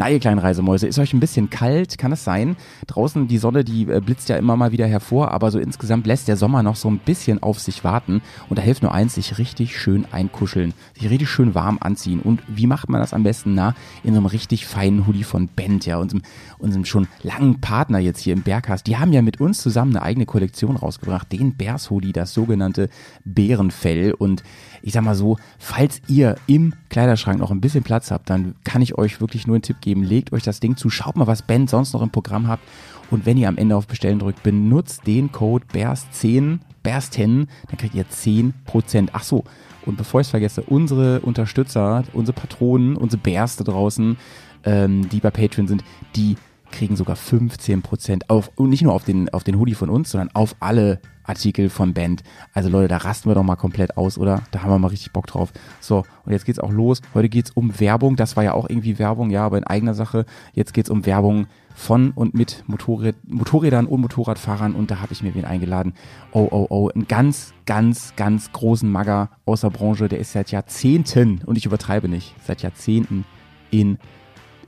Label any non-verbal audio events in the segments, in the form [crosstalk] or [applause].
Na, ihr kleinen Reisemäuse, ist euch ein bisschen kalt? Kann es sein? Draußen die Sonne, die äh, blitzt ja immer mal wieder hervor, aber so insgesamt lässt der Sommer noch so ein bisschen auf sich warten. Und da hilft nur eins, sich richtig schön einkuscheln, sich richtig schön warm anziehen. Und wie macht man das am besten? Na, in so einem richtig feinen Hoodie von Bent, ja, unserem, unserem schon langen Partner jetzt hier im Berghast. Die haben ja mit uns zusammen eine eigene Kollektion rausgebracht, den Bears Hoodie, das sogenannte Bärenfell. Und ich sag mal so, falls ihr im Kleiderschrank noch ein bisschen Platz habt, dann kann ich euch wirklich nur einen Tipp geben. Legt euch das Ding zu, schaut mal, was Ben sonst noch im Programm habt. Und wenn ihr am Ende auf Bestellen drückt, benutzt den Code BEARS10, BEARS10, dann kriegt ihr 10%. Ach so, und bevor ich es vergesse, unsere Unterstützer, unsere Patronen, unsere Bears da draußen, ähm, die bei Patreon sind, die kriegen sogar 15% auf, und nicht nur auf den, auf den Hoodie von uns, sondern auf alle Artikel von Band. Also Leute, da rasten wir doch mal komplett aus, oder? Da haben wir mal richtig Bock drauf. So, und jetzt geht's auch los. Heute geht's um Werbung. Das war ja auch irgendwie Werbung, ja, aber in eigener Sache. Jetzt geht's um Werbung von und mit Motorrad, Motorrädern und Motorradfahrern und da habe ich mir wen eingeladen. Oh, oh, oh, einen ganz, ganz, ganz großen Magger aus der Branche, der ist seit Jahrzehnten, und ich übertreibe nicht, seit Jahrzehnten in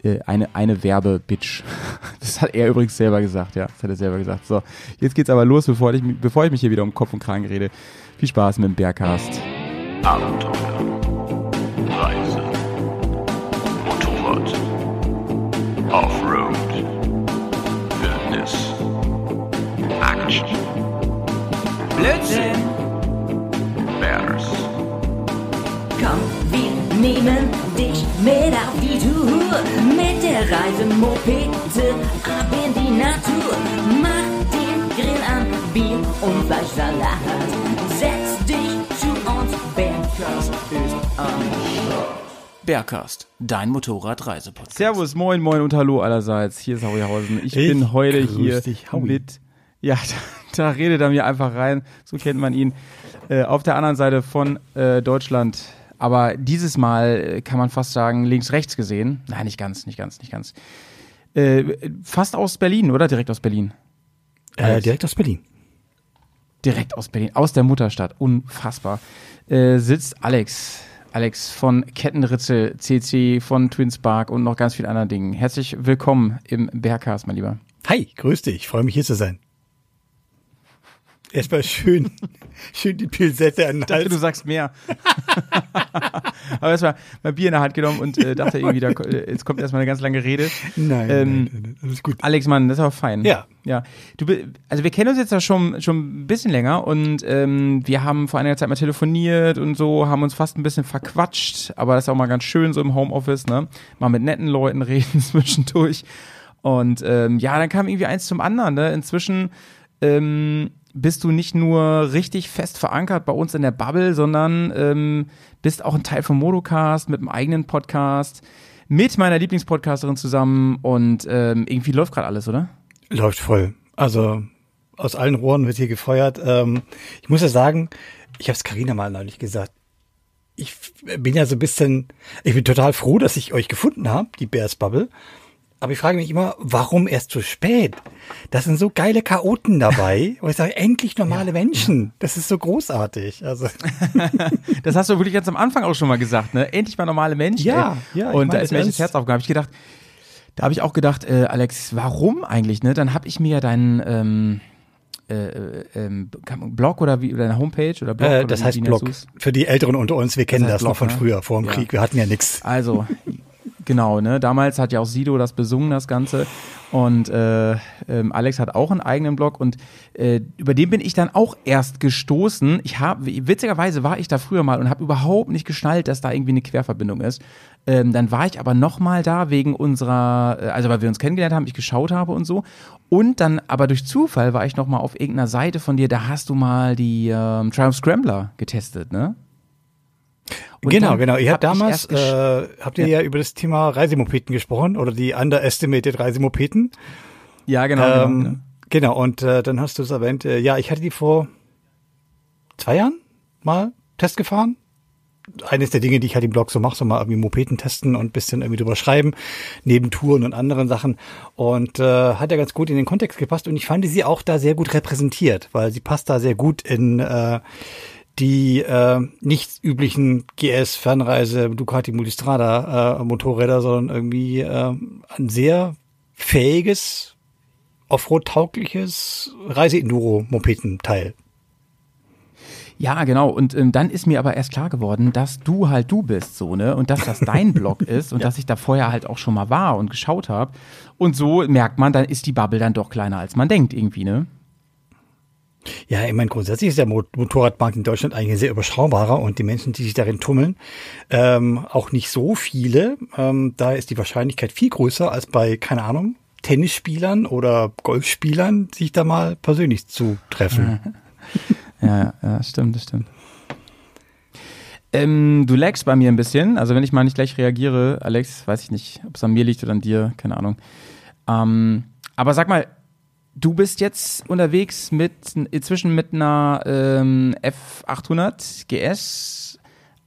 äh, eine, eine Werbebitch. [laughs] Das hat er übrigens selber gesagt, ja. Das hat er selber gesagt. So, jetzt geht's aber los, bevor ich, bevor ich mich hier wieder um Kopf und Kragen rede. Viel Spaß mit dem Bergcast. Abenteuer, Reise, Motorrad, Offroad, Wildnis, Action, Blödsinn! Nehmen dich mit auf die Tour. Mit der Reisemopete ab in die Natur. Mach den Grill an, Bier und Fleischsalat. Setz dich zu uns, Bergkast ist am Bergcast, dein Motorradreisepodcast. Servus, moin, moin und hallo allerseits. Hier ist Hauihausen. Ich, Ich bin heute hier dich, Howie. mit, ja, da, [laughs] da redet er mir einfach rein. So kennt man ihn. Äh, auf der anderen Seite von äh, Deutschland. Aber dieses Mal äh, kann man fast sagen, links-rechts gesehen. Nein, nicht ganz, nicht ganz, nicht ganz. Äh, fast aus Berlin, oder? Direkt aus Berlin. Äh, direkt aus Berlin. Direkt aus Berlin, aus der Mutterstadt. Unfassbar. Äh, sitzt Alex. Alex von Kettenritzel, CC, von Twinspark und noch ganz vielen anderen Dingen. Herzlich willkommen im Bergcast, mein Lieber. Hi, grüß dich. Ich freue mich hier zu sein. Erstmal schön, [laughs] schön die Pilsette an den dachte, du sagst mehr. [laughs] Aber erstmal mein Bier in der Hand genommen und äh, dachte irgendwie, da, äh, jetzt kommt erstmal eine ganz lange Rede. Nein, Ähm, nein, nein, nein, alles gut. Alex, Mann, das ist aber fein. Ja. Ja. Du, also wir kennen uns jetzt ja schon, schon ein bisschen länger und ähm, wir haben vor einiger Zeit mal telefoniert und so, haben uns fast ein bisschen verquatscht, aber das ist auch mal ganz schön so im Homeoffice, ne? Mal mit netten Leuten [laughs] reden zwischendurch. Und ähm, ja, dann kam irgendwie eins zum anderen, ne? Inzwischen ähm, bist du nicht nur richtig fest verankert bei uns in der Bubble, sondern ähm, bist auch ein Teil vom Modocast mit einem eigenen Podcast, mit meiner Lieblingspodcasterin zusammen und ähm, irgendwie läuft gerade alles, oder? Läuft voll. Also aus allen Rohren wird hier gefeuert. Ähm, ich muss ja sagen, ich habe es Carina mal neulich gesagt. Ich bin ja so ein bisschen, ich bin total froh, dass ich euch gefunden habe, die Bears Bubble. Aber ich frage mich immer, warum erst so spät? Das sind so geile Chaoten dabei. Und ich sage, endlich normale Menschen. Das ist so großartig. Also [laughs] Das hast du wirklich ganz am Anfang auch schon mal gesagt, ne? Endlich mal normale Menschen. Ja, ey. ja, Und da das ist mir echt das. Herz aufgegangen. Hab ich gedacht, da habe ich auch gedacht, äh, Alex, warum eigentlich, ne? Dann habe ich mir ja deinen ähm, äh, äh, ähm, Blog oder wie oder deine Homepage oder Blog äh, das heißt Blog. Für die Älteren unter uns, wir kennen das, noch Blog, von ne? früher, vor dem Ja. Krieg. Wir hatten ja nichts. Also, [laughs] genau, ne? Damals hat ja auch Sido das besungen, das Ganze. Und äh, ähm, Alex hat auch einen eigenen Blog und äh, über den bin ich dann auch erst gestoßen. Ich habe, witzigerweise war ich da früher mal und habe überhaupt nicht geschnallt, dass da irgendwie eine Querverbindung ist. Ähm, dann war ich aber nochmal da wegen unserer, äh, also weil wir uns kennengelernt haben, ich geschaut habe und so. Und dann, aber durch Zufall war ich nochmal auf irgendeiner Seite von dir, da hast du mal die ähm, Triumph Scrambler getestet, ne? Und genau, genau. Ihr habt damals, äh, habt ihr ja. über das Thema Reisemopeten gesprochen oder die underestimated Reisemopeten. ja, genau, ähm, genau. genau, und äh, dann hast du es erwähnt. Äh, ja, ich hatte die vor zwei Jahren mal Test gefahren. Eines der Dinge, die ich halt im Blog so mache, so mal irgendwie Mopeden testen und bisschen irgendwie drüber schreiben, neben Touren und anderen Sachen. Und äh, hat ja ganz gut in den Kontext gepasst und ich fand sie auch da sehr gut repräsentiert, weil sie passt da sehr gut in äh, die äh, nicht üblichen GS Fernreise Ducati Multistrada äh, Motorräder, sondern irgendwie äh, ein sehr fähiges, Offroad-taugliches Reise-Enduro-Mopedenteil. Ja, genau. Und ähm, dann ist mir aber erst klar geworden, dass du halt du bist, so, ne? Und dass das dein [laughs] Blog ist und dass ich da vorher halt auch schon mal war und geschaut habe. Und so merkt man, dann ist die Bubble dann doch kleiner, als man denkt, irgendwie, ne? Ja, ich meine, grundsätzlich ist der Mo- Motorradmarkt in Deutschland eigentlich sehr überschaubarer und die Menschen, die sich darin tummeln, ähm, auch nicht so viele. Ähm, da ist die Wahrscheinlichkeit viel größer als bei, keine Ahnung, Tennisspielern oder Golfspielern, sich da mal persönlich zu treffen. Ja, [laughs] ja, ja, stimmt, das stimmt. Ähm, du lagst bei mir ein bisschen. Also wenn ich mal nicht gleich reagiere, Alex, weiß ich nicht, ob es an mir liegt oder an dir, keine Ahnung. Ähm, aber sag mal, du bist jetzt unterwegs mit inzwischen mit einer ähm, F800 GS,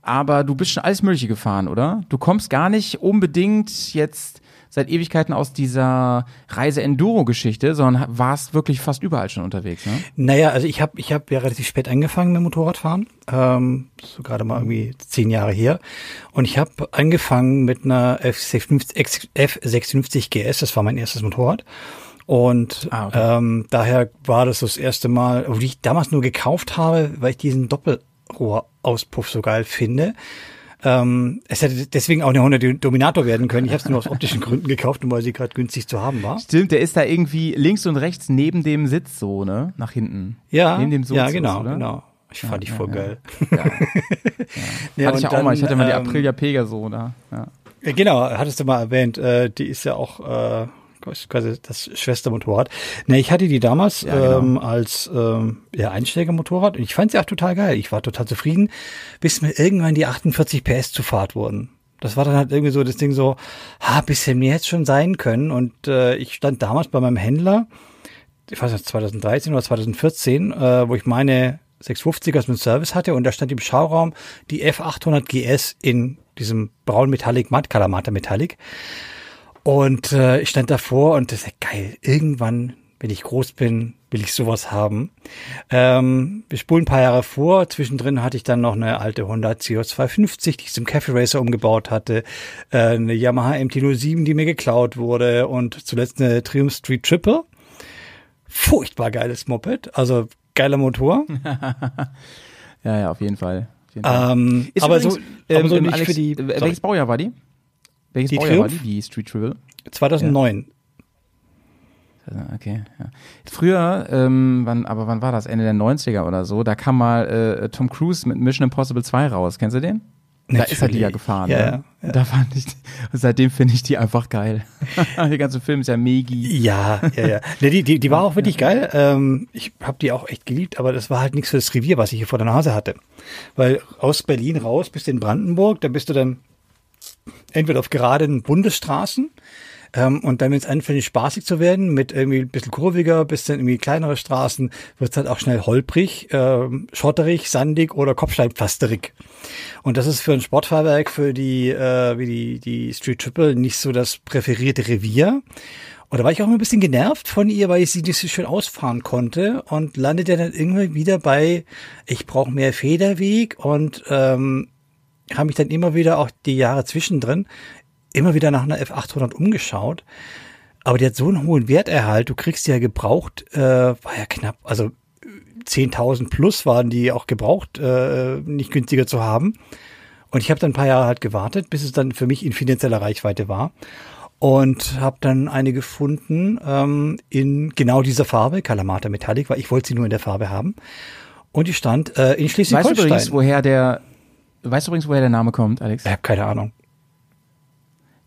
aber du bist schon alles Mögliche gefahren, oder? Du kommst gar nicht unbedingt jetzt seit Ewigkeiten aus dieser Reise-Enduro-Geschichte, sondern warst wirklich fast überall schon unterwegs, ne? Naja, also ich habe ich hab ja relativ spät angefangen mit Motorradfahren, ähm, so gerade mal irgendwie zehn Jahre her. Und ich habe angefangen mit einer F650, F650 GS, das war mein erstes Motorrad. Und Ah, okay. ähm, daher war das das erste Mal, wo ich damals nur gekauft habe, weil ich diesen Doppelrohrauspuff so geil finde. Ähm, es hätte deswegen auch eine Honda Dominator werden können. Ich habe es nur aus optischen [laughs] Gründen gekauft und weil sie gerade günstig zu haben war. Stimmt, der ist da irgendwie links und rechts neben dem Sitz so, ne? Nach hinten. Ja, Neben dem ja Sitz, genau, oder? genau. Ich fand die ja, voll ja. geil. Ja. Ja, [laughs] Hatte ich ja auch mal. Ich dann, hatte mal die ähm, Aprilia Pegaso da. Ja. Ja, Genau, hattest du mal erwähnt, äh, die ist ja auch äh, quasi das Schwestermotorrad. Ne, ich hatte die damals Ja, genau. ähm, als ähm, ja, Einsteigermotorrad und ich fand sie auch total geil. Ich war total zufrieden, bis mir irgendwann die 48 PS zu Fahrt wurden. Das war dann halt irgendwie so das Ding so, ha, bisschen mehr hätte schon sein können. Und äh, ich stand damals bei meinem Händler, ich weiß nicht, 2013 oder 2014, äh, wo ich meine 650er aus dem Service hatte und da stand im Schauraum die F800 GS in diesem braun Metallic, Matt Kalamata Metallic. Und äh, ich stand davor und das ist geil. Irgendwann, wenn ich groß bin, will ich sowas haben. Ähm, wir spulen ein paar Jahre vor. Zwischendrin hatte ich dann noch eine alte Honda CO250, die ich zum Cafe Racer umgebaut hatte. Äh, eine Yamaha MT-07, die mir geklaut wurde. Und zuletzt eine Triumph Street Triple. Furchtbar geiles Moped. Also geiler Motor. [laughs] ja, ja, auf jeden Fall. Auf jeden Fall. Ähm, Ist aber übrigens, so, aber so ähm, nicht Alex, für die. äh, Sorry, Welches Baujahr war die? Welches Die Baujahr war die, die Street Triple? 2009. Äh, Okay, ja. Früher, ähm, wann, aber wann war das? Ende der 90er oder so, da kam mal äh, Tom Cruise mit Mission Impossible 2 raus. Kennst du den? Da ist er die ja Natürlich. gefahren. Ja, ne? ja, ja. Da fand ich, seitdem finde ich die einfach geil. [laughs] Der ganze Film ist ja megi. Ja, ja, ja. Ne, die, die, die war [laughs] auch wirklich geil. Ähm, ich habe die auch echt geliebt, aber das war halt nichts für das Revier, was ich hier vor der Nase hatte. Weil aus Berlin raus bist du in Brandenburg, da bist du dann entweder auf geraden Bundesstraßen ähm, und dann, wenn es anfängt spaßig zu werden, mit irgendwie ein bisschen kurviger, bis dann irgendwie kleinere Straßen, wird es halt auch schnell holprig, ähm, schotterig, sandig oder kopfsteinpflasterig. Und das ist für ein Sportfahrwerk, für die, äh, wie die, die Street Triple nicht so das präferierte Revier. Und da war ich auch ein bisschen genervt von ihr, weil ich sie nicht so schön ausfahren konnte und landete dann irgendwie wieder bei, ich brauche mehr Federweg und ähm, habe mich dann immer wieder auch die Jahre zwischendrin immer wieder nach einer F800 umgeschaut. Aber die hat so einen hohen Werterhalt. Du kriegst die ja gebraucht, äh, war ja knapp, also 10.000 plus waren die auch gebraucht, äh, nicht günstiger zu haben. Und ich habe dann ein paar Jahre halt gewartet, bis es dann für mich in finanzieller Reichweite war. Und habe dann eine gefunden ähm, in genau dieser Farbe, Kalamata Metallic, weil ich wollte sie nur in der Farbe haben. Und die stand äh, in Weißt du Schleswig-Holstein. übrigens, woher der, weißt du übrigens, woher der Name kommt, Alex? ich habe keine Ahnung.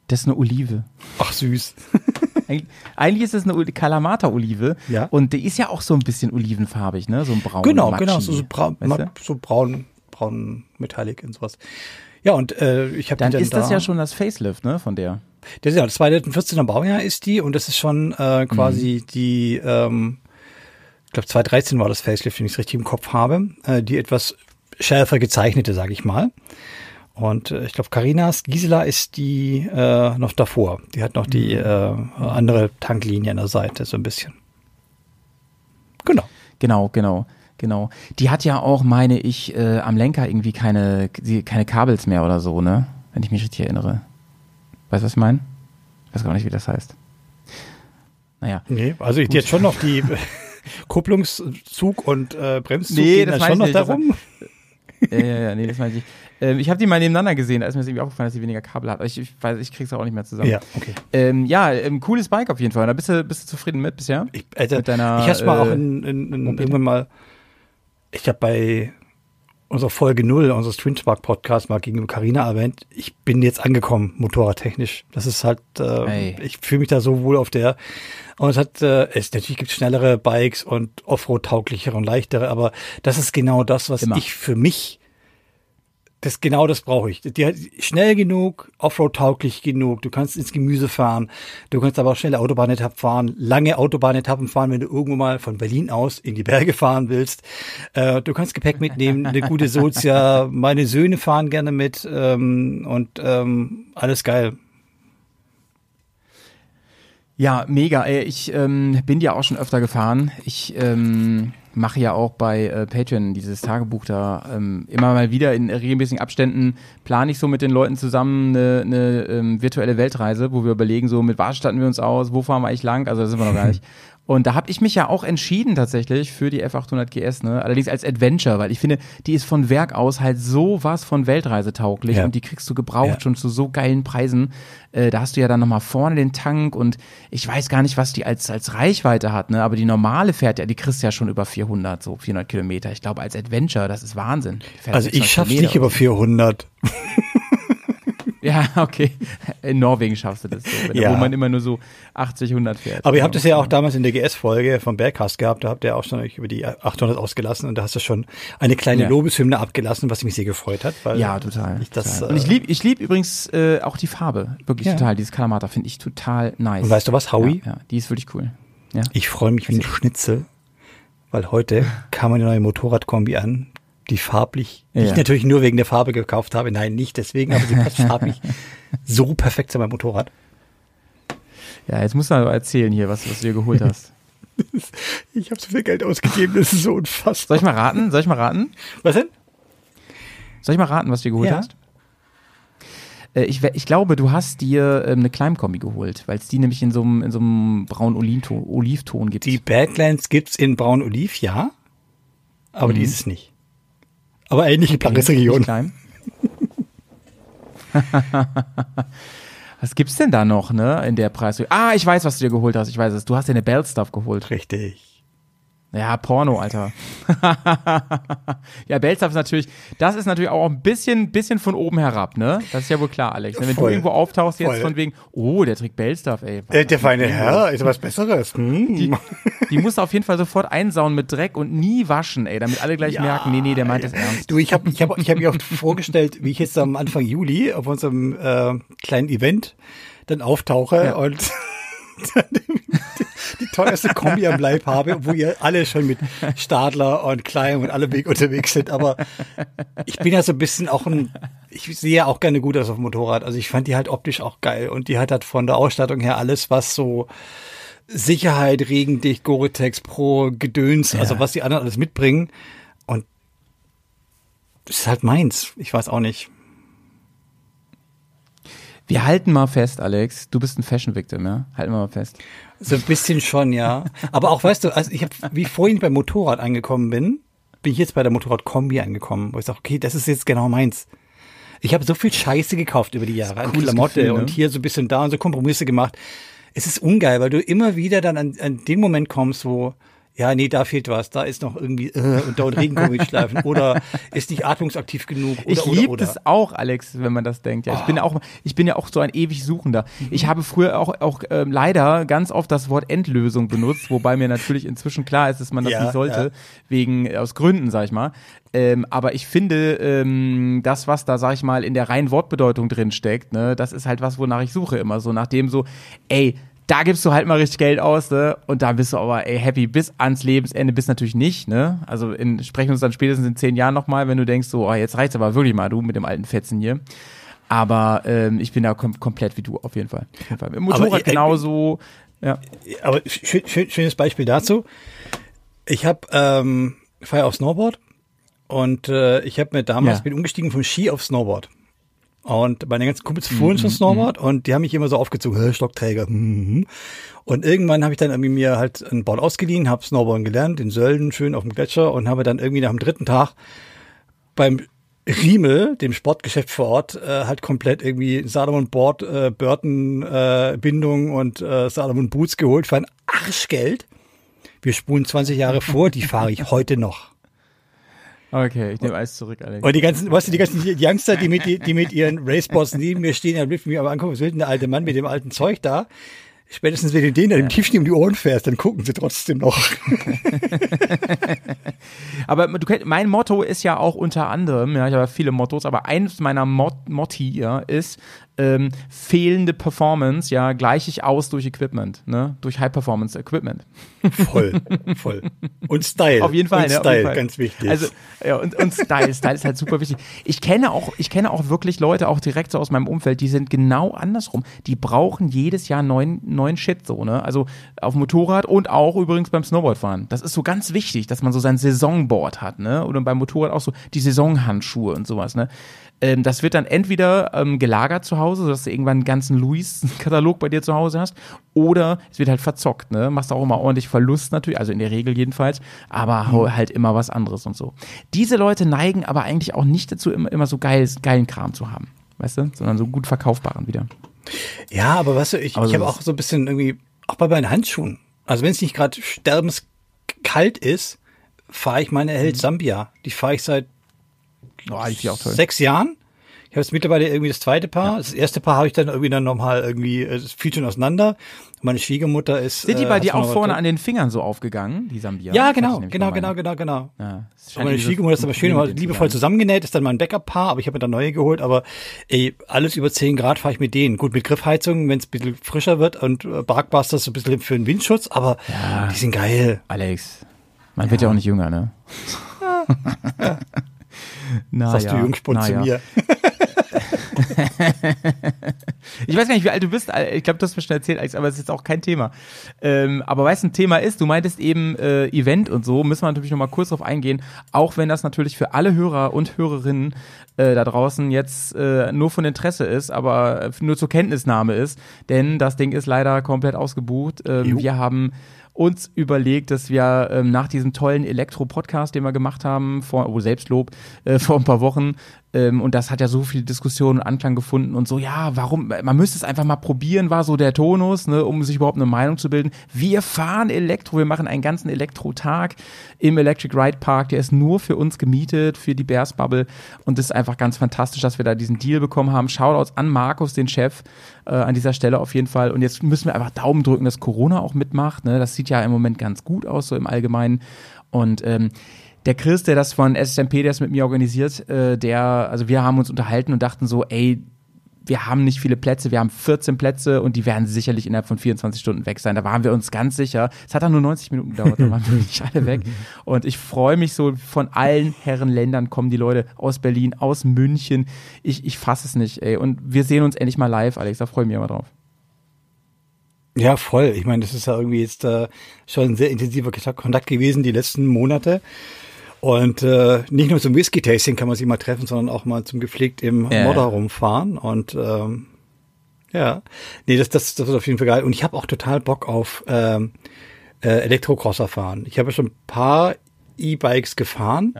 Das ist eine Olive. Ach süß. [laughs] Eig eigentlich ist es eine Oli- Kalamata-Olive. Ja. Und die ist ja auch so ein bisschen olivenfarbig, ne? So ein braun. Genau, Matschi, genau, so, so, braun, weißt du? so braun, braun Metallic und sowas. Ja, und äh, ich habe Dann dann ist da, das ja schon das Facelift, ne, von der. Das ist ja das 2014er Baujahr ist die und das ist schon äh, quasi Mhm. die, ähm, ich glaube 2013 war das Facelift, wenn ich es richtig im Kopf habe, äh, die etwas schärfer gezeichnete, sage ich mal. Und äh, ich glaube, Carinas Gisela ist die äh, noch davor. Die hat noch die Mhm. äh, andere Tanklinie an der Seite, so ein bisschen. Genau. Genau, genau, genau. Die hat ja auch, meine ich, äh, am Lenker irgendwie keine, keine Kabels mehr oder so, ne? Wenn ich mich richtig erinnere. Weißt du, was ich meine? weiß gar nicht, wie das heißt. Naja. Nee, also ich jetzt schon noch die [laughs] Kupplungszug und äh, Bremszug Nee, gehen das dann schon noch ich nicht. darum. Ja, ja, ja, nee, das meine ich. Ähm, ich habe die mal nebeneinander gesehen, da ist mir das irgendwie aufgefallen, dass sie weniger Kabel hat. Ich, ich weiß, ich krieg's auch nicht mehr zusammen. Ja, okay. Ähm, ja, ähm, cooles Bike auf jeden Fall. Da bist du, bist du zufrieden mit bisher? Ich, also, Mit deiner, ich hab's mal äh, auch in, in, in, irgendwann mal, ich habe bei unserer Folge null unseres Twin Spark Podcast mal gegenüber Carina erwähnt, ich bin jetzt angekommen, motorradtechnisch. Das ist halt, äh, Ey. ich fühle mich da so wohl auf der. Und es hat, äh, es natürlich gibt schnellere Bikes und Offroad-tauglichere und leichtere, aber das ist genau das, was Immer. ich für mich das genau das brauche ich. Die hat schnell genug, Offroad-tauglich genug. Du kannst ins Gemüse fahren. Du kannst aber auch schnelle Autobahnetappen fahren, lange Autobahnetappen fahren, wenn du irgendwo mal von Berlin aus in die Berge fahren willst. Äh, du kannst Gepäck mitnehmen, eine gute Sozia. Meine Söhne fahren gerne mit ähm, und ähm, alles geil. Ja, mega. Ich ähm, bin ja auch schon öfter gefahren. Ich ähm, mache ja auch bei äh, Patreon dieses Tagebuch da ähm, immer mal wieder in regelmäßigen Abständen plane ich so mit den Leuten zusammen eine, eine ähm, virtuelle Weltreise, wo wir überlegen, so mit was statten wir uns aus, wo fahren wir eigentlich lang, also da sind wir noch gar nicht. [laughs] Und da habe ich mich ja auch entschieden tatsächlich für die F800 GS, ne? Allerdings als Adventure, weil ich finde, die ist von Werk aus halt so was von Weltreisetauglich Ja. und die kriegst du gebraucht Ja. schon zu so geilen Preisen. Äh, da hast du ja dann nochmal vorne den Tank und ich weiß gar nicht, was die als, als Reichweite hat, ne? Aber die normale fährt ja, die kriegst du ja schon über 400, so 400 Kilometer. Ich glaube, als Adventure, das ist Wahnsinn. Also 600 ich schaff's Kilometer nicht über 400. [laughs] Ja, [laughs] okay. In Norwegen schaffst du das so, Ja. wo man immer nur so 80, 100 fährt. Aber ihr habt es ja auch damals in der GS-Folge vom Bergcast gehabt, da habt ihr auch schon euch über die 800 ausgelassen und da hast du schon eine kleine Ja. Lobeshymne abgelassen, was mich sehr gefreut hat. Ja, total. Ich das, total. äh, Und ich liebe ich lieb übrigens äh, auch die Farbe. Wirklich Ja. total. Dieses Kalamata finde ich total nice. Und weißt du was, Howie? Ja, ja, die ist wirklich cool. Ja. Ich freue mich wie ein Schnitzel, weil heute kam eine neue Motorradkombi an, die farblich, die Ja. ich natürlich nur wegen der Farbe gekauft habe. Nein, nicht deswegen, aber sie [laughs] passt farblich so perfekt zu meinem Motorrad. ja, jetzt musst du aber erzählen hier, was, was du dir geholt hast. [laughs] Ich habe so viel Geld ausgegeben, das ist so unfassbar. Soll ich mal raten? Soll ich mal raten? Was denn? Soll ich mal raten, was du dir geholt Ja. hast? Äh, Ich, ich glaube, du hast dir ähm, eine Climb-Kombi geholt, weil es die nämlich in so einem in so einem braunen Olivton, Olivton gibt. Die Badlands gibt's in Braun-Oliv, ja, aber die ist es nicht. Aber ähnliche Paris-Region. [laughs] Was gibt's denn da noch, ne, in der Preis? Ah, ich weiß, was du dir geholt hast. Ich weiß es. Du hast dir eine Bell Stuff geholt. Richtig. Ja, Porno, Alter. [laughs] ja, Bell Stuff ist natürlich, das ist natürlich auch ein bisschen, bisschen von oben herab, ne? Das ist ja wohl klar, Alex. Wenn du Voll. irgendwo auftauchst jetzt Voll. von wegen, oh, der trägt Bell Stuff, ey. Der, der feine Herr ist was Besseres. Hm. Die, die musst du auf jeden Fall sofort einsauen mit Dreck und nie waschen, ey, damit alle gleich merken, nee, nee, der meint das ernst. Du, ich habe ich hab, ich hab mir auch vorgestellt, wie ich jetzt am Anfang Juli auf unserem äh, kleinen Event dann auftauche Ja. und [laughs] [laughs] die teuerste Kombi am Leib habe, wo ihr alle schon mit Stadler und Klein und alle Weg unterwegs sind. Aber ich bin ja so ein bisschen auch ein, ich sehe ja auch gerne gut aus auf dem Motorrad. Also ich fand die halt optisch auch geil und die hat halt von der Ausstattung her alles, was so Sicherheit, Regendicht, Gore-Tex Pro, Gedöns, also was die anderen alles mitbringen. Und das ist halt meins. Ich weiß auch nicht. Wir halten mal fest, Alex, du bist ein Fashion Victim, ja? Halten wir mal fest. So ein bisschen schon, ja. Aber auch, weißt du, also ich habe, wie ich vorhin beim Motorrad angekommen bin, bin ich jetzt bei der Motorradkombi angekommen, wo ich sage, okay, das ist jetzt genau meins. Ich habe so viel Scheiße gekauft über die Jahre, an Klamotte Gefühl, ne? und hier so ein bisschen da und so Kompromisse gemacht. Es ist ungeil, weil du immer wieder dann an, an den Moment kommst, wo ja, nee, da fehlt was, da ist noch irgendwie äh, und dauert Regengummistreifen [laughs] oder ist nicht atmungsaktiv genug oder Ich liebe das auch, Alex, wenn man das denkt. Ja, ich bin auch, ich bin ja auch so ein ewig Suchender. Ich habe früher auch, auch ähm, leider ganz oft das Wort Endlösung benutzt, wobei mir natürlich inzwischen klar ist, dass man das Ja, nicht sollte, ja. wegen aus Gründen, sag ich mal. Ähm, aber ich finde, ähm, das, was da, sag ich mal, in der reinen Wortbedeutung drin steckt, ne, das ist halt was, wonach ich suche immer so, nach dem so, ey, da gibst du halt mal richtig Geld aus, ne? Und da bist du aber ey, happy bis ans Lebensende, bist natürlich nicht, ne? Also in, sprechen wir uns dann spätestens in zehn Jahren nochmal, wenn du denkst, so, oh, jetzt reicht's aber wirklich mal, du mit dem alten Fetzen hier. Aber ähm, ich bin da kom komplett wie du, auf jeden Fall. Auf jeden Fall. Im Motorrad ich- ich- genauso. Ja. aber schön, schön, schönes Beispiel dazu. Ich habe ähm, fahre auf Snowboard und äh, ich habe mir damals Ja. bin umgestiegen vom Ski auf Snowboard. Und meine ganzen Kumpels fuhren schon Snowboard und die haben mich immer so aufgezogen, "Hä, Stockträger. mhm." Und irgendwann habe ich dann irgendwie mir halt ein Board ausgeliehen, habe Snowboarden gelernt, in Sölden, schön auf dem Gletscher und habe dann irgendwie nach dem dritten Tag beim Riemel, dem Sportgeschäft vor Ort, äh, halt komplett irgendwie Salomon Board, äh, Burton äh, Bindung und äh, Salomon Boots geholt für ein Arschgeld. Wir spulen 20 Jahre vor, die fahre ich [laughs] heute noch. Okay, ich nehme alles zurück, Alex. Und die ganzen, weißt du, die ganzen Youngster, die mit, die mit ihren Raceboards neben mir stehen, dann rufen mich aber angucken, was will denn der alte Mann mit dem alten Zeug da? Spätestens, wenn du denen dann im Tiefschnee um die Ohren fährst, dann gucken sie trotzdem noch. [laughs] Aber du kennt, mein Motto ist ja auch unter anderem, ja, ich habe ja viele Mottos, aber eines meiner Mot Motti ja, ist ähm, fehlende Performance, ja, gleiche ich aus durch Equipment, ne? Durch High Performance Equipment. Voll, voll. Und Style. Auf jeden Fall, Und ne, Style, Fall. ganz wichtig. Also ja, und, und Style, Style ist halt super wichtig. Ich kenne auch, ich kenne auch wirklich Leute, auch direkt so aus meinem Umfeld, die sind genau andersrum. Die brauchen jedes Jahr neuen, neuen Shit so, ne? Also auf dem Motorrad und auch übrigens beim Snowboardfahren. Das ist so ganz wichtig, dass man so sein Saisonboard hat, ne? Oder beim Motorrad auch so die Saisonhandschuhe und sowas, ne? Ähm, das wird dann entweder ähm, gelagert zu Hause, sodass du irgendwann einen ganzen Louis-Katalog bei dir zu Hause hast, oder es wird halt verzockt, ne? Machst auch immer ordentlich Verlust natürlich, also in der Regel jedenfalls, aber hau halt immer was anderes und so. Diese Leute neigen aber eigentlich auch nicht dazu, immer, immer so geil, geilen Kram zu haben, weißt du? Sondern so gut verkaufbaren wieder. Ja, aber weißt du, ich, Aber ich habe auch so ein bisschen irgendwie, auch bei meinen Handschuhen. Also wenn es nicht gerade sterbenskalt ist, fahre ich meine Mhm. Held Sambia. Die fahre ich seit Oh, ich auch toll. sechs Jahren. Ich habe jetzt mittlerweile irgendwie das zweite Paar. Das erste Paar habe ich dann irgendwie dann nochmal irgendwie, äh, es fiel schon auseinander. Meine Schwiegermutter ist. Sind die äh, bei hat dir auch vorne an den Fingern so aufgegangen, die Sambia? Ja, genau, genau, genau, genau, genau. Ja, meine Schwiegermutter ist aber schön, immer liebevoll zu zusammengenäht, ist dann mein Backup-Paar, aber ich habe mir dann neue geholt, aber ey, alles über 10 Grad fahre ich mit denen. Gut, mit Griffheizung, wenn es ein bisschen frischer wird und äh, Barkbusters so ein bisschen für den Windschutz, aber die sind geil. Alex, man wird ja auch nicht jünger, ne? Na, Sagst ja, du Jungspund zu ja. mir. [laughs] Ich weiß gar nicht, wie alt du bist. Ich glaube, du hast mir schon erzählt, Alex, aber es ist jetzt auch kein Thema. Ähm, aber weißt du, ein Thema ist, du meintest eben äh, Event und so, müssen wir natürlich noch mal kurz drauf eingehen, auch wenn das natürlich für alle Hörer und Hörerinnen äh, da draußen jetzt äh, nur von Interesse ist, aber nur zur Kenntnisnahme ist, denn das Ding ist leider komplett ausgebucht. Ähm, wir haben uns überlegt, dass wir ähm, nach diesem tollen Elektro-Podcast, den wir gemacht haben, vor, oh, Selbstlob, äh, vor ein paar Wochen, ähm, und das hat ja so viel Diskussion und Anklang gefunden und so, ja, warum, man müsste es einfach mal probieren, war so der Tonus, ne, um sich überhaupt eine Meinung zu bilden. Wir fahren Elektro, wir machen einen ganzen Elektro-Tag im Electric Ride Park, der ist nur für uns gemietet, für die Bears Bubble und das ist einfach ganz fantastisch, dass wir da diesen Deal bekommen haben. Shoutouts an Markus, den Chef, äh, an dieser Stelle auf jeden Fall. Und jetzt müssen wir einfach Daumen drücken, dass Corona auch mitmacht. Ne? Das sieht ja im Moment ganz gut aus, so im Allgemeinen. Und ähm, der Chris, der das von SSMP, der es mit mir organisiert, äh, der, also wir haben uns unterhalten und dachten so, ey, wir haben nicht viele Plätze, wir haben 14 Plätze und die werden sicherlich innerhalb von 24 Stunden weg sein. Da waren wir uns ganz sicher. Es hat dann nur 90 Minuten gedauert, dann waren wir [laughs] nicht alle weg. Und ich freue mich so, von allen Herrenländern kommen die Leute aus Berlin, aus München. Ich, ich fasse es nicht, ey. Und wir sehen uns endlich mal live, Alex, da freue ich mich immer drauf. Ja, voll. Ich meine, das ist ja irgendwie jetzt äh, schon ein sehr intensiver Kontakt gewesen die letzten Monate. Und äh, nicht nur zum Whisky-Tasting kann man sich mal treffen, sondern auch mal zum gepflegt im Ja. Modder rumfahren. Und ähm, ja, nee, das, das, das ist auf jeden Fall geil. Und ich habe auch total Bock auf ähm, äh, Elektrocrosser fahren. Ich habe ja schon ein paar E-Bikes gefahren,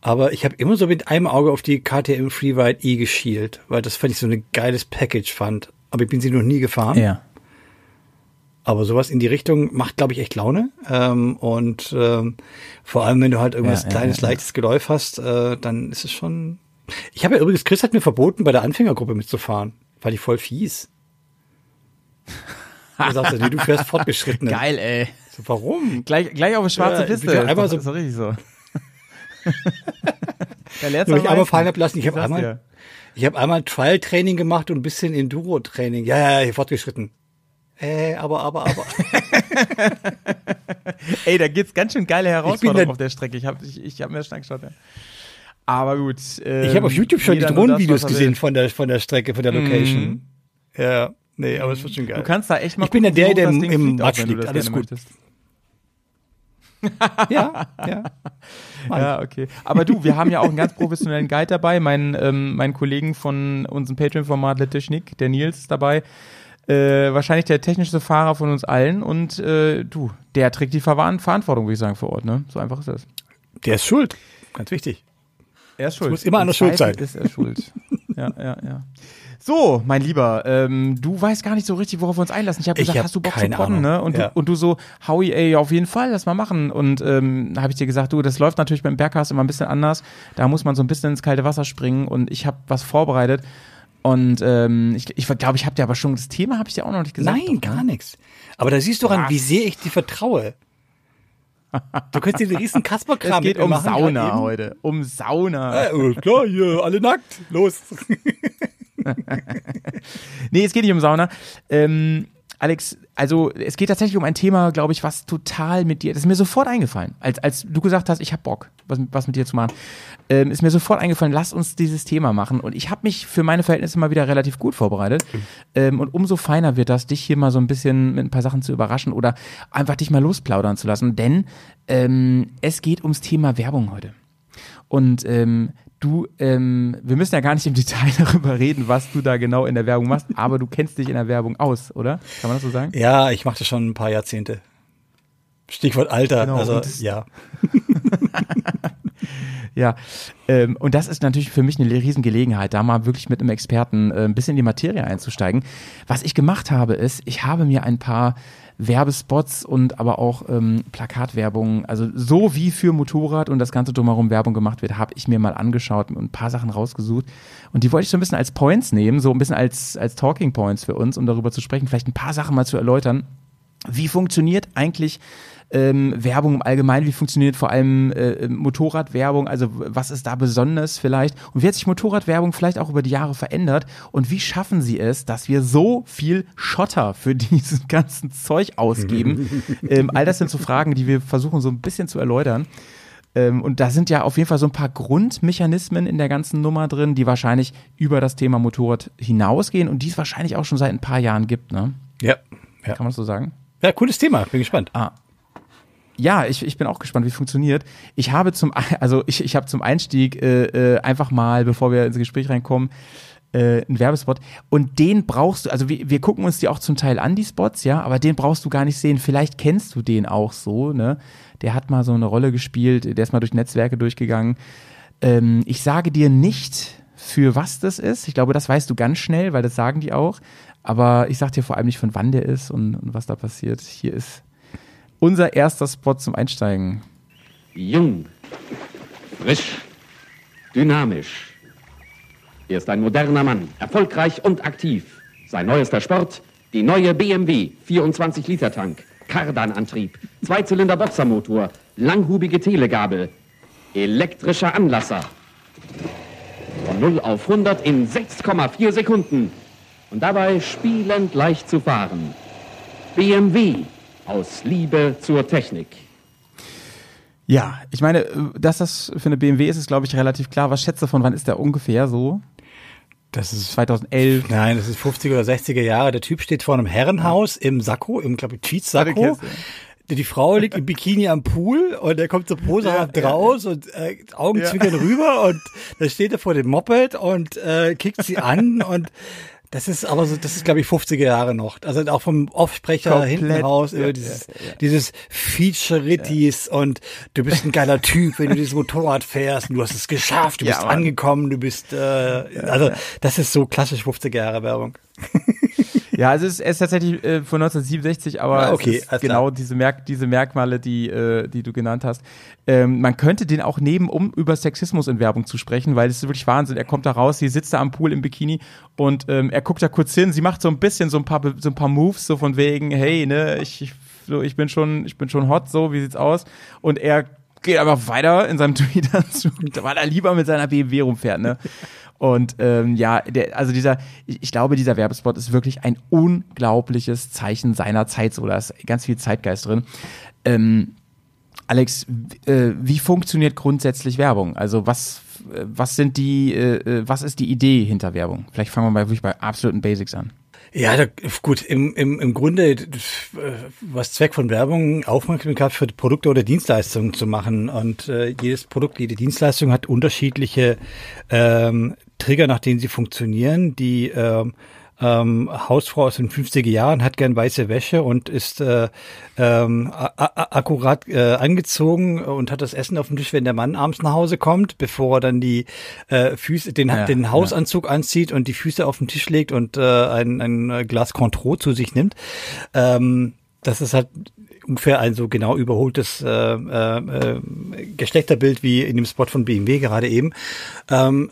aber ich habe immer so mit einem Auge auf die KTM Freeride E geschielt, weil das fand ich so ein geiles Package fand. Aber ich bin sie noch nie gefahren. Ja. Aber sowas in die Richtung macht, glaube ich, echt Laune. Ähm, und ähm, vor allem, wenn du halt irgendwas Ja, ja, kleines, ja, ja. leichtes Geläuf hast, äh, dann ist es schon. Ich habe ja übrigens, Chris hat mir verboten, bei der Anfängergruppe mitzufahren. War die voll fies. [laughs] Er sagte, nee, du fährst fortgeschritten. Geil, ey. So, warum? Gleich, gleich auf eine schwarze Ja, Piste. Ist einmal so- doch richtig so. [laughs] da lernst du ich am einmal fallen hab lassen. Ich habe einmal, ich habe einmal Trial-Training gemacht und ein bisschen Enduro-Training. Ja, ja, ja, hier fortgeschritten. Äh, aber, aber, aber. [laughs] Ey, da gibt's ganz schön geile Herausforderungen der- auf der Strecke. Ich habe ich, ich hab mir das schon angeschaut. Ja. Aber gut. Ähm, Ich habe auf YouTube schon die Drohnenvideos gesehen von der, von der Strecke, von der Location. Ja, nee, aber es wird schon geil. Du kannst da echt mal Ich bin ja der, der im- im Matsch liegt. das Alles gut. [laughs] ja, ja. Ja, okay. Aber du, wir haben ja auch einen ganz professionellen Guide dabei. Mein, ähm, mein Kollegen von unserem Patreon-Format Le Technik, der Nils, ist dabei. Äh, wahrscheinlich der technischste Fahrer von uns allen. Und äh, du, der trägt die Verantwortung, würde ich sagen, vor Ort. Ne? So einfach ist das. Der ist schuld. Ganz wichtig. Er ist schuld. muss immer Im einer schuld sein. Ist er schuld. ja, ja, ja. So, mein Lieber, ähm, du weißt gar nicht so richtig, worauf wir uns einlassen. Ich habe Ich gesagt, hab hast du Bock zu podden, Ahnung. ne? Und, Ja. du, und du so, Howie, ey, auf jeden Fall, lass mal machen. Und ähm, da habe ich dir gesagt, du, das läuft natürlich beim Bergcast immer ein bisschen anders. Da muss man so ein bisschen ins kalte Wasser springen und ich habe was vorbereitet. Und ähm, ich ich glaube, ich habe dir aber schon das Thema, habe ich dir auch noch nicht gesagt. Nein, ne? gar nichts. Aber da siehst du ran, Was? wie sehr ich dir vertraue. Du könntest dir den riesen Es Kasperkram geht mit mir um Sauna heute. Um Sauna. Äh, klar, hier, alle nackt. Los. [laughs] Nee, es geht nicht um Sauna. Ähm, Alex, also es geht tatsächlich um ein Thema, glaube ich, was total mit dir, das ist mir sofort eingefallen, als, als du gesagt hast, ich habe Bock, was, was mit dir zu machen, ähm, ist mir sofort eingefallen, lass uns dieses Thema machen. Und ich habe mich für meine Verhältnisse mal wieder relativ gut vorbereitet. Ähm, und umso feiner wird das, dich hier mal so ein bisschen mit ein paar Sachen zu überraschen oder einfach dich mal losplaudern zu lassen. Denn ähm, es geht ums Thema Werbung heute. Und ähm, du, ähm, wir müssen ja gar nicht im Detail [laughs] darüber reden, was du da genau in der Werbung machst, aber du kennst dich in der Werbung aus, oder? Kann man das so sagen? Ja, ich mache das schon ein paar Jahrzehnte. Stichwort Alter. Genau, also, ja. [laughs] Ja, ähm, und das ist natürlich für mich eine Riesengelegenheit, da mal wirklich mit einem Experten äh, ein bisschen in die Materie einzusteigen. Was ich gemacht habe, ist, ich habe mir ein paar Werbespots und aber auch ähm, Plakatwerbung, also so wie für Motorrad und das ganze drumherum Werbung gemacht wird, habe ich mir mal angeschaut und ein paar Sachen rausgesucht. Und die wollte ich so ein bisschen als Points nehmen, so ein bisschen als, als Talking Points für uns, um darüber zu sprechen, vielleicht ein paar Sachen mal zu erläutern. Wie funktioniert eigentlich ähm, Werbung im Allgemeinen? Wie funktioniert vor allem äh, Motorradwerbung? Also was ist da besonders vielleicht? Und wie hat sich Motorradwerbung vielleicht auch über die Jahre verändert? Und wie schaffen sie es, dass wir so viel Schotter für [laughs] diesen ganzen Zeug ausgeben? [laughs] ähm, all das sind so Fragen, die wir versuchen so ein bisschen zu erläutern. Ähm, und da sind ja auf jeden Fall so ein paar Grundmechanismen in der ganzen Nummer drin, die wahrscheinlich über das Thema Motorrad hinausgehen und die es wahrscheinlich auch schon seit ein paar Jahren gibt, ne? Ja. Ja. Kann man so sagen? ja, cooles Thema. Bin gespannt. Ja, ich, ich bin auch gespannt, wie es funktioniert. Ich habe zum, also ich, ich habe zum Einstieg äh, äh, einfach mal, bevor wir ins Gespräch reinkommen, äh, einen Werbespot. Und den brauchst du, also wir, wir gucken uns die auch zum Teil an, die Spots, ja, aber den brauchst du gar nicht sehen. Vielleicht kennst du den auch so, ne? Der hat mal so eine Rolle gespielt, der ist mal durch Netzwerke durchgegangen. Ähm, ich sage dir nicht, für was das ist. Ich glaube, das weißt du ganz schnell, weil das sagen die auch. Aber ich sag dir vor allem nicht, von wann der ist und, und was da passiert. Hier ist unser erster Spot zum Einsteigen. Jung, frisch, dynamisch. Er ist ein moderner Mann, erfolgreich und aktiv. Sein neuester Sport, die neue BMW 24 Liter Tank, Kardanantrieb, Zweizylinder Boxermotor, langhubige Telegabel, elektrischer Anlasser. Von 0 auf 100 in 6,4 Sekunden. Und dabei spielend leicht zu fahren. BMW aus Liebe zur Technik. Ja, ich meine, äh, dass das für eine BMW ist, ist, glaube ich, relativ klar. Was schätzt du von wann ist der ungefähr so? Das ist 2011. Nein, das ist 50er oder 60er Jahre. Der Typ steht vor einem Herrenhaus im Sakko, im, glaube ich, Tweets-Sakko. Warte, Die Frau liegt im Bikini am Pool und er kommt so poserhaft raus und äh, Augenzwinkern rüber und da steht er vor dem Moped und äh, kickt sie an und das ist aber so, das ist glaube ich 50er Jahre noch. Also auch vom Offsprecher hinten raus über Ja, dieses, dieses Featureitis und du bist ein geiler Typ, wenn du dieses Motorrad fährst und du hast es geschafft, du Ja, bist angekommen, du bist, äh, also das ist so klassisch 50er Jahre Werbung. Ja, also es ist, es ist tatsächlich äh, von 1967, aber Ah, okay, es ist alles genau diese, Merk diese Merkmale, die, äh, die du genannt hast. Ähm, man könnte den auch nehmen, um über Sexismus in Werbung zu sprechen, weil es ist wirklich Wahnsinn. Er kommt da raus, sie sitzt da am Pool im Bikini und ähm, er guckt da kurz hin, sie macht so ein bisschen so ein paar, so ein paar Moves, so von wegen, hey, ne, ich, ich, so, ich bin schon, ich bin schon hot, so, wie sieht's aus? Und er geht einfach weiter in seinem [laughs] Twitter-Zug, weil er lieber mit seiner BMW rumfährt, ne? Und ähm, ja, der, also dieser, ich, ich glaube, dieser Werbespot ist wirklich ein unglaubliches Zeichen seiner Zeit. So, da ist ganz viel Zeitgeist drin. Ähm, Alex, äh, wie funktioniert grundsätzlich Werbung? Also was, was sind die, äh, äh, was ist die Idee hinter Werbung? Vielleicht fangen wir mal wirklich bei absoluten Basics an. Ja, da, gut, im, im, im Grunde, äh, was Zweck von Werbung, Aufmerksamkeit für Produkte oder Dienstleistungen zu machen. Und äh, jedes Produkt, jede Dienstleistung hat unterschiedliche ähm, Trigger, nach denen sie funktionieren, die ähm, ähm, Hausfrau aus den 50er Jahren, hat gern weiße Wäsche und ist äh, ähm, akkurat äh, angezogen und hat das Essen auf dem Tisch, wenn der Mann abends nach Hause kommt, bevor er dann die äh, Füße, den, ja, den Hausanzug ja. anzieht und die Füße auf den Tisch legt und äh, ein, ein Glas Contro zu sich nimmt. Ähm, das ist halt ungefähr ein so genau überholtes äh, äh, Geschlechterbild wie in dem Spot von BMW gerade eben. Ähm,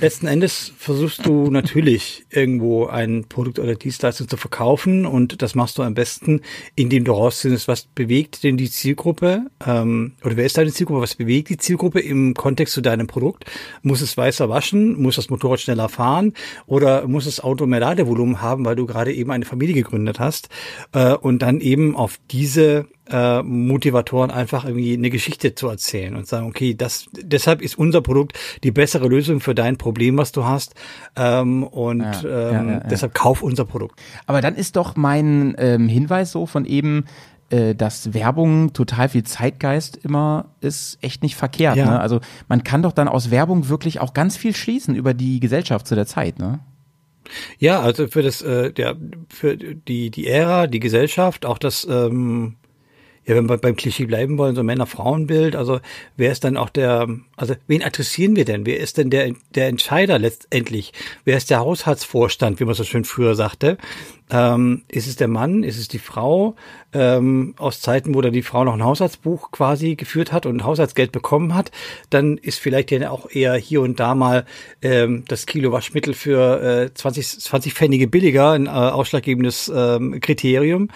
letzten Endes versuchst du natürlich irgendwo ein Produkt oder Dienstleistung zu verkaufen und das machst du am besten, indem du rausfindest, was bewegt denn die Zielgruppe ähm, oder wer ist deine Zielgruppe, was bewegt die Zielgruppe im Kontext zu deinem Produkt? Muss es weißer waschen? Muss das Motorrad schneller fahren? Oder muss das Auto mehr Ladevolumen haben, weil du gerade eben eine Familie gegründet hast? Äh, und dann eben auf diese äh, Motivatoren einfach irgendwie eine Geschichte zu erzählen und sagen, okay, das deshalb ist unser Produkt die bessere Lösung für dein Problem, was du hast. Ähm, und ja, ähm, ja, ja, deshalb kauf unser Produkt. Aber dann ist doch mein ähm, Hinweis so von eben, äh, dass Werbung total viel Zeitgeist immer ist, echt nicht verkehrt. Ne? Also man kann doch dann aus Werbung wirklich auch ganz viel schließen über die Gesellschaft zu der Zeit, ne? Ja, also für das, äh, der, für die die Ära, die Gesellschaft, auch das ähm, ja, wenn wir beim Klischee bleiben wollen, so Männer-Frauen-Bild, also wer ist dann auch der, also wen adressieren wir denn? Wer ist denn der, der Entscheider letztendlich? Wer ist der Haushaltsvorstand, wie man so schön früher sagte? Ähm, ist es der Mann? Ist es die Frau? Ähm, aus Zeiten, wo dann die Frau noch ein Haushaltsbuch quasi geführt hat und Haushaltsgeld bekommen hat, dann ist vielleicht ja auch eher hier und da mal ähm, das Kilo Waschmittel für äh, 20, 20 Pfennige billiger ein äh, ausschlaggebendes ähm, Kriterium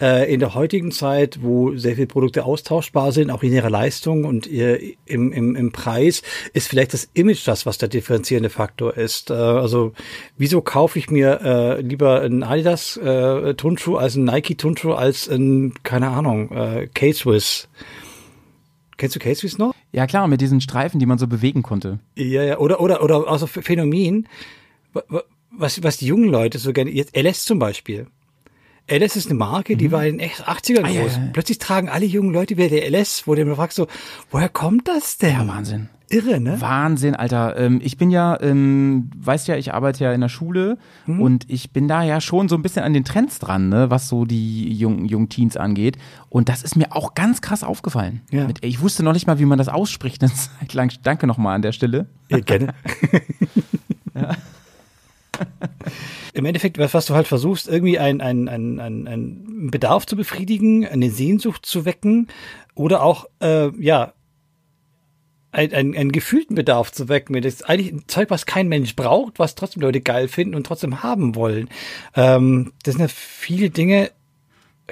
äh, in der heutigen Zeit, wo sehr viele Produkte austauschbar sind, auch in ihrer Leistung und ihr, im, im, im Preis, ist vielleicht das Image das, was der differenzierende Faktor ist. Äh, also wieso kaufe ich mir äh, lieber ein Adidas äh, Turnschuh als ein Nike Turnschuh als ein, keine Ahnung, äh, K-Swiss? Kennst du K-Swiss noch? Ja klar, mit diesen Streifen, die man so bewegen konnte. Ja, ja, oder, oder, oder also Phänomen, was, was die jungen Leute so gerne, jetzt LS zum Beispiel. LS ist eine Marke, die mhm. war in den 80ern ah, groß. Ja, ja. Plötzlich tragen alle jungen Leute wieder der LS, wo du mir fragst so, woher kommt das denn? Ja, Wahnsinn. Irre, ne? Wahnsinn, Alter. Ähm, ich bin ja, ähm, weißt ja, ich arbeite ja in der Schule mhm. und ich bin da ja schon so ein bisschen an den Trends dran, ne, was so die jungen, jungen Teens angeht. Und das ist mir auch ganz krass aufgefallen. Ja. Mit, ich wusste noch nicht mal, wie man das ausspricht eine [laughs] Zeit lang. Danke nochmal an der Stelle. Ja, gerne. [laughs] ja. [laughs] Im Endeffekt, was, was du halt versuchst, irgendwie ein, ein, ein, ein, ein Bedarf zu befriedigen, eine Sehnsucht zu wecken oder auch, äh, ja, ein, ein, einen gefühlten Bedarf zu wecken. Das ist eigentlich ein Zeug, was kein Mensch braucht, was trotzdem Leute geil finden und trotzdem haben wollen. Ähm, das sind ja viele Dinge,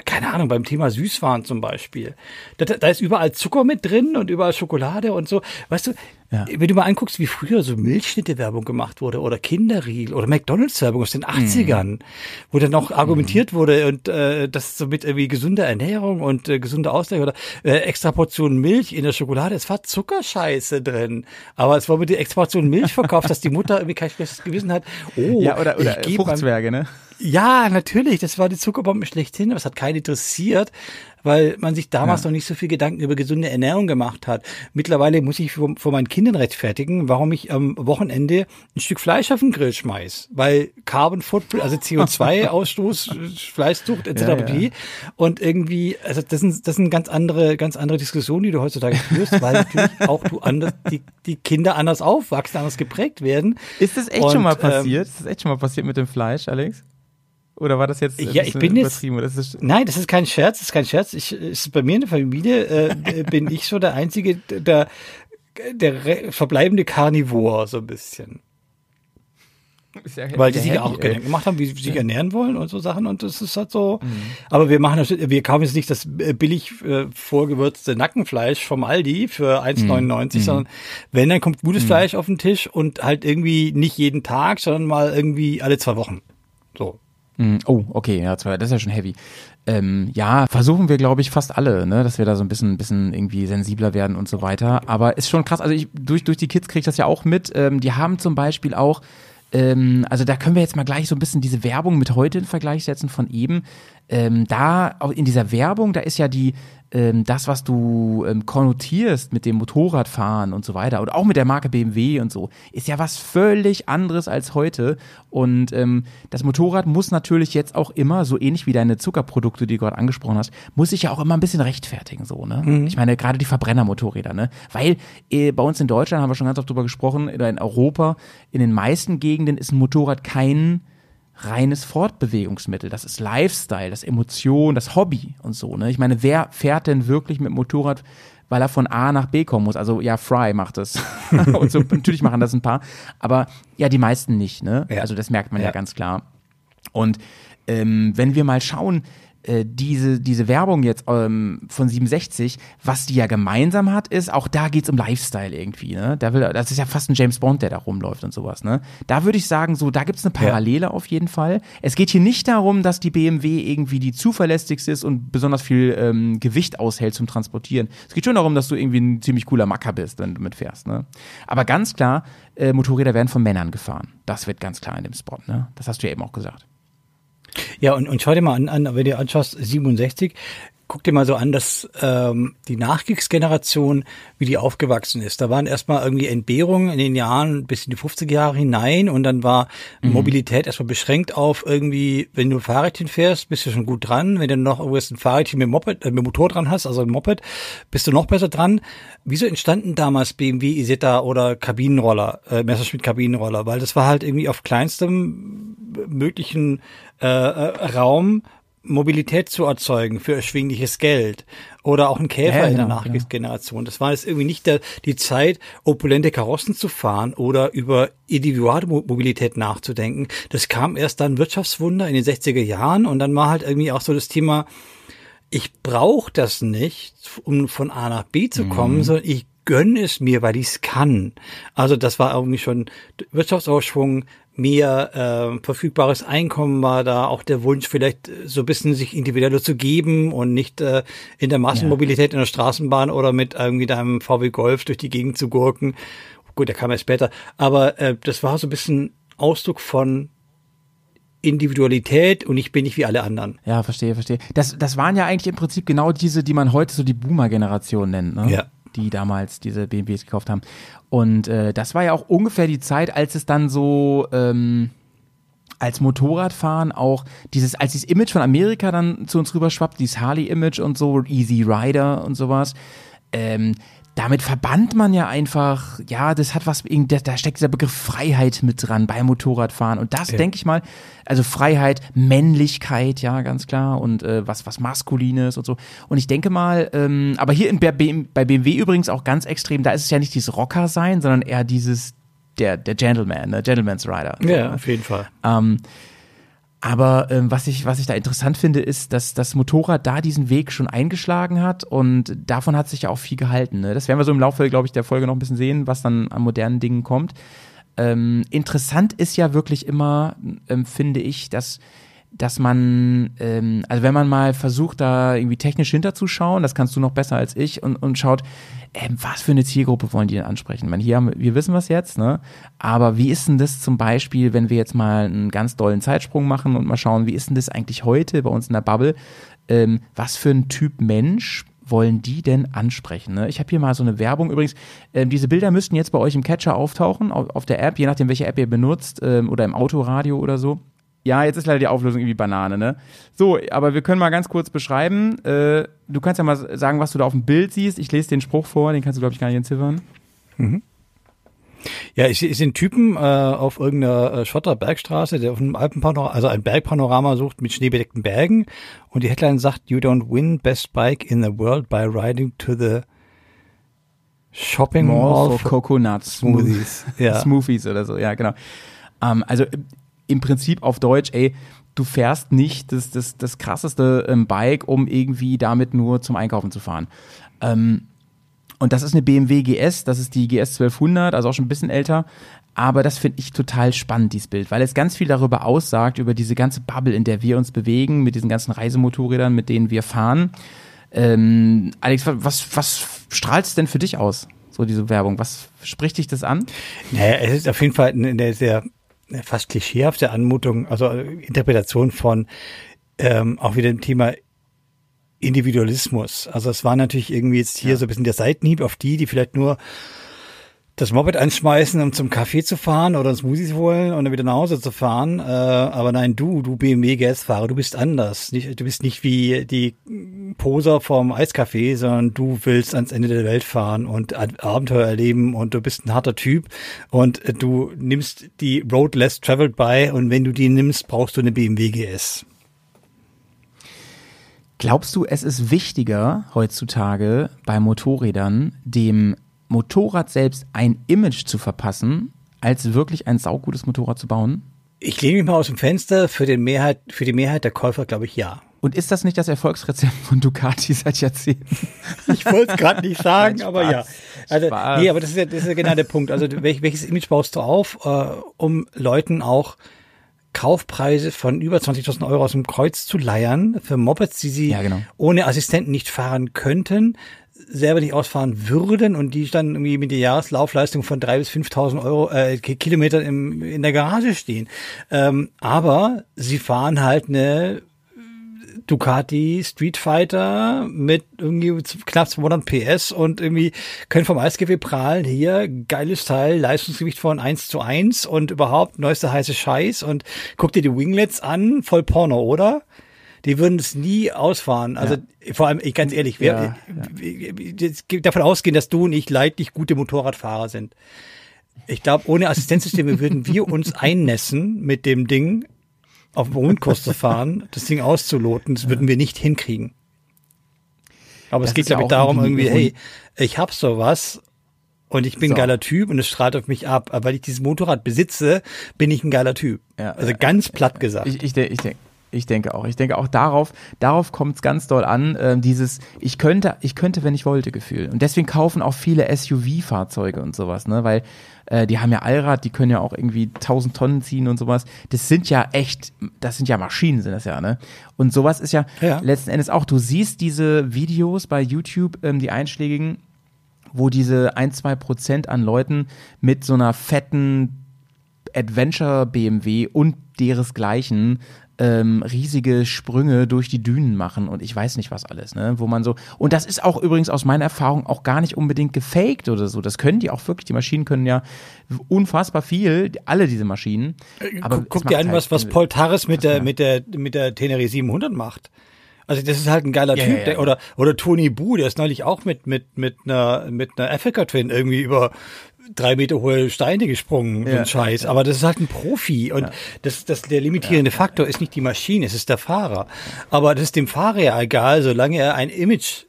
keine Ahnung, beim Thema Süßwaren zum Beispiel. Da, da ist überall Zucker mit drin und überall Schokolade und so. Weißt du, ja. wenn du mal anguckst, wie früher so Milchschnitte-Werbung gemacht wurde oder Kinderriegel oder McDonalds-Werbung aus den 80ern, mhm. wo dann auch argumentiert mhm. wurde und äh, das so mit irgendwie gesunder Ernährung und äh, gesunder Ausgleich oder äh, extra Portion Milch in der Schokolade, es war Zuckerscheiße drin. Aber es war mit der extra Portion Milch verkauft, dass die Mutter irgendwie kein schlechtes Gewissen hat. Oh, ja, oder, oder Fruchtzwerge, ne? Ja, natürlich, das war die Zuckerbombe schlechthin, aber es hat keinen interessiert, weil man sich damals ja. noch nicht so viel Gedanken über gesunde Ernährung gemacht hat. Mittlerweile muss ich vor, vor meinen Kindern rechtfertigen, warum ich am Wochenende ein Stück Fleisch auf den Grill schmeiß, weil Carbon Footprint, also CO2-Ausstoß, [laughs] Fleißzucht etc. Ja, ja. Und irgendwie, also das sind, das sind ganz andere, ganz andere Diskussionen, die du heutzutage führst, weil natürlich [laughs] auch du anders, die, die Kinder anders aufwachsen, anders geprägt werden. Ist das echt Und, schon mal ähm, passiert? Ähm, ist das echt schon mal passiert mit dem Fleisch, Alex? Oder war das jetzt ja, ich bin jetzt, das ist Nein, das ist kein Scherz, das ist kein Scherz. Ich, ist bei mir in der Familie äh, bin ich so der einzige, der, der verbleibende Karnivor so ein bisschen. Ja Weil die sich ja auch Gedanken gemacht haben, wie sie sich ja. ernähren wollen und so Sachen und das ist halt so. Mhm. Aber wir machen das, wir kaufen jetzt nicht das äh, billig äh, vorgewürzte Nackenfleisch vom Aldi für 1,99, mhm. sondern wenn, dann kommt gutes mhm. Fleisch auf den Tisch und halt irgendwie nicht jeden Tag, sondern mal irgendwie alle zwei Wochen. So. Mm, oh, okay, ja, das ist ja schon heavy. Ähm, ja, versuchen wir, glaube ich, fast alle, ne, dass wir da so ein bisschen, bisschen irgendwie sensibler werden und so weiter. Aber ist schon krass. Also ich durch durch die Kids kriege ich das ja auch mit. Ähm, die haben zum Beispiel auch ähm, also da können wir jetzt mal gleich so ein bisschen diese Werbung mit heute in Vergleich setzen von eben. Ähm, da in dieser Werbung, da ist ja die ähm, das, was du ähm, konnotierst mit dem Motorradfahren und so weiter und auch mit der Marke BMW und so, ist ja was völlig anderes als heute. Und ähm, das Motorrad muss natürlich jetzt auch immer, so ähnlich wie deine Zuckerprodukte, die du gerade angesprochen hast, muss sich ja auch immer ein bisschen rechtfertigen, so, ne? Mhm. Ich meine, gerade die Verbrennermotorräder, ne? Weil äh, bei uns in Deutschland haben wir schon ganz oft drüber gesprochen, oder in Europa, in den meisten Gegenden ist ein Motorrad kein reines Fortbewegungsmittel. Das ist Lifestyle, das ist Emotion, das Hobby und so. Ne? Ich meine, wer fährt denn wirklich mit Motorrad, weil er von A nach B kommen muss? Also ja, Fry macht es. [laughs] [laughs] und so, natürlich machen das ein paar, aber ja, die meisten nicht. Ne? Ja. Also das merkt man ja, Ja. ganz klar. Und ähm, wenn wir mal schauen, äh, diese, diese Werbung jetzt ähm, von 67, was die ja gemeinsam hat, ist, auch da geht's um Lifestyle irgendwie, ne? Da will, das ist ja fast ein James Bond, der da rumläuft und sowas, ne? Da würde ich sagen, so, da gibt's eine Parallele auf jeden Fall. Es geht hier nicht darum, dass die BMW irgendwie die zuverlässigste ist und besonders viel ähm, Gewicht aushält zum Transportieren. Es geht schon darum, dass du irgendwie ein ziemlich cooler Macker bist, wenn du mitfährst, ne? Aber ganz klar, äh, Motorräder werden von Männern gefahren. Das wird ganz klar in dem Spot, ne? Das hast du ja eben auch gesagt. Ja, und, und schau dir mal an, an, wenn du anschaust, 67, guck dir mal so an, dass ähm, die Nachkriegsgeneration, wie die aufgewachsen ist. Da waren erstmal irgendwie Entbehrungen in den Jahren bis in die 50er Jahre hinein und dann war Mobilität erstmal beschränkt auf irgendwie, wenn du ein Fahrrädchen fährst, bist du schon gut dran. Wenn du noch irgendwas ein Fahrrädchen mit, Moped, äh, mit Motor dran hast, also ein Moped, bist du noch besser dran. Wieso entstanden damals BMW, Isetta oder Kabinenroller, äh, Messerschmitt Kabinenroller? Weil das war halt irgendwie auf kleinstem möglichen äh, äh, Raum Mobilität zu erzeugen für erschwingliches Geld oder auch ein Käfer Ja, in der genau, Nachkriegsgeneration. Das war jetzt irgendwie nicht der, die Zeit, opulente Karossen zu fahren oder über Individualmobilität nachzudenken. Das kam erst dann Wirtschaftswunder in den 60er Jahren und dann war halt irgendwie auch so das Thema, ich brauche das nicht, um von A nach B zu kommen, sondern ich gönne es mir, weil ich es kann. Also das war irgendwie schon Wirtschaftsausschwung, mehr äh, verfügbares Einkommen war da, auch der Wunsch vielleicht so ein bisschen sich individueller zu geben und nicht äh, in der Massenmobilität in der Straßenbahn oder mit irgendwie deinem VW Golf durch die Gegend zu gurken. Gut, der kam erst später, aber äh, das war so ein bisschen Ausdruck von Individualität und ich bin nicht wie alle anderen. Ja, verstehe, verstehe. Das, das waren ja eigentlich im Prinzip genau diese, die man heute so die Boomer-Generation nennt, ne? Ja. Die damals diese BMWs gekauft haben. Und äh, das war ja auch ungefähr die Zeit, als es dann so ähm, als Motorradfahren auch dieses, als dieses Image von Amerika dann zu uns rüber schwappt, dieses Harley-Image und so, Easy Rider und sowas. Ähm, damit verbannt man ja einfach, ja, das hat was, da, da steckt dieser Begriff Freiheit mit dran beim Motorradfahren. Und das, Ja. denke ich mal, also Freiheit, Männlichkeit, ja, ganz klar, und äh, was, was Maskulines und so. Und ich denke mal, ähm, aber hier in, bei bei BMW übrigens auch ganz extrem, da ist es ja nicht dieses Rocker sein, sondern eher dieses, der, der Gentleman, der Gentleman's Rider. Ne? auf jeden Fall. Ähm, aber ähm, was, ich, was ich da interessant finde, ist, dass das Motorrad da diesen Weg schon eingeschlagen hat und davon hat sich ja auch viel gehalten. Ne? Das werden wir so im Laufe, glaube ich, der Folge noch ein bisschen sehen, was dann an modernen Dingen kommt. Ähm, interessant ist ja wirklich immer, ähm, finde ich, dass dass man, ähm, also wenn man mal versucht, da irgendwie technisch hinterzuschauen, das kannst du noch besser als ich, und, und schaut, ähm, was für eine Zielgruppe wollen die denn ansprechen? Ich meine, hier haben, wir- wissen was jetzt, ne? Aber wie ist denn das zum Beispiel, wenn wir jetzt mal einen ganz dollen Zeitsprung machen und mal schauen, wie ist denn das eigentlich heute bei uns in der Bubble? Ähm, was für ein Typ Mensch wollen die denn ansprechen? Ne? Ich habe hier mal so eine Werbung. Übrigens, ähm, diese Bilder müssten jetzt bei euch im Catcher auftauchen, auf, auf der App, je nachdem, welche App ihr benutzt, ähm, oder im Autoradio oder so. Ja, jetzt ist leider die Auflösung irgendwie Banane, ne? So, aber wir können mal ganz kurz beschreiben. Äh, du kannst ja mal sagen, was du da auf dem Bild siehst. Ich lese den Spruch vor, den kannst du, glaube ich, gar nicht entziffern. Ja, ich, ich sehe einen Typen äh, auf irgendeiner äh, Schotterbergstraße, der auf einem Alpenpanorama, also ein Bergpanorama sucht mit schneebedeckten Bergen und die Headline sagt, you don't win best bike in the world by riding to the shopping mall, for for Coconuts. Smoothies. Ja. Smoothies oder so, ja, genau. Ähm, also im- Prinzip auf Deutsch, ey, du fährst nicht das, das, das krasseste ähm, Bike, um irgendwie damit nur zum Einkaufen zu fahren. Ähm, und das ist eine BMW GS, das ist die GS 1200, also auch schon ein bisschen älter. Aber das finde ich total spannend, dieses Bild, weil es ganz viel darüber aussagt, über diese ganze Bubble, in der wir uns bewegen, mit diesen ganzen Reisemotorrädern, mit denen wir fahren. Ähm, Alex, was, was strahlt es denn für dich aus, so diese Werbung? Was spricht dich das an? Naja, es ist auf jeden Fall eine, sehr fast klischeehafte Anmutung, also äh, Interpretation von ähm, auch wieder dem Thema Individualismus. Also es war natürlich irgendwie jetzt hier so ein bisschen der Seitenhieb auf die, die vielleicht nur das Moped anschmeißen, um zum Café zu fahren oder Smoothies holen und dann wieder nach Hause zu fahren. Äh, aber nein, du, du BMW GS-Fahrer, du bist anders. Nicht, du bist nicht wie die Poser vom Eiscafé, sondern du willst ans Ende der Welt fahren und Abenteuer erleben und du bist ein harter Typ und du nimmst die Road Less Traveled by und wenn du die nimmst, brauchst du eine BMW GS. Glaubst du, es ist wichtiger heutzutage bei Motorrädern, dem Motorrad selbst ein Image zu verpassen, als wirklich ein saugutes Motorrad zu bauen? Ich lehne mich mal aus dem Fenster. Für, den Mehrheit, für die Mehrheit der Käufer glaube ich ja. Und ist das nicht das Erfolgsrezept von Ducati seit Jahrzehnten? [laughs] Ich wollte es gerade nicht sagen, Nein, aber ja. Also, Spaß. nee, aber das ist ja, das ist ja genau der Punkt. Also welch, welches Image baust du auf, äh, um Leuten auch Kaufpreise von über 20.000 Euro aus dem Kreuz zu leiern für Mopeds, die sie Ja, genau. ohne Assistenten nicht fahren könnten, selber nicht ausfahren würden und die dann irgendwie mit der Jahreslaufleistung von 3.000 bis 5.000 Euro äh, Ki- Kilometern im, in der Garage stehen. Ähm, aber sie fahren halt eine Ducati Street Fighter mit irgendwie knapp 200 PS und irgendwie können vom Eisgewebe prahlen. Hier, geiles Teil, Leistungsgewicht von 1 zu 1 und überhaupt neueste heiße Scheiß und guck dir die Winglets an, voll Porno, oder? Die würden es nie ausfahren. Also vor allem, ich ganz ehrlich, jetzt geht davon ausgehen, dass du und ich leidlich gute Motorradfahrer sind. Ich glaube, ohne Assistenzsysteme [laughs] würden wir uns einnässen mit dem Ding auf dem Rundkurs zu fahren, [laughs] das Ding auszuloten, das würden wir nicht hinkriegen. Aber Das es geht, ja glaube ich, darum irgendwie hey, ich hab sowas und ich bin ein So. geiler Typ und es strahlt auf mich ab. Aber weil ich dieses Motorrad besitze, bin ich ein geiler Typ. Ja, also ja, ganz platt gesagt. Ich, ich, ich, denke, ich denke auch. Ich denke auch darauf, darauf kommt es ganz doll an, ähm, dieses ich könnte, ich könnte, wenn ich wollte, Gefühl. Und deswegen kaufen auch viele SUV-Fahrzeuge und sowas, ne? Weil äh, die haben ja Allrad, die können ja auch irgendwie 1000 Tonnen ziehen und sowas. Das sind ja echt, das sind ja Maschinen, sind das ja, ne? Und sowas ist ja, Ja. letzten Endes auch, du siehst diese Videos bei YouTube, ähm, die einschlägigen, wo diese ein, zwei Prozent an Leuten mit so einer fetten Adventure BMW und deresgleichen ähm, riesige Sprünge durch die Dünen machen und ich weiß nicht was alles, ne? Wo man so und das ist auch übrigens aus meiner Erfahrung auch gar nicht unbedingt gefaked oder so. Das können die auch wirklich. Die Maschinen können ja unfassbar viel, alle diese Maschinen. Aber guck, dir an, halt- was, was Paul Tarres mit der, mit der, mit der Tenere 700 macht. Also das ist halt ein geiler Ja, Typ. ja, Der, ja. oder, oder Tony Bu, der ist neulich auch mit, mit, mit einer, mit einer Africa Twin irgendwie über drei Meter hohe Steine gesprungen, so Ja, ein Scheiß. Aber das ist halt ein Profi. Und das, das, der limitierende Faktor ist nicht die Maschine, es ist der Fahrer. Aber das ist dem Fahrer ja egal, solange er ein Image,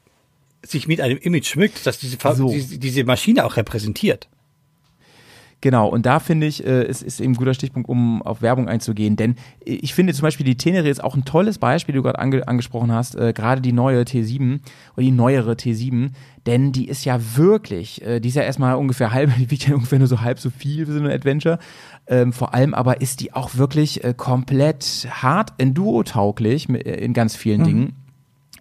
sich mit einem Image schmückt, dass diese, So. diese, diese Maschine auch repräsentiert. Genau, und da finde ich, äh, es ist eben ein guter Stichpunkt, um auf Werbung einzugehen, denn ich finde zum Beispiel die Tenere ist auch ein tolles Beispiel, die du gerade ange angesprochen hast, äh, gerade die neue T7 oder die neuere T7, denn die ist ja wirklich, äh, die ist ja erstmal ungefähr halb, [laughs] die wiegt ja ungefähr nur so halb so viel wie so eine Adventure, ähm, vor allem aber ist die auch wirklich äh, komplett hart Enduro-tauglich äh, in ganz vielen Dingen.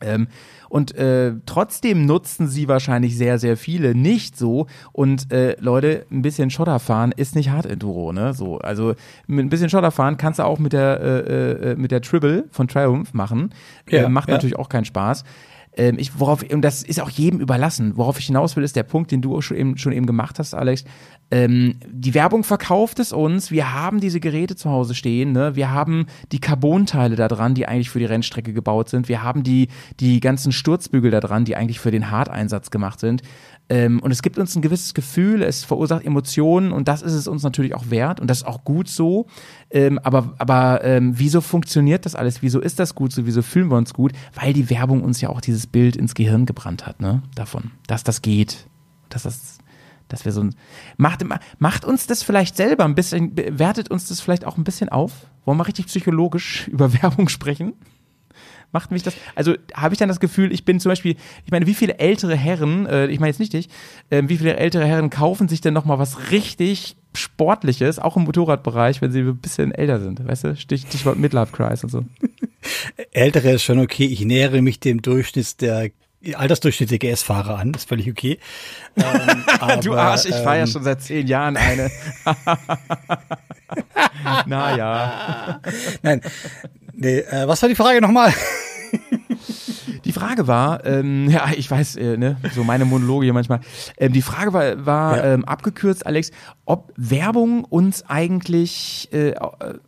Ähm, und äh, trotzdem nutzen sie wahrscheinlich sehr, sehr viele nicht so. Und äh, Leute, ein bisschen Schotter fahren ist nicht Hard Enduro, ne? So, also mit ein bisschen Schotter fahren kannst du auch mit der äh, äh, mit der Tribble von Triumph machen. Ja, äh, macht ja. natürlich auch keinen Spaß. Ähm, ich, worauf, und das ist auch jedem überlassen. Worauf ich hinaus will, ist der Punkt, den du auch schon eben, schon eben gemacht hast, Alex. Ähm, die Werbung verkauft es uns. Wir haben diese Geräte zu Hause stehen. Ne? Wir haben die Carbonteile da dran, die eigentlich für die Rennstrecke gebaut sind. Wir haben die, die ganzen Sturzbügel da dran, die eigentlich für den Harteinsatz gemacht sind. Ähm, und es gibt uns ein gewisses Gefühl, es verursacht Emotionen und das ist es uns natürlich auch wert und das ist auch gut so. Ähm, aber aber ähm, wieso funktioniert das alles? Wieso ist das gut so? Wieso fühlen wir uns gut? Weil die Werbung uns ja auch dieses Bild ins Gehirn gebrannt hat, ne? Davon, dass das geht, dass das dass wir so ein, macht, macht uns das vielleicht selber ein bisschen, wertet uns das vielleicht auch ein bisschen auf? Wollen wir richtig psychologisch [laughs] über Werbung sprechen? Macht mich das, also habe ich dann das Gefühl, ich bin zum Beispiel, ich meine, wie viele ältere Herren, äh, ich meine jetzt nicht dich, äh, wie viele ältere Herren kaufen sich denn nochmal was richtig Sportliches, auch im Motorradbereich, wenn sie ein bisschen älter sind, weißt du? Stich, Stichwort Midlife Crisis und so. [laughs] Ältere ist schon okay. Ich nähere mich dem Durchschnitt der Altersdurchschnitt der GS-Fahrer an. ist völlig okay. Ähm, [laughs] du aber, Arsch, ich fahre ja ähm, schon seit zehn Jahren eine. [laughs] naja. Nein. Nee, äh, was war die Frage nochmal? [laughs] Die Frage war, ähm, [laughs] ja, ich weiß, äh, ne, so meine Monologe hier manchmal. Ähm, die Frage war, war Ja. ähm, abgekürzt, Alex, ob Werbung uns eigentlich, äh,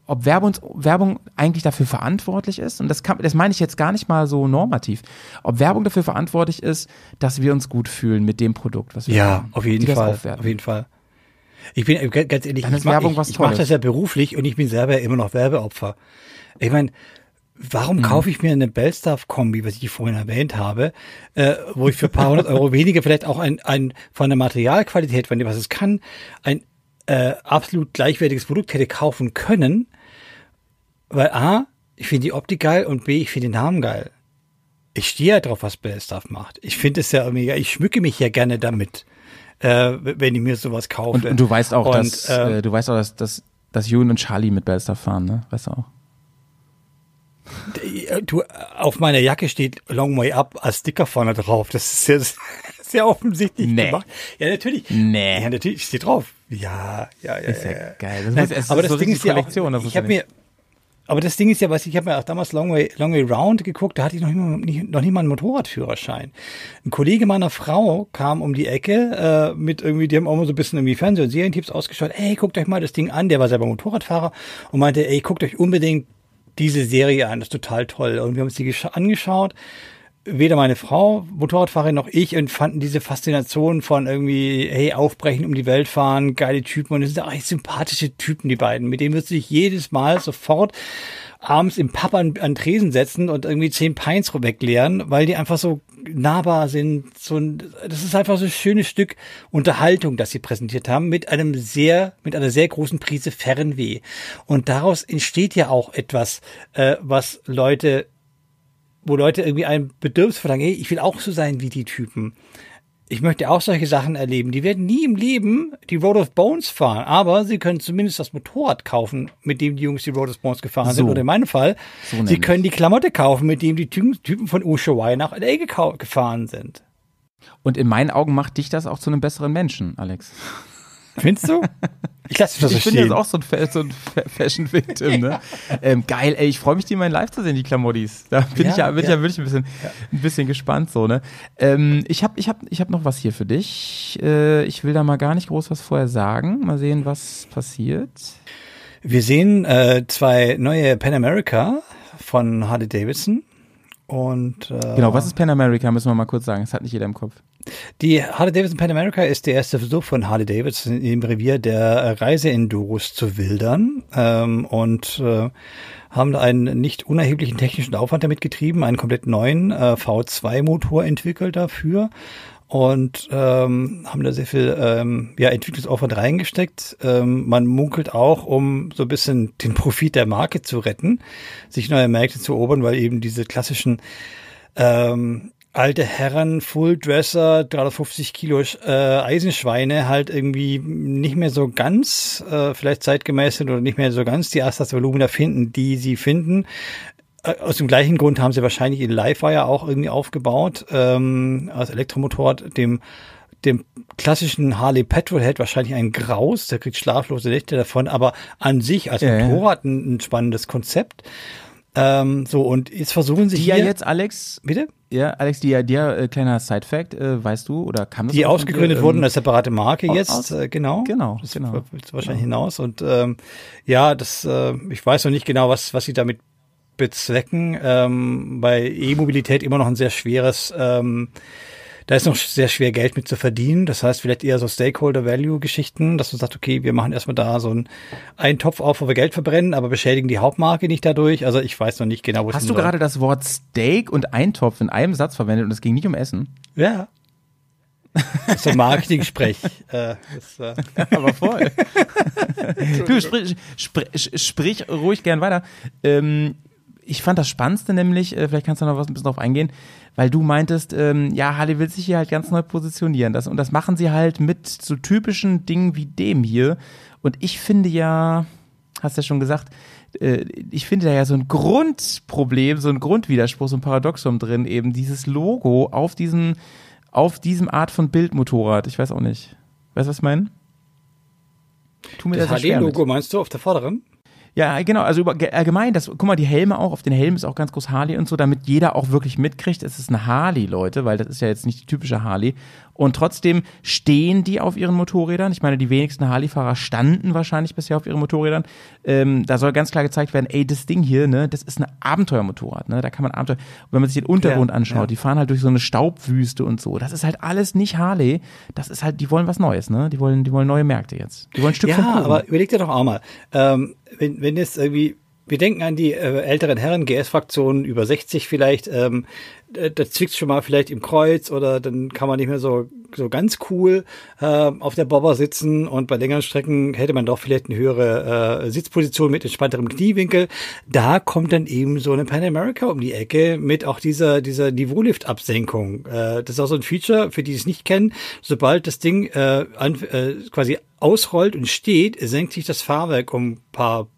ob Werbung, Werbung eigentlich dafür verantwortlich ist. Und das, kann, das meine ich jetzt gar nicht mal so normativ. Ob Werbung dafür verantwortlich ist, dass wir uns gut fühlen mit dem Produkt, was wir Ja, haben. auf jeden Fall. aufwerten. Auf jeden Fall. Ich bin äh, ganz ehrlich, ich mach- mache Tolles. das ja beruflich und ich bin selber immer noch Werbeopfer. Ich meine, warum kaufe ich mir eine Bellstaff-Kombi, was ich vorhin erwähnt habe, äh, wo ich für ein paar hundert Euro [laughs] weniger vielleicht auch ein, ein von der Materialqualität, von dem, was es kann, ein äh, absolut gleichwertiges Produkt hätte kaufen können, weil A, ich finde die Optik geil und B, ich finde den Namen geil. Ich stehe ja drauf, was Bellstaff macht. Ich finde es ja mega, ich schmücke mich ja gerne damit, äh, wenn ich mir sowas kaufe. Und, und du weißt auch, Und, dass, äh, äh, du weißt auch, dass, dass, dass Jun und Charlie mit Bellstar fahren, ne? Weißt du auch. Du, auf meiner Jacke steht Long Way Up als Sticker vorne drauf. Das ist sehr, [laughs] sehr offensichtlich Nee. gemacht. Ja, natürlich. Nee. Ja, natürlich steht drauf. Ja, ja, ja. Ist ja ja, geil. Das Nein, es aber ist das so Ding ist ja auch, ich habe mir, aber das Ding ist ja, was ich habe mir auch damals Long Way, Long Way Round geguckt, da hatte ich noch nicht, mal, nicht, noch nicht mal einen Motorradführerschein. Ein Kollege meiner Frau kam um die Ecke äh, mit irgendwie, die haben auch mal so ein bisschen irgendwie Fernseh- und Serientipps ausgeschaut. Ey, guckt euch mal das Ding an. Der war selber Motorradfahrer und meinte, ey, guckt euch unbedingt diese Serie an, das ist total toll. Und wir haben uns die gescha- angeschaut. Weder meine Frau, Motorradfahrerin, noch ich und fanden diese Faszination von irgendwie, hey, aufbrechen, um die Welt fahren, geile Typen. Und es sind eigentlich sympathische Typen, die beiden. Mit denen wirst du dich jedes Mal sofort abends im Pub an, an Tresen setzen und irgendwie zehn Pints wegleeren, weil die einfach so nahbar sind. So ein, das ist einfach so ein schönes Stück Unterhaltung, das sie präsentiert haben, mit einem sehr, mit einer sehr großen Prise Fernweh. Und daraus entsteht ja auch etwas, äh, was Leute, wo Leute irgendwie ein Bedürfnis verlangen, hey, ich will auch so sein wie die Typen. Ich möchte auch solche Sachen erleben. Die werden nie im Leben die Road of Bones fahren, aber sie können zumindest das Motorrad kaufen, mit dem die Jungs die Road of Bones gefahren sind. So. Oder in meinem Fall, So sie nämlich. können die Klamotte kaufen, mit dem die Typen von Ushuaia nach LA gefahren sind. Und in meinen Augen macht dich das auch zu einem besseren Menschen, Alex. Findest du? Ich lasse das ich finde stehen. das auch so ein, Fa- so ein Fa- Fashion-Victim, ne? ähm, geil, ey, ich freue mich, die mal in live zu sehen, die Klamottis. Da bin Ja, ich ja, bin ich ja. ja wirklich ein bisschen, ein bisschen gespannt, so, ne? Ähm, ich habe ich hab, ich hab noch was hier für dich. Äh, ich will da mal gar nicht groß was vorher sagen. Mal sehen, was passiert. Wir sehen äh, zwei neue Pan America von Harley Davidson. Und äh, Genau, was ist Pan America, müssen wir mal kurz sagen. Das hat nicht jeder im Kopf. Die Harley Davidson Pan America ist der erste Versuch von Harley Davidson im Revier der Reiseenduros zu wildern ähm, und äh, haben da einen nicht unerheblichen technischen Aufwand damit getrieben, einen komplett neuen äh, V2-Motor entwickelt dafür und ähm, haben da sehr viel ähm, ja, Entwicklungsaufwand reingesteckt. Ähm, man munkelt auch, um so ein bisschen den Profit der Marke zu retten, sich neue Märkte zu erobern, weil eben diese klassischen ähm, alte Herren, Fulldresser, 350 Kilo äh, Eisenschweine halt irgendwie nicht mehr so ganz, äh, vielleicht zeitgemäß sind oder nicht mehr so ganz die Astas-Volumina finden, die sie finden. Aus dem gleichen Grund haben sie wahrscheinlich in Livewire auch irgendwie aufgebaut, ähm, als Elektromotorrad, dem dem klassischen Harley Petrolhead wahrscheinlich ein Graus, der kriegt schlaflose Nächte davon, aber an sich als Ja, ja. Motorrad ein, ein spannendes Konzept. Ähm, so, und jetzt versuchen sie Die hier. ja jetzt, Alex, Bitte? ja, Alex, die ja, dir, äh, kleiner Side-Fact, äh, weißt du, oder kam das Die ausgegründet wurden ähm, als separate Marke jetzt, aus- äh, genau. Genau, Das genau. willst du wahrscheinlich hinaus. Und ähm, ja, das, äh, ich weiß noch nicht genau, was, was sie damit bezwecken. Ähm, bei E-Mobilität immer noch ein sehr schweres, ähm, da ist noch sehr schwer Geld mit zu verdienen. Das heißt, vielleicht eher so Stakeholder-Value-Geschichten, dass man sagt, okay, wir machen erstmal da so einen, einen Topf auf, wo wir Geld verbrennen, aber beschädigen die Hauptmarke nicht dadurch. Also ich weiß noch nicht genau, wo es Hast du gerade das Wort Steak und Eintopf in einem Satz verwendet und es ging nicht um Essen? Ja. So Marketing-Sprech. [laughs] äh, das, äh, [laughs] Aber voll. [laughs] du, sprich, sprich, sprich ruhig gern weiter. Ähm, ich fand das Spannendste nämlich, äh, vielleicht kannst du noch was ein bisschen drauf eingehen, weil du meintest, ähm, ja, Harley will sich hier halt ganz neu positionieren. Das, und das machen sie halt mit so typischen Dingen wie dem hier. Und ich finde ja, hast ja schon gesagt, äh, ich finde da ja so ein Grundproblem, so ein Grundwiderspruch, so ein Paradoxum drin, eben dieses Logo auf diesem, auf diesem Art von Bildmotorrad. Ich weiß auch nicht. Weißt du, was ich meine? tu mir Das. HD-Logo meinst du auf der vorderen? Ja, genau, also über, ge- allgemein, das, guck mal, die Helme auch, auf den Helmen ist auch ganz groß Harley und so, damit jeder auch wirklich mitkriegt, es ist eine Harley, Leute, weil das ist ja jetzt nicht die typische Harley. Und trotzdem stehen die auf ihren Motorrädern. Ich meine, die wenigsten Harley-Fahrer standen wahrscheinlich bisher auf ihren Motorrädern. Ähm, da soll ganz klar gezeigt werden, ey, das Ding hier, ne, das ist ein Abenteuermotorrad, ne, da kann man Abenteuer, und wenn man sich den Untergrund Ja, anschaut, ja. die fahren halt durch so eine Staubwüste und so. Das ist halt alles nicht Harley. Das ist halt, die wollen was Neues, ne, die wollen, die wollen neue Märkte jetzt. Die wollen ein Stück vom Ja, Kuchen. aber überleg dir doch auch mal, ähm, wenn, wenn jetzt irgendwie, wir denken an die äh, älteren Herren, GS-Fraktionen über 60 vielleicht, ähm, da, zwickt schon mal vielleicht im Kreuz oder dann kann man nicht mehr so, so ganz cool äh, auf der Bobber sitzen und bei längeren Strecken hätte man doch vielleicht eine höhere äh, Sitzposition mit entspannterem Kniewinkel. Da kommt dann eben so eine Pan America um die Ecke mit auch dieser, dieser Niveaulift-Absenkung. Äh, das ist auch so ein Feature, für die es nicht kennen. Sobald das Ding äh, an, äh, quasi ausrollt und steht, senkt sich das Fahrwerk um ein paar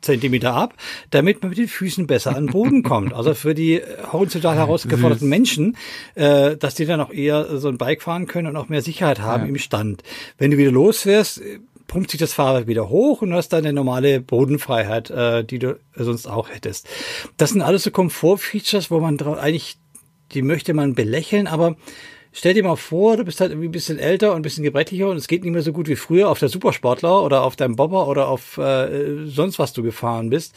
Zentimeter ab, damit man mit den Füßen besser an den Boden kommt. Also für die äh, horizontal herausgeforderten Menschen, äh, dass die dann auch eher so ein Bike fahren können und auch mehr Sicherheit haben im Stand. Wenn du wieder losfährst, äh, pumpt sich das Fahrrad wieder hoch und du hast dann eine normale Bodenfreiheit, äh, die du sonst auch hättest. Das sind alles so Komfortfeatures, wo man drauf eigentlich, die möchte man belächeln, aber Stell dir mal vor, du bist halt irgendwie ein bisschen älter und ein bisschen gebrechlicher und es geht nicht mehr so gut wie früher auf der Supersportler oder auf deinem Bobber oder auf äh, sonst was du gefahren bist.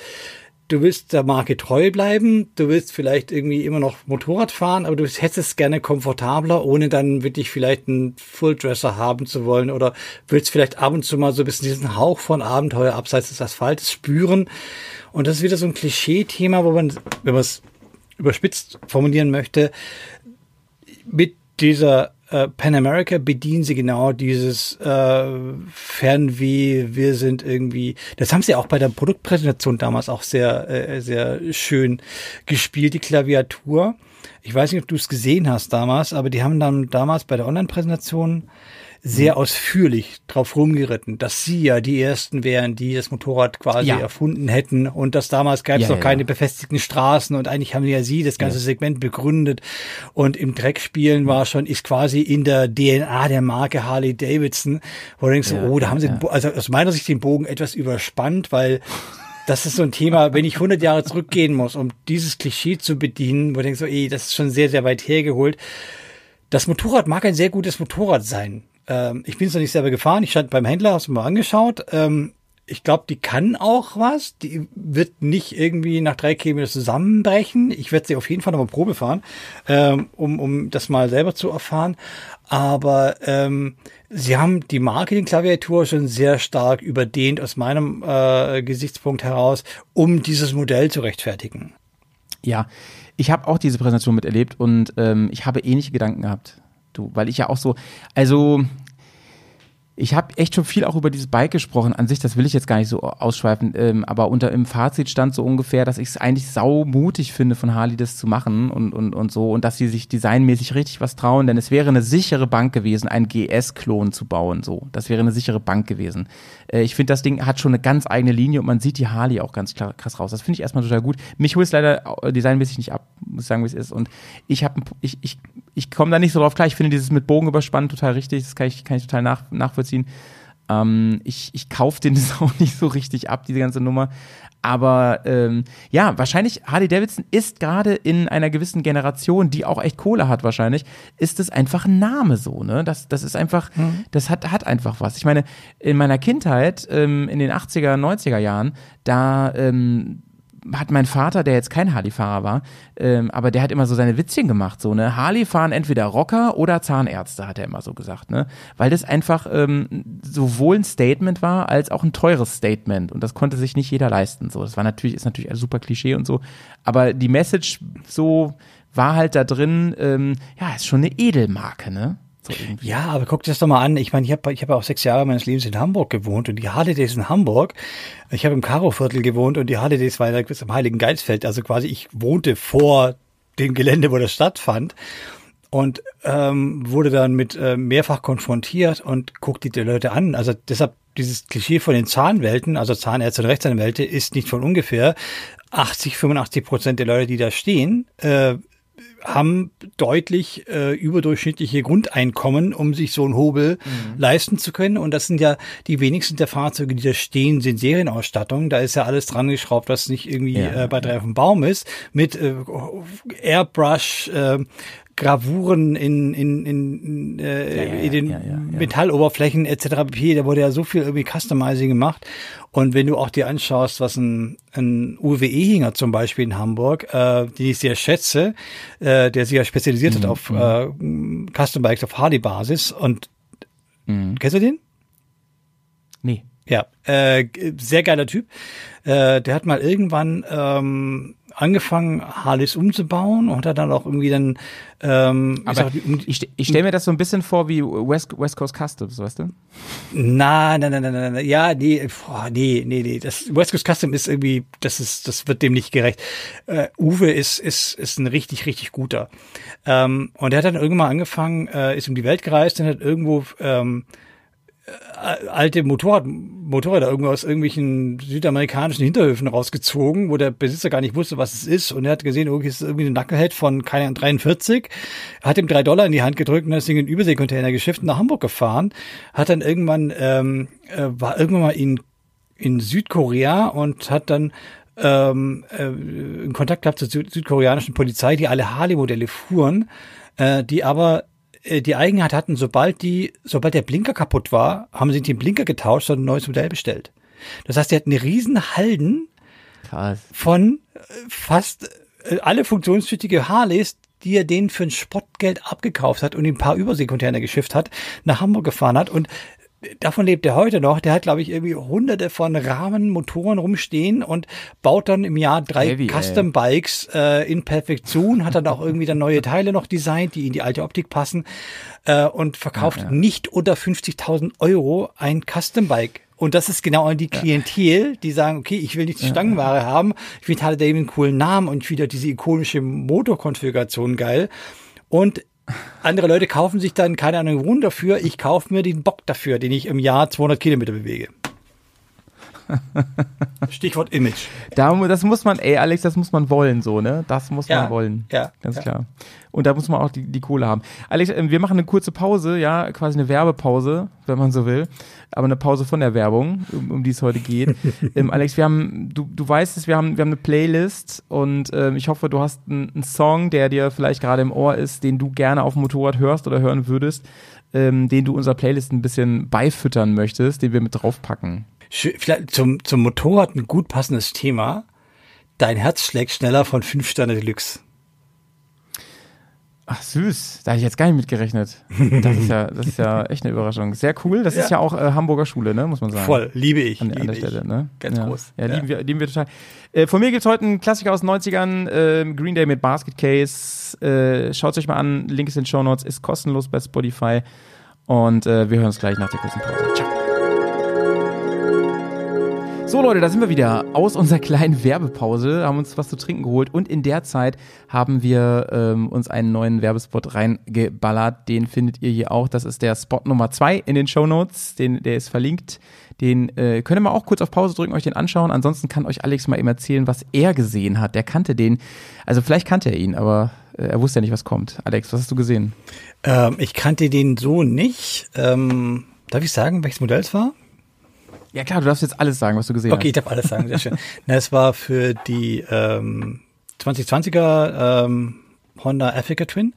Du willst der Marke treu bleiben, du willst vielleicht irgendwie immer noch Motorrad fahren, aber du hättest es gerne komfortabler, ohne dann wirklich vielleicht einen Fulldresser haben zu wollen oder willst vielleicht ab und zu mal so ein bisschen diesen Hauch von Abenteuer abseits des Asphaltes spüren. Und das ist wieder so ein Klischee-Thema, wo man, wenn man es überspitzt formulieren möchte, mit dieser äh, Pan America bedienen sie genau dieses äh, Fernweh, wir sind irgendwie, das haben sie auch bei der Produktpräsentation damals auch sehr, äh, sehr schön gespielt, die Klaviatur. Ich weiß nicht, ob du es gesehen hast damals, aber die haben dann damals bei der Online-Präsentation sehr ausführlich drauf rumgeritten, dass sie ja die ersten wären, die das Motorrad quasi Ja. erfunden hätten und dass damals gab es Ja, noch keine befestigten Straßen und eigentlich haben ja sie das ganze Segment begründet und im Dreckspielen war schon, ist quasi in der DNA der Marke Harley Davidson, wo du denkst, oh, da haben sie, also aus meiner Sicht den Bogen etwas überspannt, weil das ist so ein Thema, wenn ich 100 Jahre zurückgehen muss, um dieses Klischee zu bedienen, wo du denkst, so, ey, das ist schon sehr, sehr weit hergeholt. Das Motorrad mag ein sehr gutes Motorrad sein. Ähm, ich bin es noch nicht selber gefahren. Ich stand beim Händler, hast du mal angeschaut. Ähm, ich glaube, die kann auch was. Die wird nicht irgendwie nach drei Kilometern zusammenbrechen. Ich werde sie auf jeden Fall nochmal Probe fahren, ähm, um, um das mal selber zu erfahren. Aber ähm, sie haben die Marketing-Klaviatur schon sehr stark überdehnt aus meinem äh, Gesichtspunkt heraus, um dieses Modell zu rechtfertigen. Ja, ich habe auch diese Präsentation miterlebt und ähm, ich habe ähnliche Gedanken gehabt. Du, weil ich ja auch so, also ich habe echt schon viel auch über dieses Bike gesprochen. An sich, das will ich jetzt gar nicht so ausschweifen, ähm, aber unter im Fazit stand so ungefähr, dass ich es eigentlich sau mutig finde, von Harley das zu machen und, und, und so und dass sie sich designmäßig richtig was trauen, denn es wäre eine sichere Bank gewesen, einen GS-Klon zu bauen. So, das wäre eine sichere Bank gewesen. Äh, ich finde, das Ding hat schon eine ganz eigene Linie und man sieht die Harley auch ganz klar, krass raus. Das finde ich erstmal total gut. Mich holt es leider äh, designmäßig nicht ab, muss ich sagen, wie es ist. Und ich habe, ich, ich, ich komme da nicht so drauf klar. Ich finde dieses mit Bogen überspannen total richtig. Das kann ich, kann ich total nach, nachvollziehen. Ähm, ich ich kaufe den [laughs] das auch nicht so richtig ab, diese ganze Nummer. Aber ähm, ja, wahrscheinlich Harley Davidson ist gerade in einer gewissen Generation, die auch echt Kohle hat wahrscheinlich, ist es einfach ein Name so, ne? Das, das ist einfach, das hat, hat einfach was. Ich meine, in meiner Kindheit, ähm, in den 80er, 90er Jahren, da ähm, hat mein Vater, der jetzt kein Harley-Fahrer war, ähm, aber der hat immer so seine Witzchen gemacht, so, ne? Harley fahren entweder Rocker oder Zahnärzte, hat er immer so gesagt, ne? Weil das einfach ähm, sowohl ein Statement war, als auch ein teures Statement. Und das konnte sich nicht jeder leisten. So, das war natürlich, ist natürlich ein super Klischee und so. Aber die Message so war halt da drin, ähm, ja, ist schon eine Edelmarke, ne? So. Ja, aber guck dir das doch mal an. Ich meine, ich habe ich hab auch sechs Jahre meines Lebens in Hamburg gewohnt und die Days in Hamburg. Ich habe im Karo-Viertel gewohnt und die Days war ja am Heiligen Geizfeld. Also quasi ich wohnte vor dem Gelände, wo das stattfand und ähm, wurde dann mit äh, mehrfach konfrontiert und guckte die Leute an. Also deshalb dieses Klischee von den Zahnwelten, also Zahnärzte und Rechtsanwälte, ist nicht von ungefähr. 80, 85 Prozent der Leute, die da stehen, äh, haben deutlich äh, überdurchschnittliche Grundeinkommen, um sich so einen Hobel leisten zu können. Und das sind ja die wenigsten der Fahrzeuge, die da stehen, sind Serienausstattung. Da ist ja alles dran geschraubt, was nicht irgendwie Ja. äh, bei drei auf dem Baum ist, mit äh, Airbrush. Äh, Gravuren in, in, in, äh, Ja, ja, in den ja. Metalloberflächen etc. Da wurde ja so viel irgendwie Customizing gemacht. Und wenn du auch dir anschaust, was ein, ein Uwe Ehinger zum Beispiel in Hamburg, äh, den ich sehr schätze, äh, der sich ja spezialisiert hat auf äh, Custom Bikes auf Harley-Basis. Und kennst du den? Nee. Ja, äh, sehr geiler Typ. Äh, der hat mal irgendwann ähm, angefangen, Harleys umzubauen und hat dann auch irgendwie dann ähm, ich Aber die- um, ich, ich stelle mir das so ein bisschen vor wie West, West Coast Customs, weißt du? Nein, nein, nein, nein, nein. Ja, nee, boah, nee, nee, nee. Das West Coast Custom ist irgendwie, das ist, das wird dem nicht gerecht. Äh, Uwe ist, ist, ist ein richtig, richtig guter. Ähm, und er hat dann irgendwann angefangen, äh, ist um die Welt gereist und hat irgendwo ähm, äh, alte Motorrad, Motorräder irgendwo aus irgendwelchen südamerikanischen Hinterhöfen rausgezogen, wo der Besitzer gar nicht wusste, was es ist. Und er hat gesehen, es ist irgendwie ein Knucklehead von keine Ahnung, 43, hat ihm drei Dollar in die Hand gedrückt und Ding in den und nach Hamburg gefahren. Hat dann irgendwann, ähm, äh, war irgendwann mal in, in Südkorea und hat dann ähm, äh, in Kontakt gehabt zur süd südkoreanischen Polizei, die alle Harley-Modelle fuhren, äh, die aber äh, die Eigenheit hatten, sobald die, sobald der Blinker kaputt war, haben sie den Blinker getauscht und ein neues Modell bestellt. Das heißt, die hatten eine riesen Halden Krass. von äh, fast äh, alle funktionstüchtige Harleys, die er denen für ein Spottgeld abgekauft hat und ihm ein paar Überseekontainer geschifft hat, nach Hamburg gefahren hat und Davon lebt er heute noch. Der hat, glaube ich, irgendwie hunderte von Rahmenmotoren rumstehen und baut dann im Jahr drei Heavy. Custom Bikes äh, in Perfektion, hat dann auch irgendwie dann neue Teile noch designt, die in die alte Optik passen äh, und verkauft nicht unter 50.000 Euro ein Custom Bike. Und das ist genau die Klientel, die sagen, okay, ich will nicht die Stangenware haben, ich finde Harley Davidson einen coolen Namen und ich finde diese ikonische Motorkonfiguration geil. Und andere Leute kaufen sich dann, keine Ahnung, Wohn dafür. Ich kaufe mir den Bock dafür, den ich im Jahr 200 Kilometer bewege. [laughs] Stichwort Image. Da, das muss man, ey Alex, das muss man wollen, so, ne? Das muss Ja, man wollen. ja, Ganz ja. klar. Und da muss man auch die, die Kohle haben. Alex, ähm, wir machen eine kurze Pause, ja, quasi eine Werbepause, wenn man so will. Aber eine Pause von der Werbung, um, um die es heute geht. [laughs] ähm, Alex, wir haben, du, du weißt es, wir haben, wir haben eine Playlist und ähm, ich hoffe, du hast einen, einen Song, der dir vielleicht gerade im Ohr ist, den du gerne auf dem Motorrad hörst oder hören würdest, ähm, den du unserer Playlist ein bisschen beifüttern möchtest, den wir mit draufpacken. Vielleicht zum, zum Motorrad ein gut passendes Thema. Dein Herz schlägt schneller von 5 Sterne Deluxe. Ach süß, da hätte ich jetzt gar nicht mitgerechnet. Das ist ja, das ist ja echt eine Überraschung. Sehr cool. Das ist ja auch äh, Hamburger Schule, ne, muss man sagen. Voll, liebe ich. An, liebe an der ich. Stelle, ne? Ganz ja. groß. Ja, Ja. lieben wir, lieben wir total. Äh, von mir gibt's heute einen Klassiker aus den 90ern, äh, Green Day mit Basket Case. Äh, Schaut euch mal an, Link ist in den Show Notes, ist kostenlos bei Spotify. Und äh, wir hören uns gleich nach der kurzen Pause. Ciao. So Leute, da sind wir wieder aus unserer kleinen Werbepause, haben uns was zu trinken geholt und in der Zeit haben wir ähm, uns einen neuen Werbespot reingeballert. Den findet ihr hier auch. Das ist der Spot Nummer zwei in den Show Notes. Den, der ist verlinkt. Den äh, könnt ihr mal auch kurz auf Pause drücken, euch den anschauen. Ansonsten kann euch Alex mal eben erzählen, was er gesehen hat. Der kannte den. Also vielleicht kannte er ihn, aber äh, er wusste ja nicht, was kommt. Alex, was hast du gesehen? Ähm, ich kannte den so nicht. Ähm, darf ich sagen, welches Modell es war? Ja klar, du darfst jetzt alles sagen, was du gesehen Okay, ich hast. darf alles sagen, sehr schön. Na, es war für die ähm, 2020er ähm, Honda Africa Twin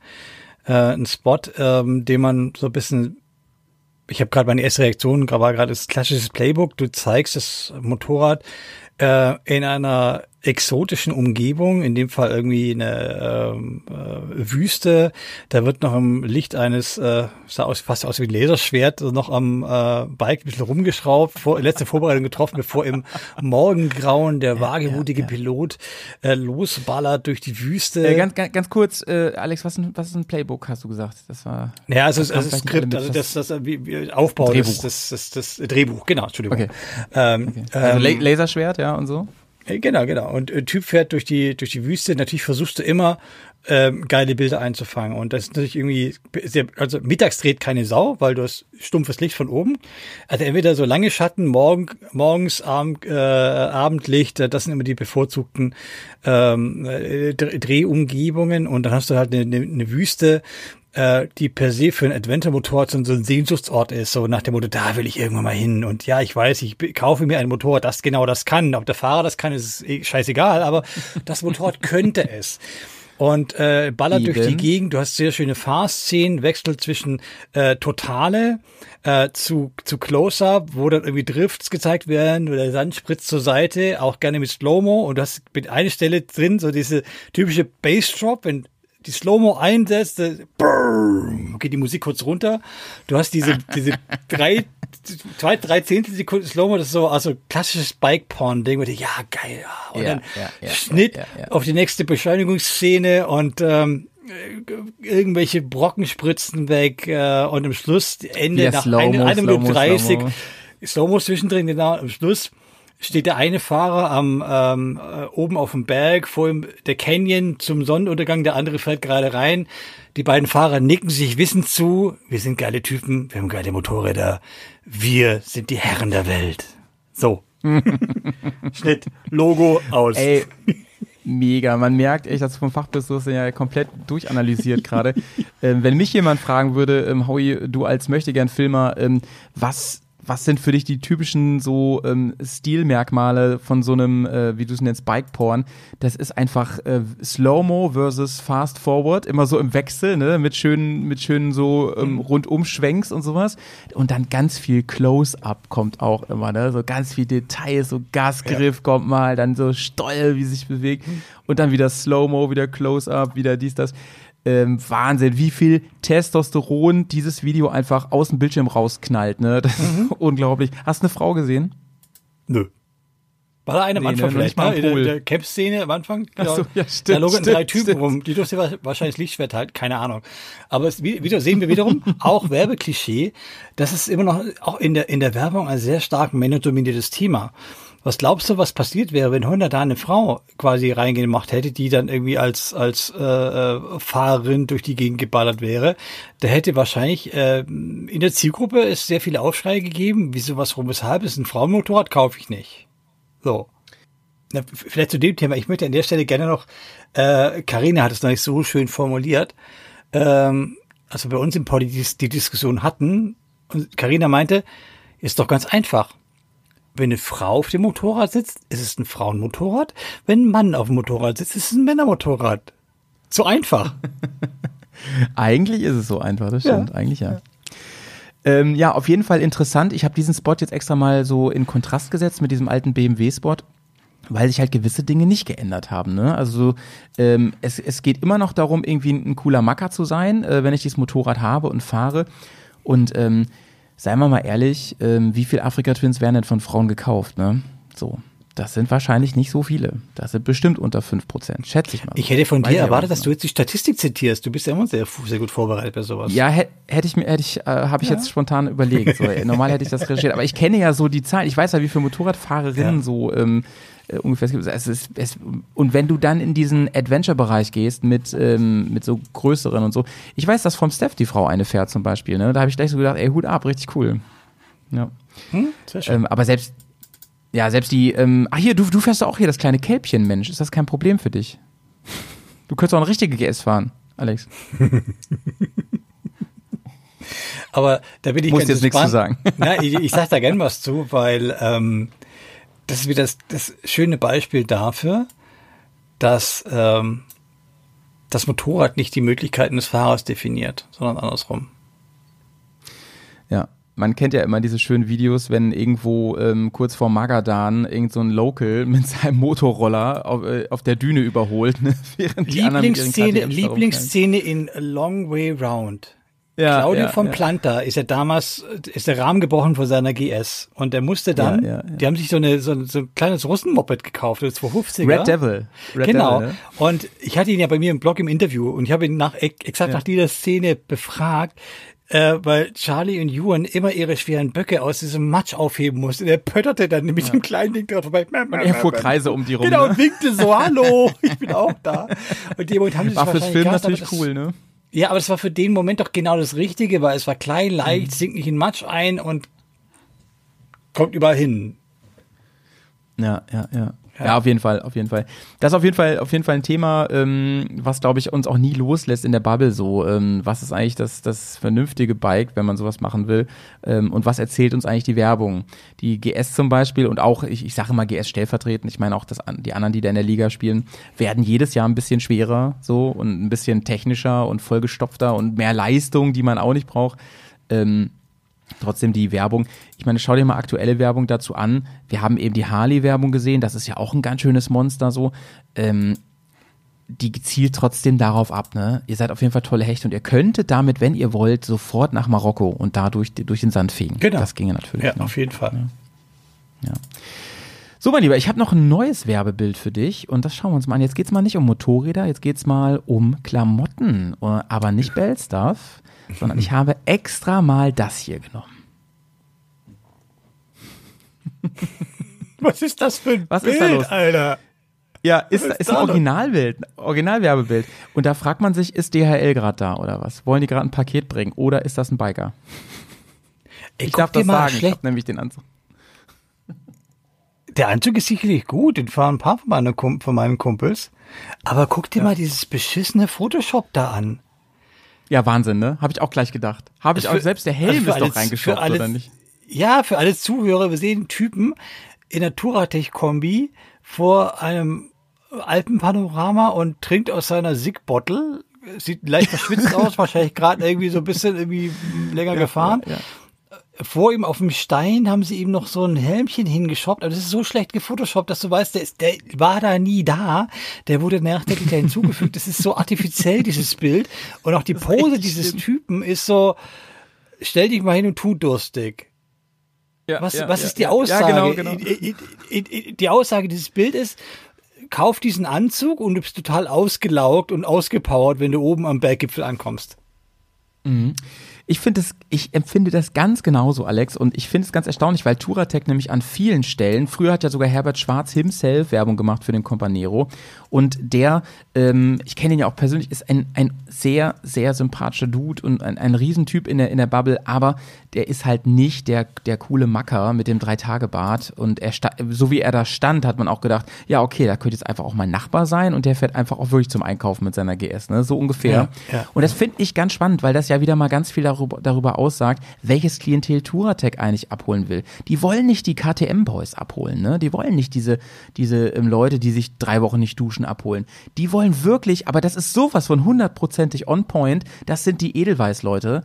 äh, ein Spot, ähm, den man so ein bisschen ich habe gerade meine erste Reaktion, war gerade das klassische Playbook. Du zeigst das Motorrad äh, in einer exotischen Umgebung, in dem Fall irgendwie eine ähm, äh, Wüste. Da wird noch im Licht eines, äh, sah aus, fast aus wie ein Laserschwert, noch am äh, Bike ein bisschen rumgeschraubt, vor, letzte Vorbereitung getroffen, bevor im [laughs] Morgengrauen der wagemutige Pilot äh, losballert durch die Wüste. Äh, ganz, ganz, ganz kurz, äh, Alex, was, was ist ein Playbook, hast du gesagt? Das war. Ja, also, Das also das Skript, also das, das, das wie, wie Aufbau Drehbuch. des, des, des, des Drehbuch, genau, Entschuldigung. Okay. Ähm, Also ähm, La Laserschwert, ja, und so. Äh, Genau, genau. Und ein Typ fährt durch die, durch die Wüste. Natürlich versuchst du immer, ähm, geile Bilder einzufangen. Und das ist natürlich irgendwie, sehr, also mittags dreht keine Sau, weil du hast stumpfes Licht von oben. Also entweder so lange Schatten, morgen, morgens, Abend, äh, Abendlicht, äh, das sind immer die bevorzugten ähm, äh, Dr- Drehumgebungen. Und dann hast du halt eine, eine, eine Wüste, äh, die per se für ein Adventure-Motorrad so, ein Sehnsuchtsort ist, so nach dem Motto, da will ich irgendwann mal hin. Und ja, ich weiß, ich kaufe mir ein Motorrad, das genau das kann. Ob der Fahrer das kann, ist eh scheißegal, aber [laughs] das Motorrad könnte es. Und äh, ballert durch die Eben. Gegend, du hast sehr schöne Fahrszenen, Wechsel zwischen äh, Totale äh, zu, zu Close-Up, wo dann irgendwie Drifts gezeigt werden, oder der Sand spritzt zur Seite, auch gerne mit Slow-Mo und du hast mit einer Stelle drin so diese typische Bass-Drop, wenn die Slow-Mo einsetzt, geht die Musik kurz runter. Du hast diese, diese [laughs] drei, zwei, drei Zehntel Sekunden Slow-Mo, das ist so, also klassisches Bike-Porn-Ding, wo du, ja, geil, ja. Und Ja, dann ja, Schnitt auf die nächste Beschleunigungsszene und ähm, äh, irgendwelche Brocken spritzen weg äh, und am Schluss Ende nach Slow-Mo, einer eine Minute Slow-Mo, 30 Slow-Mo. Slow-Mo zwischendrin, genau, am Schluss steht der eine Fahrer am ähm, äh, oben auf dem Berg vor ihm der Canyon zum Sonnenuntergang, der andere fährt gerade rein. Die beiden Fahrer nicken sich wissend zu. Wir sind geile Typen, wir haben geile Motorräder. Wir sind die Herren der Welt. So. [laughs] Schnitt, Logo aus. Ey, mega. Man merkt echt, dass du vom Fach bist, du hast den ja komplett durchanalysiert gerade. [laughs] ähm, wenn mich jemand fragen würde, ähm, Howie, du als Möchtegern-Filmer, ähm, was was sind für dich die typischen so ähm, Stilmerkmale von so einem, äh, wie du es nennst, Bike-Porn? Das ist einfach äh, Slow-Mo versus Fast-Forward, immer so im Wechsel, ne, mit schönen, mit schönen so ähm, Rundumschwenks und sowas. Und dann ganz viel Close-Up kommt auch immer, ne, so ganz viel Details, so Gasgriff kommt mal, dann so Steuer, wie sich bewegt und dann wieder Slow-Mo, wieder Close-Up, wieder dies, das. Ähm, Wahnsinn, wie viel Testosteron dieses Video einfach aus dem Bildschirm rausknallt, ne? Das ist unglaublich. Hast du eine Frau gesehen? Nö. War da eine am Nee, Anfang ne, vielleicht, noch ne? In mal der, der Pool. Camp-Szene am Anfang? Ach so, ja, Da stimmt, logen stimmt, drei Typen stimmt. rum. Die durfte wa- wahrscheinlich Lichtschwert halt, keine Ahnung. Aber es, wie- wieder sehen wir wiederum, [laughs] auch Werbeklischee, das ist immer noch, auch in der, in der Werbung ein sehr stark männerdominiertes Thema. Was glaubst du, was passiert wäre, wenn Honda da eine Frau quasi reingemacht hätte, die dann irgendwie als als äh, äh, Fahrerin durch die Gegend geballert wäre? Da hätte wahrscheinlich äh, in der Zielgruppe es sehr viele Aufschreie gegeben. Wieso, was, rum, weshalb? Ist ein Frauenmotorrad, kaufe ich nicht. So. Na, vielleicht zu dem Thema. Ich möchte an der Stelle gerne noch, äh, Karina hat es noch nicht so schön formuliert, ähm, als wir bei uns im Poli die, die Diskussion hatten, und Karina meinte, ist doch ganz einfach. Wenn eine Frau auf dem Motorrad sitzt, ist es ein Frauenmotorrad. Wenn ein Mann auf dem Motorrad sitzt, ist es ein Männermotorrad. So einfach. [laughs] Eigentlich ist es so einfach, das stimmt. Eigentlich ja. Ähm, ja, auf jeden Fall interessant. Ich habe diesen Spot jetzt extra mal so in Kontrast gesetzt mit diesem alten BMW-Spot, weil sich halt gewisse Dinge nicht geändert haben. Ne? Also ähm, es, es geht immer noch darum, irgendwie ein, ein cooler Macker zu sein, äh, wenn ich dieses Motorrad habe und fahre. Und ähm, seien wir mal ehrlich, ähm, wie viel Afrika-Twins werden denn von Frauen gekauft? Ne? So, das sind wahrscheinlich nicht so viele. Das sind bestimmt unter 5%, schätze ich mal. Ich hätte von Weiß dir erwartet, dass du jetzt die Statistik zitierst. Du bist ja immer sehr, sehr gut vorbereitet bei sowas. Ja, hätte hätt ich mir, hätte ich, äh, habe ich jetzt spontan überlegt. So, normal hätte ich das recherchiert, aber ich kenne ja so die Zahlen. Ich weiß ja, wie viele Motorradfahrerinnen Ja. so ähm, äh, ungefähr es gibt. Es ist, es, und wenn du dann in diesen Adventure-Bereich gehst mit ähm, mit so größeren und so, ich weiß, dass vom Steph die Frau eine fährt zum Beispiel. Ne, da habe ich gleich so gedacht, ey Hut ab, richtig cool. Ja, Sehr schön. ähm, aber selbst ja, selbst die, ähm, ach hier, du, du fährst doch auch hier das kleine Kälbchen, Mensch. Ist das kein Problem für dich? Du könntest auch eine richtige GS fahren, Alex. [laughs] Aber da bin ich Musst ganz jetzt nichts zu gespannt. sagen. Na, ich, ich sag da gern was zu, weil ähm, das ist wieder das, das schöne Beispiel dafür, dass ähm, das Motorrad nicht die Möglichkeiten des Fahrers definiert, sondern andersrum. Ja, man kennt ja immer diese schönen Videos, wenn irgendwo ähm, kurz vor Magadan irgend so ein Local [laughs] mit seinem Motorroller auf, äh, auf der Düne überholt, ne? [laughs] während die anderen Lieblingsszene, da Lieblingsszene in A Long Way Round. Ja, Claudio ja, vom ja. Planta ist ja damals, ist der Rahmen gebrochen von seiner GS. Und er musste dann, Ja, ja, ja. die haben sich so, eine, so, ein- so ein kleines Russenmoped gekauft, das 250er. Red Devil. Red genau. Devil, ne? Und ich hatte ihn ja bei mir im Blog im Interview und ich habe ihn nach, ex- exakt Ja. nach dieser Szene befragt, äh, weil Charlie und Ewan immer ihre schweren Böcke aus diesem Matsch aufheben mussten. Er pötterte dann mit dem kleinen Ding dort vorbei. Und er fuhr Kreise um die rum. Genau, ne? und winkte so, hallo, ich bin auch da. Und die haben sie War fürs Film gehabt, natürlich cool, ne? Ja, aber das war für den Moment doch genau das Richtige, weil es war klein, leicht, Mhm. sinkt nicht in Matsch ein und kommt überall hin. Ja, ja, ja. Ja, auf jeden Fall, auf jeden Fall. Das ist auf jeden Fall, auf jeden Fall ein Thema, ähm, was glaube ich uns auch nie loslässt in der Bubble. So, ähm, was ist eigentlich das, das vernünftige Bike, wenn man sowas machen will? Ähm, und was erzählt uns eigentlich die Werbung? Die GS zum Beispiel und auch, ich, ich sage immer GS stellvertretend. Ich meine auch, das, an- die anderen, die da in der Liga spielen, werden jedes Jahr ein bisschen schwerer, so und ein bisschen technischer und vollgestopfter und mehr Leistung, die man auch nicht braucht. Ähm, trotzdem die Werbung. Ich meine, schau dir mal aktuelle Werbung dazu an. Wir haben eben die Harley-Werbung gesehen. Das ist ja auch ein ganz schönes Monster so. Ähm, die zielt trotzdem darauf ab, ne? Ihr seid auf jeden Fall tolle Hechte und ihr könntet damit, wenn ihr wollt, sofort nach Marokko und da durch, den Sand fegen. Genau. Das ginge natürlich. Ja, ne? auf jeden Fall. So, mein Lieber, ich habe noch ein neues Werbebild für dich und das schauen wir uns mal an. Jetzt geht's mal nicht um Motorräder, jetzt geht's mal um Klamotten, äh, aber nicht Bell-Stuff, sondern ich habe extra mal das hier genommen. [laughs] Was ist das für ein Was Bild, ist da los? Alter? Ja, ist, ist ist ein? Originalbild, ein Originalwerbebild. Und da fragt man sich, ist DHL gerade da oder was? Wollen die gerade ein Paket bringen oder ist das ein Biker? Ey, Ich darf das mal sagen, ich schlecht. hab nämlich den Anzug. Der Anzug ist sicherlich gut, den fahren ein paar von, meinen Kum- von meinen Kumpels. Aber guck dir mal dieses beschissene Photoshop da an. Ja, Wahnsinn, ne? Habe ich auch gleich gedacht. Habe ich Also auch, selbst der Helm also ist alle- doch alle- oder nicht? Ja, für alle Zuhörer, wir sehen einen Typen in der Turatech-Kombi vor einem Alpenpanorama und trinkt aus seiner Sig-Bottle. Sieht leicht verschwitzt [laughs] aus, wahrscheinlich gerade irgendwie so ein bisschen irgendwie länger gefahren. Ja. Vor ihm auf dem Stein haben sie ihm noch so ein Helmchen hingeschoppt, aber das ist so schlecht gefotoshoppt, dass du weißt, der, ist, der war da nie da. Der wurde nachträglich da hinzugefügt. Das ist so artifiziell, dieses Bild. Und auch die Pose dieses schlimm. Typen ist so, stell dich mal hin und tu durstig. Ja, Was, ja, was ja, ist die. Aussage? Ja, genau, genau. Die Aussage dieses Bild ist, kauf diesen Anzug und du bist total ausgelaugt und ausgepowert, wenn du oben am Berggipfel ankommst. Ich finde es, ich empfinde das ganz genauso, Alex, und ich finde es ganz erstaunlich, weil Touratec nämlich an vielen Stellen, früher hat ja sogar Herbert Schwarz himself Werbung gemacht für den Companero und der, ähm, ich kenne ihn ja auch persönlich, ist ein, ein sehr, sehr sympathischer Dude und ein, ein Riesentyp in der, in der Bubble, aber der ist halt nicht der, der coole Macker mit dem Drei-Tage-Bart und er, so wie er da stand, hat man auch gedacht, ja, okay, da könnte jetzt einfach auch mein Nachbar sein und der fährt einfach auch wirklich zum Einkaufen mit seiner GS, ne, so ungefähr. Ja, ja. Und das finde ich ganz spannend, weil das ja wieder mal ganz viel darüber, darüber aussagt, welches Klientel Touratec eigentlich abholen will. Die wollen nicht die KTM-Boys abholen, ne? Die wollen nicht diese, diese ähm, Leute, die sich drei Wochen nicht duschen, abholen. Die wollen wirklich, aber das ist sowas von hundertprozentig on point, das sind die Edelweiß-Leute.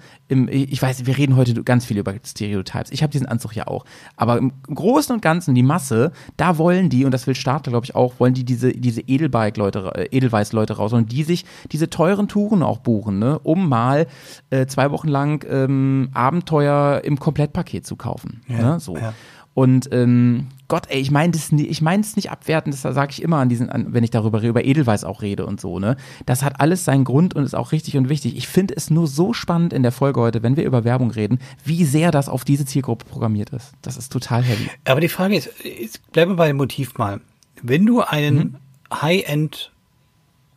Ich weiß, wir reden heute ganz viel über Stereotypes. Ich habe diesen Anzug ja auch. Aber im Großen und Ganzen, die Masse, da wollen die, und das will Starter, glaube ich, auch, wollen die diese, diese Edelbike-Leute, äh, Edelweiß-Leute raus und die sich diese teuren Touren auch buchen, ne? um mal äh, zwei Wochen lang ähm, Abenteuer im Komplettpaket zu kaufen. ne? So. ja. Und ähm, Gott, ey, ich meine nie, ich meine es nicht abwertend, das sage ich immer an diesen, an, wenn ich darüber über Edelweiß auch rede und so, ne? Das hat alles seinen Grund und ist auch richtig und wichtig. Ich finde es nur so spannend in der Folge heute, wenn wir über Werbung reden, wie sehr das auf diese Zielgruppe programmiert ist. Das ist total heavy. Aber die Frage ist, jetzt bleiben wir bei dem Motiv mal. Wenn du einen Mhm. High-End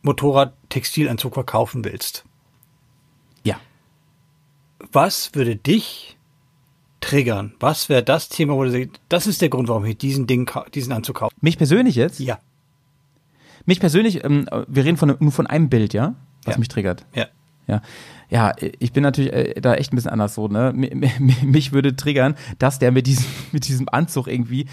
Motorrad-Textilanzug verkaufen willst, Ja. Was würde dich triggern? Was wäre das Thema, wo du sagst, das ist der Grund, warum ich diesen Ding, diesen Anzug kaufe? Mich persönlich jetzt? Ja, Mich persönlich, ähm, wir reden von, nur von einem Bild, ja? Was Ja. mich triggert. ja. Ja, ja, ich bin natürlich äh, da echt ein bisschen anders so, ne? Mi- mi- Mich würde triggern, dass der mit diesem, [laughs] mit diesem Anzug irgendwie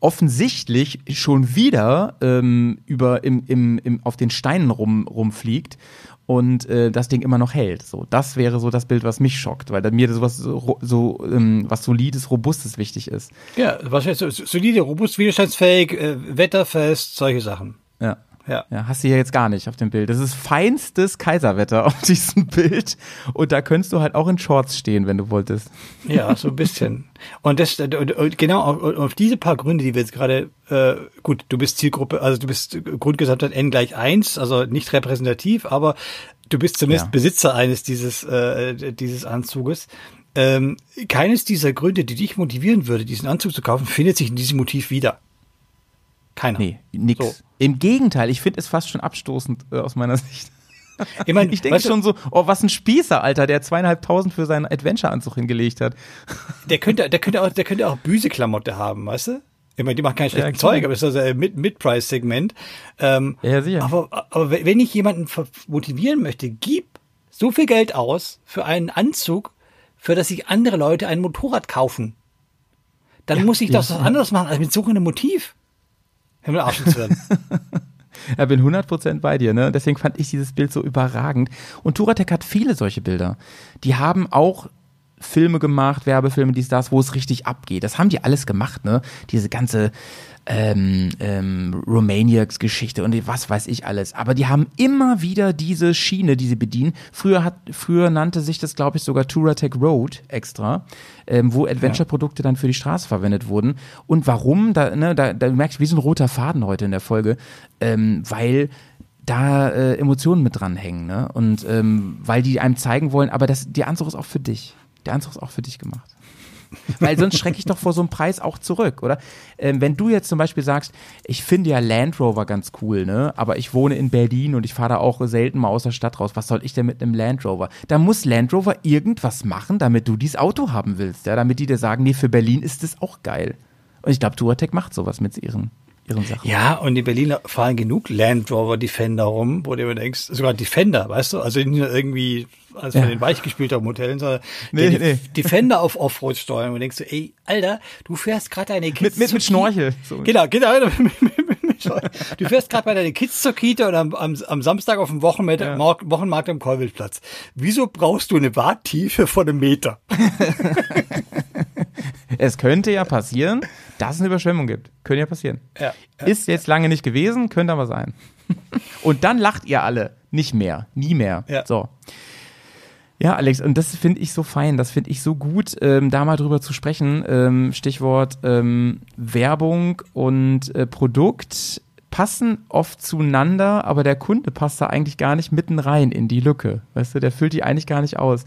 offensichtlich schon wieder ähm, über im, im, im, auf den Steinen rum, rumfliegt und äh, das Ding immer noch hält. So, das wäre so das Bild, was mich schockt, weil da mir sowas so, so ähm, was solides, robustes wichtig ist. Ja, was so, solide, robust, widerstandsfähig, äh, wetterfest, solche Sachen. Ja. Ja. Ja, hast du hier jetzt gar nicht auf dem Bild. Das ist feinstes Kaiserwetter auf diesem Bild. Und da könntest du halt auch in Shorts stehen, wenn du wolltest. Ja, so ein bisschen. Und das genau auf, auf diese paar Gründe, die wir jetzt gerade äh, gut, du bist Zielgruppe, also du bist Grundgesamtheit n gleich eins, also nicht repräsentativ, aber du bist zumindest Ja. Besitzer eines dieses äh, dieses Anzuges. Ähm, keines dieser Gründe, die dich motivieren würde, diesen Anzug zu kaufen, findet sich in diesem Motiv wieder. Keiner. Nee, nix. So. Im Gegenteil, ich finde es fast schon abstoßend äh, aus meiner [laughs] Sicht. Ich, mein, Ich denke schon so, oh, was ein Spießer, Alter, der zweieinhalbtausend für seinen Adventure-Anzug hingelegt hat. [laughs] Der könnte, der könnte auch, der könnte auch Büse-Klamotte haben, weißt du? Ich meine, die machen kein schlechtes klar. Zeug, aber es ist also ein Mid- Mid-Price-Segment. Ähm, Ja, ja, sicher. Aber, aber wenn ich jemanden motivieren möchte, gib so viel Geld aus für einen Anzug, für das sich andere Leute ein Motorrad kaufen. Dann muss ich ja, doch was ja. anderes machen als mit so einem Motiv. Himmel Arsch ins Hirn. Ja, bin 100% bei dir, ne? Deswegen fand ich dieses Bild so überragend. Und Turatec hat viele solche Bilder. Die haben auch Filme gemacht, Werbefilme, dies, das, wo es richtig abgeht. Das haben die alles gemacht, ne? Diese ganze ähm, ähm, Romaniacs-Geschichte und was weiß ich alles. Aber die haben immer wieder diese Schiene, die sie bedienen. Früher hat, früher nannte sich das, glaube ich, sogar Touratec Road extra, ähm, wo Adventure-Produkte dann für die Straße verwendet wurden. Und warum? Da, ne, da, da merkst du, wie so ein roter Faden heute in der Folge, ähm, weil da äh, Emotionen mit dranhängen, ne? Und ähm, weil die einem zeigen wollen, aber das, der Anzug ist auch für dich. Der Anzug ist auch für dich gemacht. Weil sonst schrecke ich doch vor so einem Preis auch zurück, oder? Ähm, wenn du jetzt zum Beispiel sagst, ich finde ja Land Rover ganz cool, ne? Aber ich wohne in Berlin und ich fahre da auch selten mal aus der Stadt raus. Was soll ich denn mit einem Land Rover? Da muss Land Rover irgendwas machen, damit du dieses Auto haben willst, ja? Damit die dir sagen, nee, für Berlin ist es auch geil. Und ich glaube, Touratec macht sowas mit ihren, ihren Sachen. Ja, und in Berlin fahren genug Land Rover Defender rum, wo du immer denkst, sogar Defender, weißt du? Also nicht nur irgendwie als von Ja. den weichgespielten Modellen, sondern Nee, nee. Defender auf Offroad steuern und denkst du, ey, Alter, du fährst gerade deine Kids Mit, mit, mit Schnorchel. So. Genau, genau. [laughs] Schnorchel. Du fährst gerade bei deinen Kids zur Kita und am, am, am Samstag auf dem Wochenmarkt, Wochenmarkt am Kolwildplatz. Wieso brauchst du eine Warttiefe von einem Meter? [laughs] Es könnte ja passieren, dass es eine Überschwemmung gibt. Könnte ja passieren. Ja, Ist jetzt lange nicht gewesen, könnte aber sein. Und dann lacht ihr alle. Nicht mehr. Nie mehr. Ja. So. Ja, Alex, und das finde ich so fein, das finde ich so gut, ähm, da mal drüber zu sprechen. Ähm, Stichwort ähm, Werbung und äh, Produkt passen oft zueinander, aber der Kunde passt da eigentlich gar nicht mitten rein in die Lücke. Weißt du, der füllt die eigentlich gar nicht aus.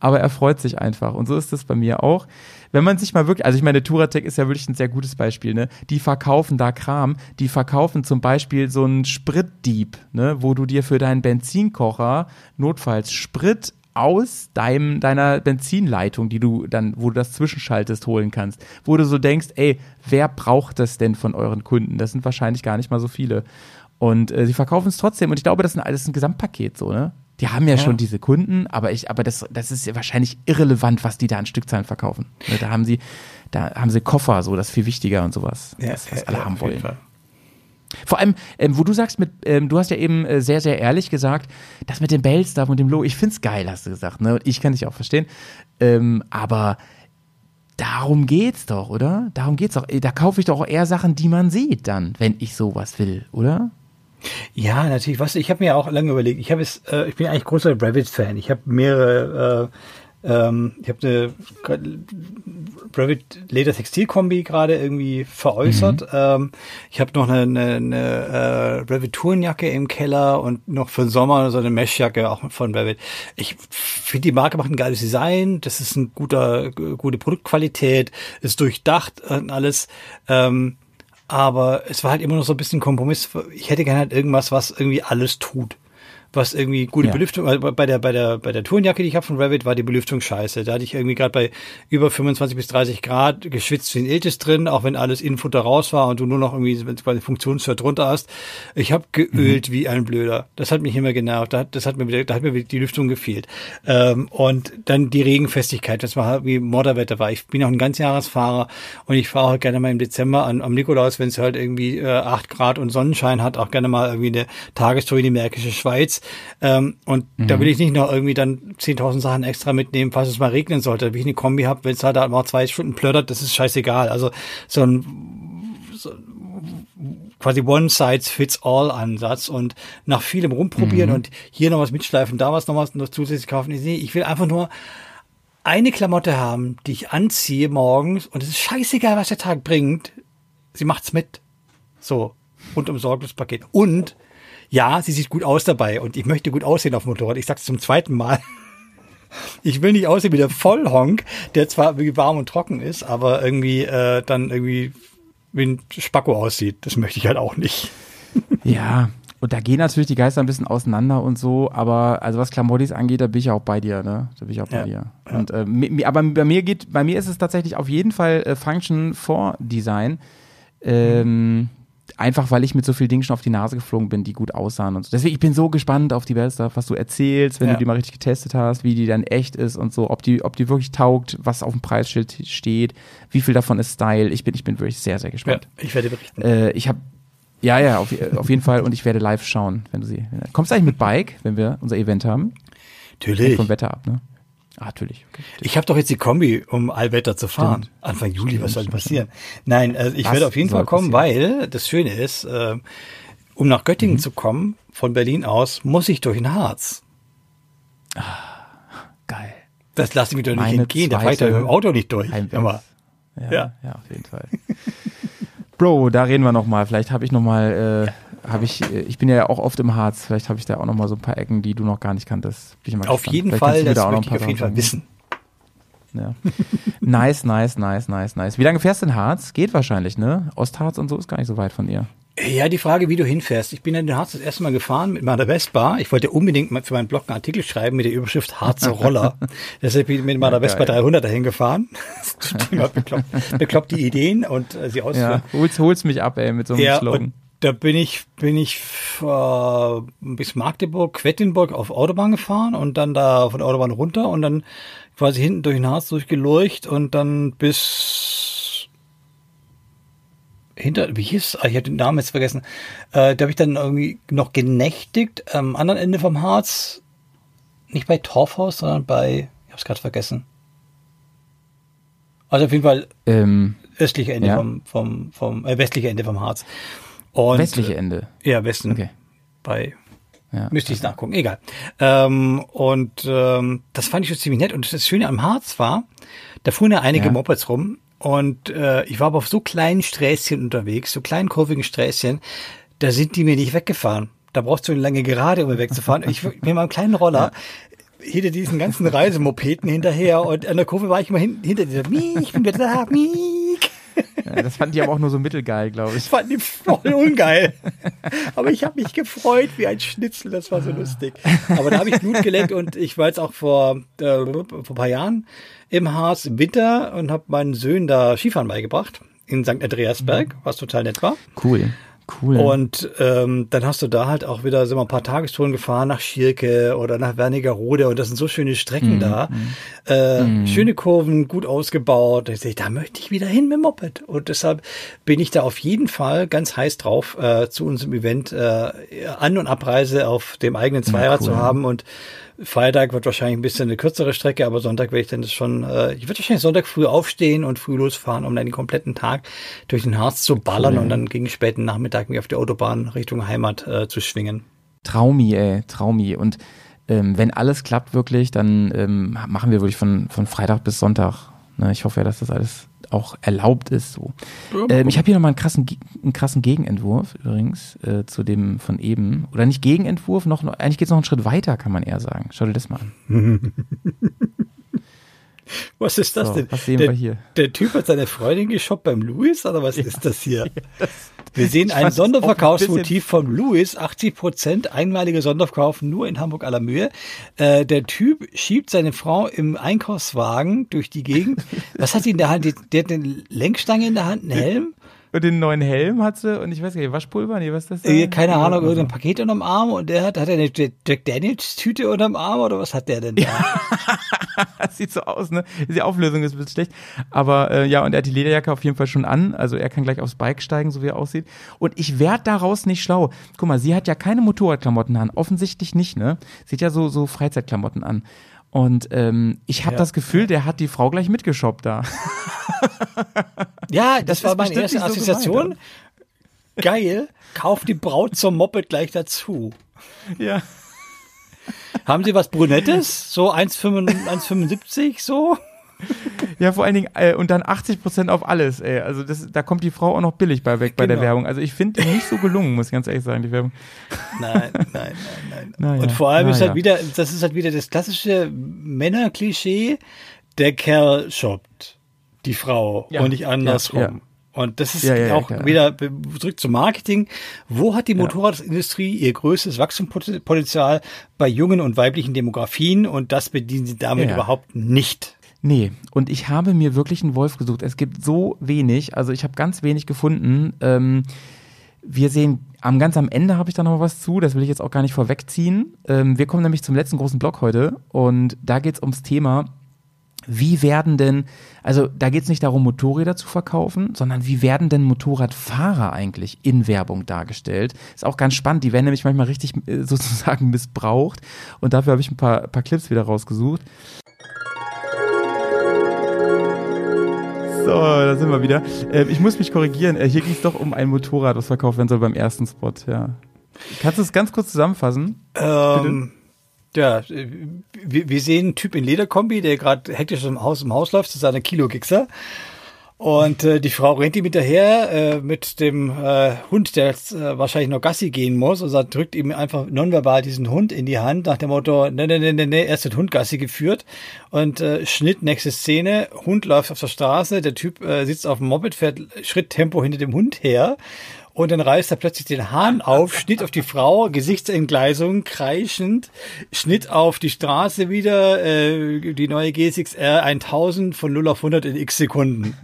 Aber er freut sich einfach. Und so ist es bei mir auch. Wenn man sich mal wirklich, also ich meine, Touratec ist ja wirklich ein sehr gutes Beispiel, ne? Die verkaufen da Kram, die verkaufen zum Beispiel so einen Spritdieb, ne? Wo du dir für deinen Benzinkocher notfalls Sprit aus deinem, deiner Benzinleitung, die du dann, wo du das zwischenschaltest, holen kannst. Wo du so denkst, ey, wer braucht das denn von euren Kunden? Das sind wahrscheinlich gar nicht mal so viele. Und äh, sie verkaufen es trotzdem. Und ich glaube, das ist ein, das ist ein Gesamtpaket so, ne? Die haben ja, schon diese Kunden, aber ich, aber das, das ist ja wahrscheinlich irrelevant, was die da an Stückzahlen verkaufen. Ne, Da haben sie, da haben sie Koffer, so, das ist viel wichtiger und sowas. das, was alle haben wollen. Fall. Vor allem, ähm, wo du sagst, mit, ähm, du hast ja eben äh, sehr, sehr ehrlich gesagt, das mit dem Bellstuff und dem Logo, ich find's geil, hast du gesagt, ne? Und ich kann dich auch verstehen. Ähm, aber darum geht's doch, oder? Darum geht's doch. Äh, Da kaufe ich doch auch eher Sachen, die man sieht dann, wenn ich sowas will, oder? Ja, natürlich. Was ich habe mir auch lange überlegt. Ich habe es, äh, ich bin eigentlich großer Revit-Fan. Ich habe mehrere, äh, ähm, ich habe eine Revit Leder Textil Kombi gerade irgendwie veräußert. Ähm, ich habe noch eine, eine, eine äh, Revit Tourenjacke im Keller und noch für den Sommer so eine Meshjacke auch von Revit. Ich finde die Marke macht ein geiles Design. Das ist ein guter, gute Produktqualität, ist durchdacht und alles. Ähm, aber es war halt immer noch so ein bisschen Kompromiss. Ich hätte gerne halt irgendwas, was irgendwie alles tut. Was irgendwie gute Ja. Belüftung, also bei der, bei der, bei der Tourenjacke, die ich habe von Revit, war die Belüftung scheiße. Da hatte ich irgendwie gerade bei über 25 bis 30 Grad geschwitzt wie ein Iltis drin, auch wenn alles Innenfutter raus war und du nur noch irgendwie wenn du quasi Funktionsshirt drunter hast. Ich habe geölt wie ein Blöder. Das hat mich immer genervt. Da hat, das hat mir wieder, da hat mir die Lüftung gefehlt. Ähm, und dann die Regenfestigkeit, das war halt wie Modderwetter war. Ich bin auch ein Ganzjahresfahrer und ich fahre halt gerne mal im Dezember an, am Nikolaus, wenn es halt irgendwie äh, 8 Grad und Sonnenschein hat, auch gerne mal irgendwie eine Tagestour in die Märkische Schweiz. Ähm, und da will ich nicht noch irgendwie dann 10.000 Sachen extra mitnehmen, falls es mal regnen sollte. Wie ich eine Kombi habe, wenn es halt mal zwei Stunden plöttert, das ist scheißegal. Also so ein quasi One-Size-Fits-All-Ansatz und nach vielem rumprobieren Mhm. und hier noch was mitschleifen, da was noch was noch zusätzlich kaufen. Nee, ich will einfach nur eine Klamotte haben, die ich anziehe morgens und es ist scheißegal, was der Tag bringt. Sie macht's mit. So. Rundum sorglos Paket. Und ja, sie sieht gut aus dabei und ich möchte gut aussehen auf dem Motorrad. Ich sag's zum zweiten Mal. Ich will nicht aussehen wie der Vollhonk, der zwar irgendwie warm und trocken ist, aber irgendwie äh, dann irgendwie wie ein Spacko aussieht. Das möchte ich halt auch nicht. [laughs] Ja, und da gehen natürlich die Geister ein bisschen auseinander und so, aber also was Klamottis angeht, da bin ich auch bei dir, ne? Da bin ich auch bei Ja, dir. Und äh, mi- aber bei mir geht, bei mir ist es tatsächlich auf jeden Fall äh, Function vor Design. Ähm, Einfach weil ich mit so vielen Dingen schon auf die Nase geflogen bin, die gut aussahen und so. Deswegen, ich bin so gespannt auf die Best Stuff, was du erzählst, wenn Ja. du die mal richtig getestet hast, wie die dann echt ist und so, ob die, ob die wirklich taugt, was auf dem Preisschild steht, wie viel davon ist Style. Ich bin, ich bin wirklich sehr, sehr Ja, gespannt. ich werde berichten. Äh, ich habe ja, ja, auf, auf jeden Fall und ich werde live schauen, wenn du sie. Kommst du eigentlich mit Bike, wenn wir unser Event haben? Hängt Natürlich. vom Wetter ab, ne? Ah, natürlich. Okay. Ich habe doch jetzt die Kombi, um Allwetter zu fahren. Stimmt. Anfang Juli, was soll denn stimmt, passieren? Nein, also ich Was werde auf jeden Fall kommen, passieren? weil das Schöne ist, äh, um nach Mhm. Göttingen zu kommen, von Berlin aus, muss ich durch den Harz. Geil. Das lasse ich mir doch nicht entgehen. Da fahre ich doch mit dem Auto nicht durch. Immer. Ja, Ja. ja. auf jeden Fall. [laughs] Bro, da reden wir noch mal. Vielleicht habe ich noch mal, äh, habe ich, äh, ich bin ja auch oft im Harz. Vielleicht habe ich da auch noch mal so ein paar Ecken, die du noch gar nicht kanntest. Auf jeden Vielleicht Fall, das möchte ich auf jeden Fall wissen. Ja. [laughs] nice, nice, nice, nice, nice. Wie lange fährst du in Harz? Geht wahrscheinlich, ne? Ostharz und so ist gar nicht so weit von ihr. Ja, die Frage, wie du hinfährst. Ich bin in den Harz das erste Mal gefahren mit meiner Vespa. Ich wollte unbedingt mal für meinen Blog einen Artikel schreiben mit der Überschrift Harzer Roller. [laughs] Deshalb bin ich mit meiner Ja, Vespa geil. 300 dahin gefahren. [laughs] Immer bekloppt, bekloppte Ideen und äh, sie Ja, ausführen. hol's, hol's mich ab, ey, mit so einem Ja, Slogan. Da bin ich, bin ich äh, bis Magdeburg, Quedlinburg auf Autobahn gefahren und dann da von der Autobahn runter und dann quasi hinten durch den Harz durchgelurcht und dann bis hinter, wie hieß, ah, ich habe den Namen jetzt vergessen, äh, da habe ich dann irgendwie noch genächtigt am anderen Ende vom Harz, nicht bei Torfhaus, sondern bei, ich habe es gerade vergessen. Also auf jeden Fall Ähm, östliche Ende Ja. vom, vom, vom äh, westliche Ende vom Harz. Und, westliche Ende. Ja, Westen. Okay. Bei Ja. Müsste ich nachgucken, egal. Ähm, und ähm, das fand ich schon ziemlich nett. Und das Schöne am Harz war, da fuhren ja einige Ja. Mopeds rum. Und äh, ich war aber auf so kleinen Sträßchen unterwegs, so kleinen kurvigen Sträßchen, da sind die mir nicht weggefahren. Da brauchst du eine lange Gerade, um mir wegzufahren. Ich [laughs] mit meinem kleinen Roller hinter diesen ganzen Reisemopeten hinterher und an der Kurve war ich immer hin, hinter dieser ich bin wieder da, Miek. Das fand ich aber auch nur so mittelgeil, glaube ich. Ich fand die voll ungeil. Aber ich habe mich gefreut wie ein Schnitzel, das war so lustig. Aber da habe ich Blut geleckt und ich war jetzt auch vor, äh, vor ein paar Jahren im Harz im Winter und habe meinen Söhnen da Skifahren beigebracht in St. Andreasberg, was total nett war. Cool. Cool. Und ähm, dann hast du da halt auch wieder sind wir ein paar Tagestouren gefahren nach Schirke oder nach Wernigerode und das sind so schöne Strecken da. Äh, Schöne Kurven, gut ausgebaut. Da, ich, da möchte ich wieder hin mit dem Moped. Und deshalb bin ich da auf jeden Fall ganz heiß drauf, äh, zu unserem Event äh, An- und Abreise auf dem eigenen Zweirad cool. zu haben. Und Freitag wird wahrscheinlich ein bisschen eine kürzere Strecke, aber Sonntag werde ich dann das schon, äh, ich werde wahrscheinlich Sonntag früh aufstehen und früh losfahren, um dann den kompletten Tag durch den Harz zu ballern und dann gegen späten Nachmittag mich auf der Autobahn Richtung Heimat äh, zu schwingen. Traumi, ey, Traumi. Und ähm, wenn alles klappt wirklich, dann ähm, machen wir wirklich von, von Freitag bis Sonntag. Ne, ich hoffe ja, dass das alles auch erlaubt ist. So. Ähm, ich habe hier nochmal einen krassen, einen krassen Gegenentwurf übrigens äh, zu dem von eben. Oder nicht Gegenentwurf, noch eigentlich geht es noch einen Schritt weiter, kann man eher sagen. Schau dir das mal an. [laughs] Was ist das So, denn? was sehen der, wir hier? Der Typ hat seine Freundin geshoppt beim Louis oder was [laughs] ist das hier? [laughs] wir sehen ein auch ein Sonderverkaufsmotiv vom Louis, 80 Prozent, einmalige Sonderverkauf nur in Hamburg aller Mühe. Äh, der Typ schiebt seine Frau im Einkaufswagen durch die Gegend. [laughs] Was hat sie in der Hand? Der hat eine Lenkstange in der Hand, einen Helm? Und den neuen Helm hat sie und ich weiß gar nicht, Waschpulver? Nee, was ist das? da? Äh, keine Ahnung, irgendein Paket unterm Arm und der hat, hat er eine Jack Daniels Tüte unterm Arm oder was hat der denn da? Das [laughs] sieht so aus, ne? Die Auflösung ist ein bisschen schlecht. Aber äh, ja, und er hat die Lederjacke auf jeden Fall schon an. Also er kann gleich aufs Bike steigen, so wie er aussieht. Und ich werd daraus nicht schlau. Guck mal, sie hat ja keine Motorradklamotten an. Offensichtlich nicht, ne? Sie hat ja so, so Freizeitklamotten an. Und ähm, ich habe Ja. das Gefühl, der hat die Frau gleich mitgeshoppt da. Ja, das, Das war meine erste so Assoziation. gemeint, geil, kauft die Braut zum Moped gleich dazu. Ja. Haben Sie was Brunettes? So 1,75 1,75 so? [laughs] Ja, vor allen Dingen, äh, und dann 80 Prozent auf alles, ey. Also das, da kommt die Frau auch noch billig bei weg bei der Genau. Werbung. Also ich finde die nicht so gelungen, muss ich ganz ehrlich sagen, die Werbung. Nein, nein, nein, nein. [laughs] Naja, Und vor allem ist naja. halt wieder, das ist halt wieder das klassische Männerklischee, der Kerl shoppt die Frau Ja, und nicht andersrum. ja, ja. Und das ist Ja, ja, ja, auch klar. wieder zurück zum Marketing. Wo hat die Motorradindustrie ihr größtes Wachstumspotenzial bei jungen und weiblichen Demografien? Und das bedienen sie damit Ja. überhaupt nicht. Nee, und ich habe mir wirklich einen Wolf gesucht. Es gibt so wenig, also ich habe ganz wenig gefunden. Ähm, wir sehen, am ganz am Ende habe ich da noch was zu, das will ich jetzt auch gar nicht vorwegziehen. Ähm, wir kommen nämlich zum letzten großen Block heute und da geht es ums Thema, wie werden denn, also da geht es nicht darum, Motorräder zu verkaufen, sondern wie werden denn Motorradfahrer eigentlich in Werbung dargestellt? Ist auch ganz spannend, die werden nämlich manchmal richtig äh, [laughs] sozusagen missbraucht und dafür habe ich ein paar, paar Clips wieder rausgesucht. So, da sind wir wieder. Äh, ich muss mich korrigieren. Äh, hier ging es doch um ein Motorrad, was verkauft werden soll beim ersten Spot. Ja. Kannst du es ganz kurz zusammenfassen? Ähm, ja, äh, wir, wir sehen einen Typ in Lederkombi, der gerade hektisch im Haus im Haus läuft, ist eine Kilo-Gixer. Und äh, die Frau rennt ihm hinterher äh, mit dem äh, Hund, der jetzt, äh, wahrscheinlich noch Gassi gehen muss. Und sagt, drückt ihm einfach nonverbal diesen Hund in die Hand nach dem Motto, ne, ne, ne, ne, ne, erst wird Hund Gassi geführt. Und äh, Schnitt, nächste Szene, Hund läuft auf der Straße, der Typ äh, sitzt auf dem Moped, fährt Schritttempo hinter dem Hund her. Und dann reißt er plötzlich den Hahn auf, [laughs] Schnitt auf die Frau, Gesichtsentgleisung, kreischend, Schnitt auf die Straße wieder, äh, die neue GSX-R 1000 von 0 auf 100 in x Sekunden.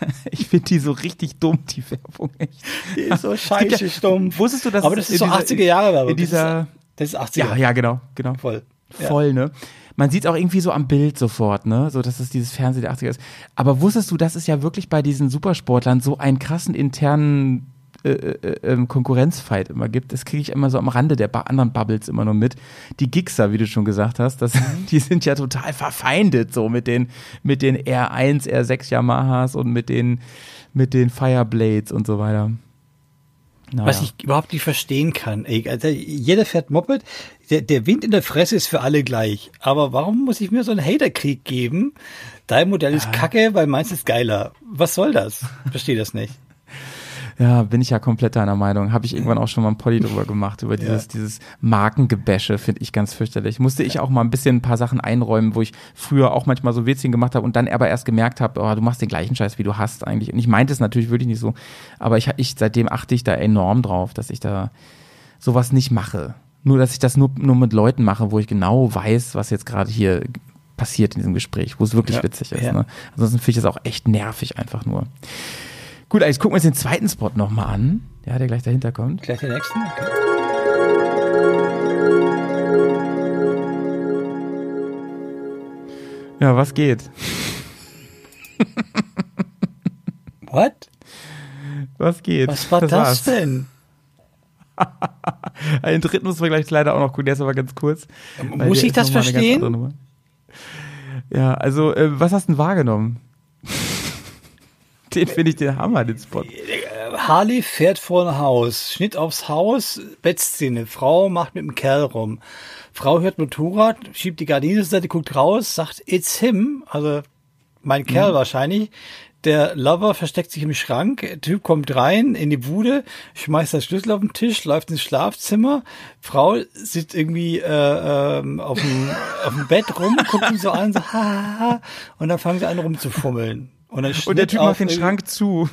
[laughs] Ich finde die so richtig dumm, die Werbung. Echt. Die ist so [laughs] scheiße stumm. Wusstest du, dass Aber das ist so dieser- 80er Jahre Werbung. In dieser, Das ist, das ist 80er. ja, ja, genau, genau. Voll. Ja. Voll, ne? Man sieht auch irgendwie so am Bild sofort, ne? So, dass es dieses Fernsehen der 80er ist. Aber wusstest du, dass es ja wirklich bei diesen Supersportlern so einen krassen internen äh, äh, ähm, Konkurrenzfight immer gibt? Das kriege ich immer so am Rande der anderen Bubbles immer nur mit. Die Gixer, wie du schon gesagt hast, das, [laughs] die sind ja total verfeindet so mit den, mit den R1, R6 Yamahas und mit den, mit den Fireblades und so weiter. Naja. Was ich überhaupt nicht verstehen kann. Ey, also jeder fährt Moped, der, der Wind in der Fresse ist für alle gleich. Aber warum muss ich mir so einen Haterkrieg geben? Dein Modell ist kacke, weil meins ist geiler. Was soll das? Verstehe das nicht. Ja, bin ich ja komplett deiner Meinung. Habe ich irgendwann auch schon mal ein Poddy drüber gemacht, über dieses, dieses Markengebäsche, finde ich ganz fürchterlich. Musste ich auch mal ein bisschen ein paar Sachen einräumen, wo ich früher auch manchmal so Witzchen gemacht habe und dann aber erst gemerkt habe, oh, du machst den gleichen Scheiß, wie du hast eigentlich. Und ich meinte es natürlich wirklich nicht so, aber ich, ich seitdem achte ich da enorm drauf, dass ich da sowas nicht mache. Nur, dass ich das nur, nur mit Leuten mache, wo ich genau weiß, was jetzt gerade hier passiert in diesem Gespräch, wo es wirklich Ja, witzig ist. ja. Ne? Ansonsten finde ich das auch echt nervig einfach nur. Gut, jetzt gucken wir uns den zweiten Spot nochmal an. Ja, der gleich dahinter kommt. Gleich den nächsten? Okay. Ja, was geht? [laughs] What? Was geht? Was war das, war's. denn? [laughs] Den dritten müssen wir gleich leider auch noch gucken, der ist aber ganz kurz. Weil Muss ich das verstehen? Ja, also, äh, was hast du denn wahrgenommen? Den finde ich den Hammer, den Spot. Harley fährt vor ein Haus, Schnitt aufs Haus, Bettszene. Frau macht mit dem Kerl rum. Frau hört Motorrad, schiebt die Gardine zur Seite, guckt raus, sagt, it's him, also mein Kerl wahrscheinlich. Der Lover versteckt sich im Schrank, der Typ kommt rein in die Bude, schmeißt das Schlüssel auf den Tisch, läuft ins Schlafzimmer. Frau sitzt irgendwie äh, ähm, auf, dem, auf dem Bett rum, guckt ihn so an, so [laughs] ha, ha, ha, und dann fangen sie an rumzufummeln. Und, dann Und der Typ auf macht den Schrank zu.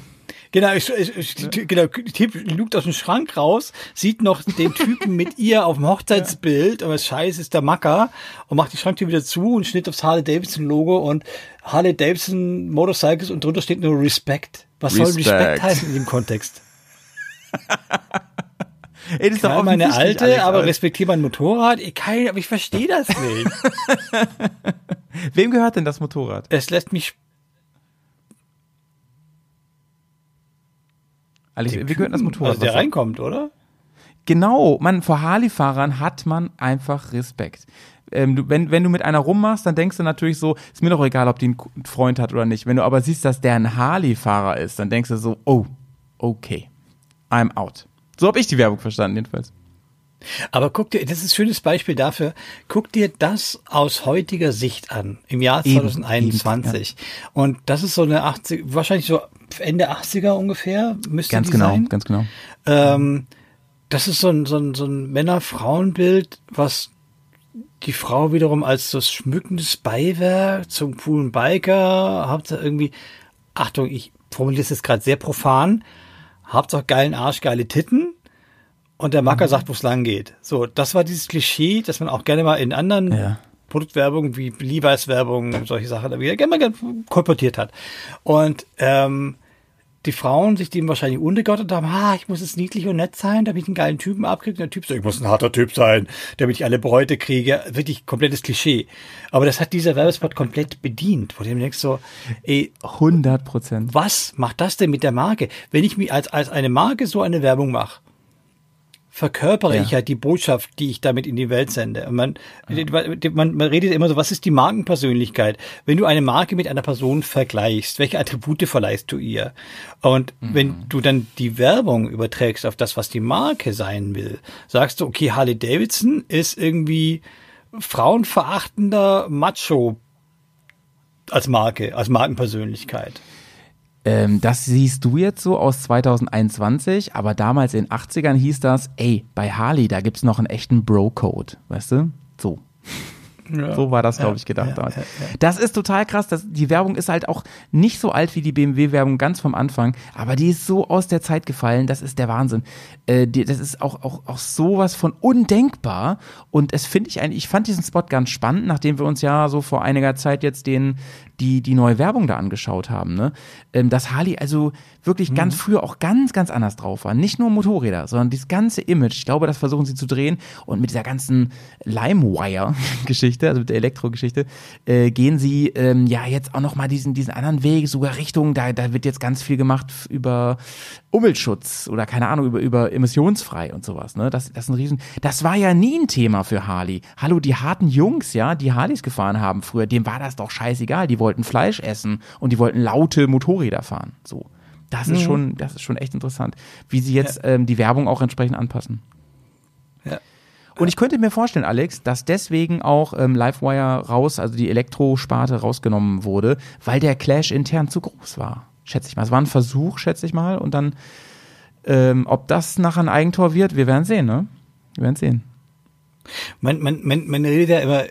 Genau, ich, ich, ich, genau, der Typ lugt aus dem Schrank raus, sieht noch den Typen mit [laughs] ihr auf dem Hochzeitsbild, aber scheiße ist der Macker und macht die Schranktür wieder zu und schnitt aufs Harley Davidson Logo und Harley Davidson Motorcycles und drunter steht nur Respect. Was soll Respect. Respect heißen in dem Kontext? [laughs] Ey, das ist doch Ja, meine alte, Alex, aber respektiere mein Motorrad. Ich, kann, aber ich verstehe das nicht. [laughs] Wem gehört denn das Motorrad? es lässt mich Alex, wie gehört das Motorrad? also der Was sagt- reinkommt, oder? Genau, man, vor Harley-Fahrern hat man einfach Respekt. Ähm, du, wenn, wenn du mit einer rummachst, dann denkst du natürlich so, ist mir doch egal, ob die einen Freund hat oder nicht. Wenn du aber siehst, dass der ein Harley-Fahrer ist, dann denkst du so, oh, okay. I'm out. So habe ich die Werbung verstanden, jedenfalls. Aber guck dir, das ist ein schönes Beispiel dafür. Guck dir das aus heutiger Sicht an, im Jahr Eben, 2021. Und das ist so eine 80, wahrscheinlich so Ende 80er ungefähr, müsste Ganz genau, sein. ganz genau. Ähm, das ist so ein, so ein, so ein Männer-Frauen-Bild, was die Frau wiederum als das schmückendes Beiwerk zum coolen Biker, Hauptsache irgendwie, Achtung, ich formuliere es jetzt gerade sehr profan, Hauptsache geilen Arsch, geile Titten und der Mhm. Macker sagt, wo es lang geht. So, das war dieses Klischee, das man auch gerne mal in anderen Ja. Produktwerbung wie Levi's Werbung, solche Sachen, da wieder gerne mal kolportiert hat. Und ähm, die Frauen sich dem wahrscheinlich untergeordnet haben, ah, ich muss jetzt niedlich und nett sein, damit ich einen geilen Typen abkriege. Und der Typ so, ich muss ein harter Typ sein, damit ich alle Bräute kriege. Wirklich komplettes Klischee. Aber das hat dieser Werbespot komplett bedient, wo du denkst so, ey, 100 Prozent. was macht das denn mit der Marke? Wenn ich mir als, als eine Marke so eine Werbung mache, verkörpere Ja. ich halt die Botschaft, die ich damit in die Welt sende. Und man, man, man redet immer so, was ist die Markenpersönlichkeit? Wenn du eine Marke mit einer Person vergleichst, welche Attribute verleihst du ihr? Und wenn du dann die Werbung überträgst auf das, was die Marke sein will, sagst du, okay, Harley Davidson ist irgendwie frauenverachtender Macho als Marke, als Markenpersönlichkeit. Ähm, das siehst du jetzt so aus 2021, aber damals in den 80ern hieß das, ey, bei Harley, da gibt's noch einen echten Bro-Code, weißt du? So. So war das, glaube ich, gedacht. damals. Das ist total krass. Das, die Werbung ist halt auch nicht so alt wie die BMW-Werbung ganz vom Anfang, aber die ist so aus der Zeit gefallen. Das ist der Wahnsinn. Äh, die, das ist auch, auch, auch sowas von undenkbar. Und es finde ich eigentlich, ich fand diesen Spot ganz spannend, nachdem wir uns ja so vor einiger Zeit jetzt den, die, die neue Werbung da angeschaut haben, ne? Ähm, dass Harley also wirklich ganz früher auch ganz, ganz anders drauf war. Nicht nur Motorräder, sondern dieses ganze Image. Ich glaube, das versuchen sie zu drehen. Und mit dieser ganzen LimeWire-Geschichte, also mit der Elektro-Geschichte, äh, gehen sie ähm, ja jetzt auch nochmal diesen, diesen anderen Weg, sogar Richtung, da, da wird jetzt ganz viel gemacht über Umweltschutz oder keine Ahnung, über, über emissionsfrei und sowas. Ne? Das, das ist ein Riesen. Das war ja nie ein Thema für Harley. Hallo, die harten Jungs, ja, die Harleys gefahren haben früher, dem war das doch scheißegal. Die wollten Fleisch essen und die wollten laute Motorräder fahren. So. Das ist schon, das ist schon echt interessant, wie sie jetzt ähm, die Werbung auch entsprechend anpassen. Ja. Und ich könnte mir vorstellen, Alex, dass deswegen auch ähm, Livewire raus, also die Elektrosparte rausgenommen wurde, weil der Clash intern zu groß war. Schätze ich mal. Es war ein Versuch, schätze ich mal. Und dann, ähm, ob das nachher ein Eigentor wird, wir werden sehen, ne? Wir werden sehen. Man, man, man, man redet ja immer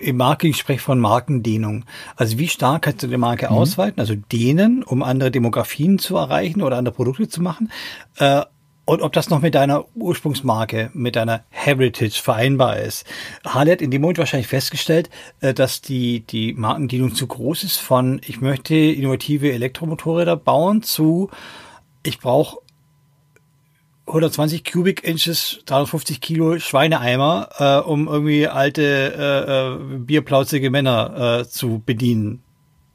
im Marketing spreche von Markendehnung. Also wie stark kannst du die Marke ausweiten, also dehnen, um andere Demografien zu erreichen oder andere Produkte zu machen? Äh, und ob das noch mit deiner Ursprungsmarke, mit deiner Heritage vereinbar ist. Harley hat in dem Moment wahrscheinlich festgestellt, äh, dass die, die Markendehnung zu groß ist von ich möchte innovative Elektromotorräder bauen zu ich brauche 120 Cubic Inches, 350 Kilo Schweineeimer, äh, um irgendwie alte, äh, äh, bierplauzige Männer äh, zu bedienen.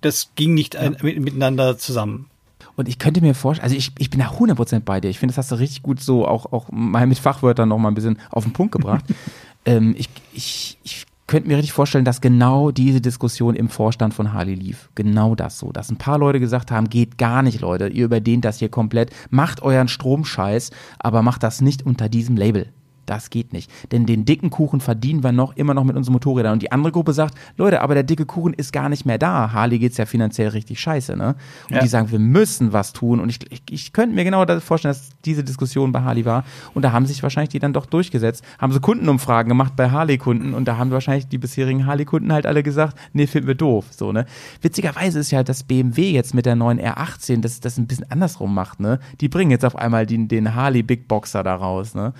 Das ging nicht ein, mit, miteinander zusammen. Und ich könnte mir vorstellen, also ich, ich bin da 100% bei dir. Ich finde, das hast du richtig gut so auch, auch mal mit Fachwörtern noch mal ein bisschen auf den Punkt gebracht. [laughs] ähm, ich, ich, ich könnte mir richtig vorstellen, dass genau diese Diskussion im Vorstand von Harley lief. Genau das so. Dass ein paar Leute gesagt haben, geht gar nicht, Leute. Ihr überdehnt das hier komplett. Macht euren Stromscheiß, aber macht das nicht unter diesem Label. Das geht nicht. Denn den dicken Kuchen verdienen wir noch immer noch mit unseren Motorrädern. Und die andere Gruppe sagt, Leute, aber der dicke Kuchen ist gar nicht mehr da. Harley geht's ja finanziell richtig scheiße, ne? Und Ja. die sagen, wir müssen was tun. Und ich, ich, ich könnte mir genau das vorstellen, dass diese Diskussion bei Harley war. Und da haben sich wahrscheinlich die dann doch durchgesetzt. Haben sie Kundenumfragen gemacht bei Harley-Kunden. Und da haben wahrscheinlich die bisherigen Harley-Kunden halt alle gesagt, nee, finden wir doof. So, ne? Witzigerweise ist ja, dass BMW jetzt mit der neuen R18 das, das ein bisschen andersrum macht, ne? Die bringen jetzt auf einmal den, den Harley Big Boxer da raus, ne?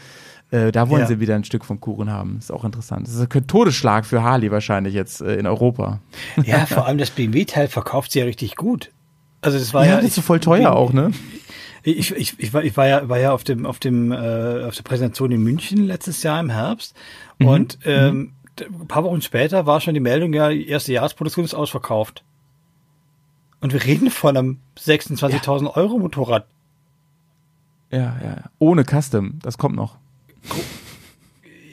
Äh, da wollen Ja. sie wieder ein Stück vom Kuchen haben. Ist auch interessant. Das ist ein Todesschlag für Harley wahrscheinlich jetzt äh, in Europa. Ja, [laughs] vor allem das BMW-Teil verkauft sie ja richtig gut. Also das war ja, ja, das ist so voll teuer auch, ne? Ich, ich, ich, war, ich war ja, war ja auf dem, auf dem, äh, auf der Präsentation in München letztes Jahr im Herbst und ähm, d- ein paar Wochen später war schon die Meldung, ja, die erste Jahresproduktion ist ausverkauft. Und wir reden von einem 26.000 Euro Motorrad. Ja, ja. ja. Ohne Custom. Das kommt noch. Cool.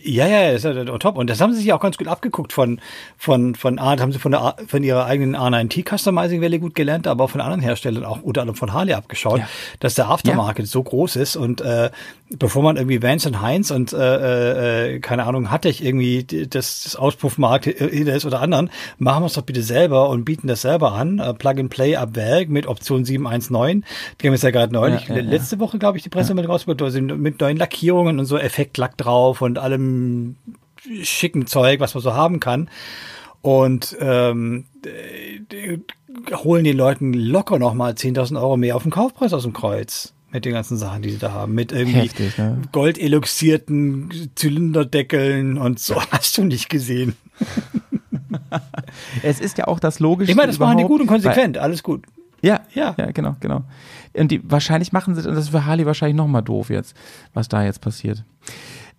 Ja, ja, ist ja top. Und das haben sie sich auch ganz gut abgeguckt von, von, von Art, haben sie von der, von ihrer eigenen R9T Customizing Welle gut gelernt, aber auch von anderen Herstellern, auch unter anderem von Harley abgeschaut, Ja. dass der Aftermarket so groß ist und, äh, bevor man irgendwie Vans und Heinz und, äh, äh, keine Ahnung, hatte ich irgendwie das, das Auspuffmarkt hinter ist oder anderen, machen wir es doch bitte selber und bieten das selber an. Äh, Plug and Play ab Werk mit Option 719. Die haben jetzt ja gerade neulich, Ja, ja, ja. letzte Woche, glaube ich, die Pressemeldung rausgebracht, also mit neuen Lackierungen und so Effektlack drauf und allem schicken Zeug, was man so haben kann. Und ähm, die holen den Leuten locker nochmal 10.000 Euro mehr auf den Kaufpreis aus dem Kreuz. Mit den ganzen Sachen, die sie da haben. Mit irgendwie Heftig, ne? goldeluxierten Zylinderdeckeln und so. Hast du nicht gesehen. [laughs] Es ist ja auch das Logische. Ich meine, das machen die gut und konsequent. Alles gut. Ja, Ja. ja, genau, genau. Und die wahrscheinlich machen sie, das ist für Harley wahrscheinlich nochmal doof jetzt, was da jetzt passiert.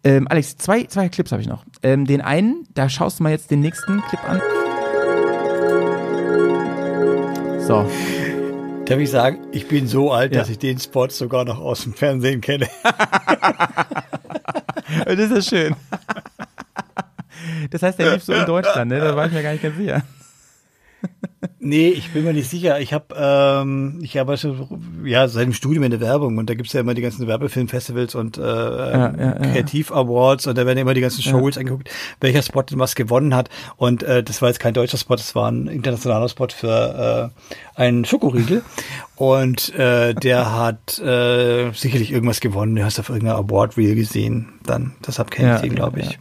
Ähm, Alex, zwei, zwei Clips habe ich noch. Ähm, den einen, da schaust du mal jetzt den nächsten Clip an. So, Darf ich sagen, ich bin so alt, Ja. dass ich den Spot sogar noch aus dem Fernsehen kenne. [laughs] das ist ja schön. Das heißt, der lief so in Deutschland, ne? Da war ich mir gar nicht ganz sicher. Nee, ich bin mir nicht sicher. Ich habe ähm, ich habe also, ja seit dem Studium in der Werbung und da gibt's ja immer die ganzen Werbefilmfestivals und äh, ja, ja. Kreativ-Awards und da werden immer die ganzen Shows angeguckt, welcher Spot denn was gewonnen hat. Und äh, das war jetzt kein deutscher Spot, das war ein internationaler Spot für äh, einen Schokoriegel. Und äh, der [laughs] hat äh, sicherlich irgendwas gewonnen. Du hast auf irgendeiner Award-Reel gesehen. Dann, deshalb kenne ich Ja, den, ja, glaube ja. ich.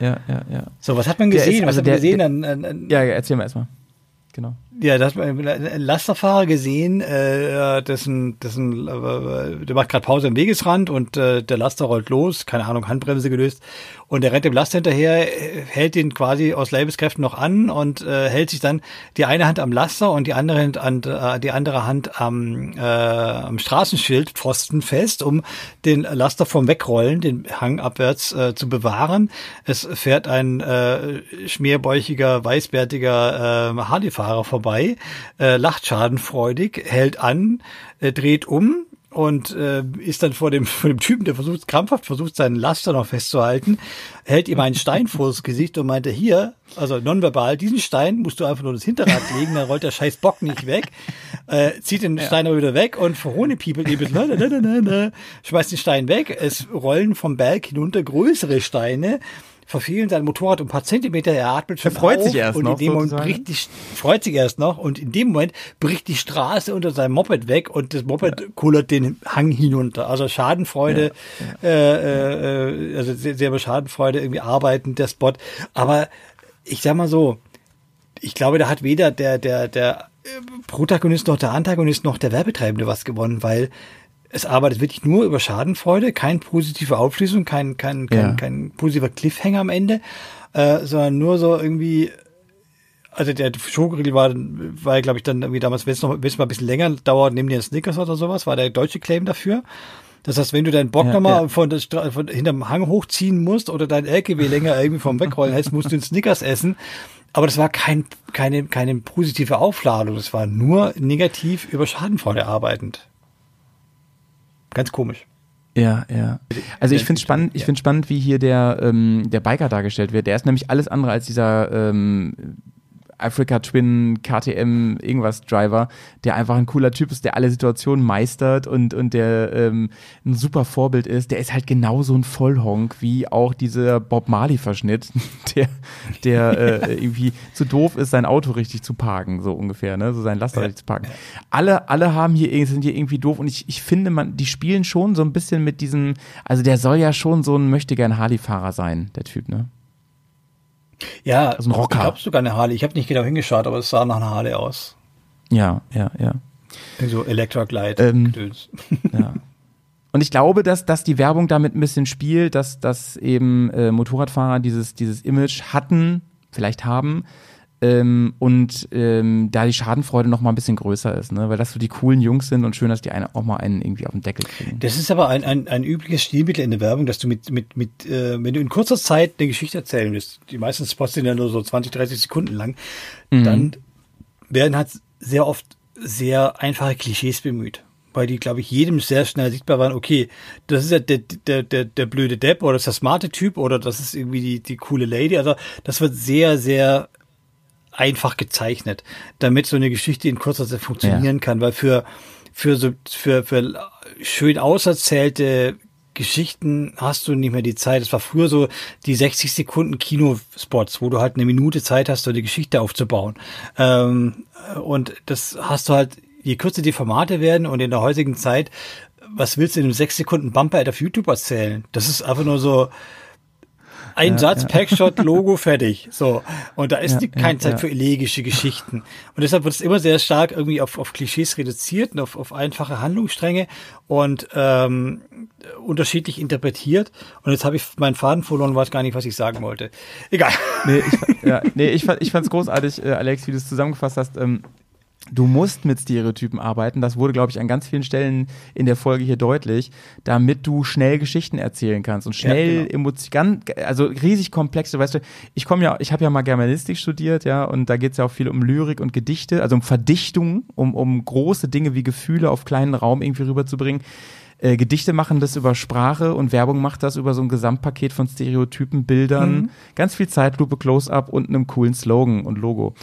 Ja, ja, ja. So, was hat man Der ist- gesehen? was also hat man der- gesehen? der- An, an, an, Ja, erzähl mal erstmal. Genau. Ja, da hat man einen Lasterfahrer gesehen, äh, dessen, dessen, äh, der macht gerade Pause am Wegesrand und äh, der Laster rollt los, keine Ahnung, Handbremse gelöst und der rennt dem Laster hinterher, hält ihn quasi aus Leibeskräften noch an und äh, hält sich dann die eine Hand am Laster und die andere Hand an äh, die andere Hand am, äh, am Straßenschild Pfosten fest, um den Laster vom Wegrollen, den Hang abwärts äh, zu bewahren. Es fährt ein äh, schmierbäuchiger, weißbärtiger äh, Harley-Fahrer vorbei, äh, lacht schadenfreudig, hält an, äh, dreht um und äh, ist dann vor dem, [laughs] vor dem Typen, der versucht, krampfhaft versucht, seinen Laster noch festzuhalten, hält ihm einen Stein vors Gesicht und meinte, hier, also nonverbal, diesen Stein musst du einfach nur das Hinterrad legen, dann rollt der scheiß Bock nicht weg, äh, zieht den Stein aber wieder weg und mit, na, na, na, na, na, schmeißt den Stein weg, es rollen vom Berg hinunter größere Steine, verfehlen sein Motorrad um ein paar Zentimeter, er atmet schon Er freut auf sich erst und noch, in dem Moment bricht die, freut sich erst noch und in dem Moment bricht die Straße unter seinem Moped weg und das Moped kullert den Hang hinunter. Also Schadenfreude, Äh, äh, also sehr, sehr Schadenfreude irgendwie arbeitend der Spot. Aber ich sag mal so, ich glaube, da hat weder der, der, der äh, Protagonist noch der Antagonist noch der Werbetreibende was gewonnen, weil es arbeitet wirklich nur über Schadenfreude, kein positive Aufschließung, kein, kein, kein, Ja. kein positiver Cliffhanger am Ende, äh, sondern nur so irgendwie, also der Schokoriegel war, war glaube ich, dann irgendwie damals, wenn es noch wenn es mal ein bisschen länger dauert, nehmen die einen Snickers oder sowas, war der deutsche Claim dafür. Das heißt, wenn du deinen Bock Ja, nochmal ja. von, von hinterm Hang hochziehen musst oder dein LKW länger irgendwie vom Wegrollen hältst, musst du einen Snickers essen. Aber das war kein, keine, keine positive Aufladung. Das war nur negativ über Schadenfreude arbeitend. Ganz komisch. Ja, ja. Also ich finde spannend, ich finde spannend, wie hier der ähm, der Biker dargestellt wird. Der ist nämlich alles andere als dieser ähm, Africa Twin KTM irgendwas Driver, der einfach ein cooler Typ ist, der alle Situationen meistert und und der ähm, ein super Vorbild ist. Der ist halt genauso ein Vollhonk wie auch dieser Bob Marley Verschnitt, [laughs] der der äh, [laughs] irgendwie zu doof ist, sein Auto richtig zu parken, so ungefähr, ne, so sein Laster richtig zu parken. Alle alle haben hier irgendwie- sind hier irgendwie doof und ich ich finde man die spielen schon so ein bisschen mit diesem, also der soll ja schon so ein möchte gern Harley Fahrer sein, der Typ, ne? Ja, Also ein Rocker. ich glaube sogar eine Harley. Ich habe nicht genau hingeschaut, aber es sah nach einer Harley aus. Ja, ja, ja. So Electra Glide. Ähm. Ja. Und ich glaube, dass, dass die Werbung damit ein bisschen spielt, dass, dass eben äh, Motorradfahrer dieses, dieses Image hatten, vielleicht haben, ähm, und ähm, da die Schadenfreude noch mal ein bisschen größer ist, ne? weil das so die coolen Jungs sind und schön, dass die eine, auch mal einen irgendwie auf den Deckel kriegen. Das ist aber ein, ein, ein übliches Stilmittel in der Werbung, dass du mit, mit, mit äh, wenn du in kurzer Zeit eine Geschichte erzählen willst, die meisten Spots sind ja nur so 20, 30 Sekunden lang, dann werden halt sehr oft sehr einfache Klischees bemüht. weil die, glaube ich, jedem sehr schnell sichtbar waren, okay, das ist ja der, der, der, der blöde Depp oder das ist der smarte Typ oder das ist irgendwie die, die coole Lady. Also das wird sehr, sehr einfach gezeichnet, damit so eine Geschichte in kurzer Zeit funktionieren kann, weil für, für so, für, für schön auserzählte Geschichten hast du nicht mehr die Zeit. Es war früher so die 60 Sekunden Kinospots, wo du halt eine Minute Zeit hast, so die Geschichte aufzubauen. Ähm, und das hast du halt, je kürzer die Formate werden und in der heutigen Zeit, was willst du in einem 6 Sekunden Bumper auf YouTube erzählen? Das ist einfach nur so, ein Ja, Satz, ja. Packshot, [laughs] Logo, fertig. So. Und da ist Ja, die, keine Zeit für elegische Geschichten. Und deshalb wird es immer sehr stark irgendwie auf, auf Klischees reduziert und auf, auf einfache Handlungsstränge und ähm, unterschiedlich interpretiert. Und jetzt habe ich meinen Faden verloren und weiß gar nicht, was ich sagen wollte. Egal. Nee, ich, ja, [laughs] nee, ich, fand, ich fand's großartig, äh, Alex, wie du es zusammengefasst hast. Ähm, du musst mit Stereotypen arbeiten. Das wurde, glaube ich, an ganz vielen Stellen in der Folge hier deutlich, damit du schnell Geschichten erzählen kannst und schnell Ja, Emotionen, also riesig komplexe, weißt du, ich komme ja, ich habe ja mal Germanistik studiert, ja, und da geht's ja auch viel um Lyrik und Gedichte, also um Verdichtung, um, um große Dinge wie Gefühle auf kleinen Raum irgendwie rüberzubringen. Äh, Gedichte machen das über Sprache und Werbung macht das über so ein Gesamtpaket von Stereotypen, Bildern, ganz viel Zeitlupe, Close-up und einem coolen Slogan und Logo.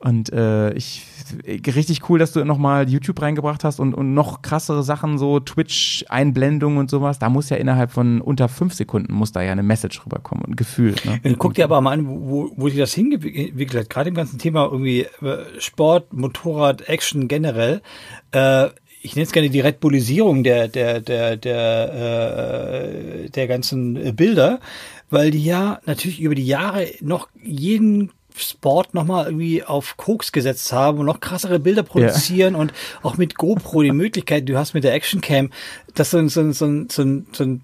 Und äh, ich richtig cool, dass du nochmal YouTube reingebracht hast und, und noch krassere Sachen, so Twitch-Einblendungen und sowas. Da muss ja innerhalb von unter fünf Sekunden muss da ja eine Message rüberkommen und Gefühl. Ne? Und guck dir aber mal an, wo, wo sich das hingewickelt hat, gerade im ganzen Thema irgendwie äh, Sport, Motorrad, Action generell. Äh, ich nenne es gerne die Red Bullisierung der, der, der, der, äh, der ganzen äh, Bilder, weil die ja natürlich über die Jahre noch jeden Sport nochmal irgendwie auf Koks gesetzt haben und noch krassere Bilder produzieren und auch mit GoPro die Möglichkeit, du hast mit der Actioncam, dass so ein, so ein, so ein, so ein, so ein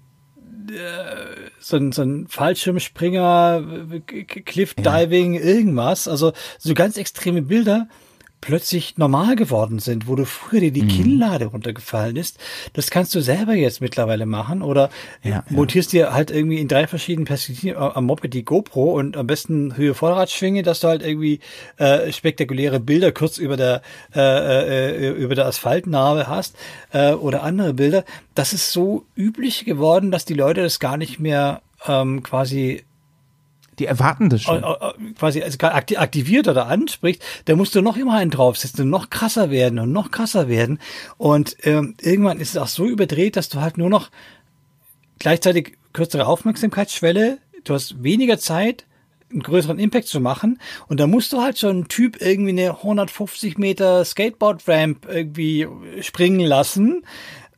so ein, so ein Fallschirmspringer, Cliff-Diving, irgendwas. Also so ganz extreme Bilder plötzlich normal geworden sind, wo du früher dir die Mhm. Kinnlade runtergefallen ist. Das kannst du selber jetzt mittlerweile machen oder Ja, montierst dir halt irgendwie in drei verschiedenen Perspektiven am Moped die GoPro und am besten Höhe Vorderradschwinge, dass du halt irgendwie äh, spektakuläre Bilder kurz über der äh, äh, über der Asphaltnarbe hast äh, oder andere Bilder. Das ist so üblich geworden, dass die Leute das gar nicht mehr ähm, quasi Die erwarten das schon. quasi also aktiviert oder anspricht, da musst du noch immer einen draufsetzen und noch krasser werden und noch krasser werden. Und ähm, irgendwann ist es auch so überdreht, dass du halt nur noch gleichzeitig kürzere Aufmerksamkeitsschwelle, du hast weniger Zeit, einen größeren Impact zu machen. Und da musst du halt schon einen Typ irgendwie eine 150 Meter Skateboard-Ramp irgendwie springen lassen.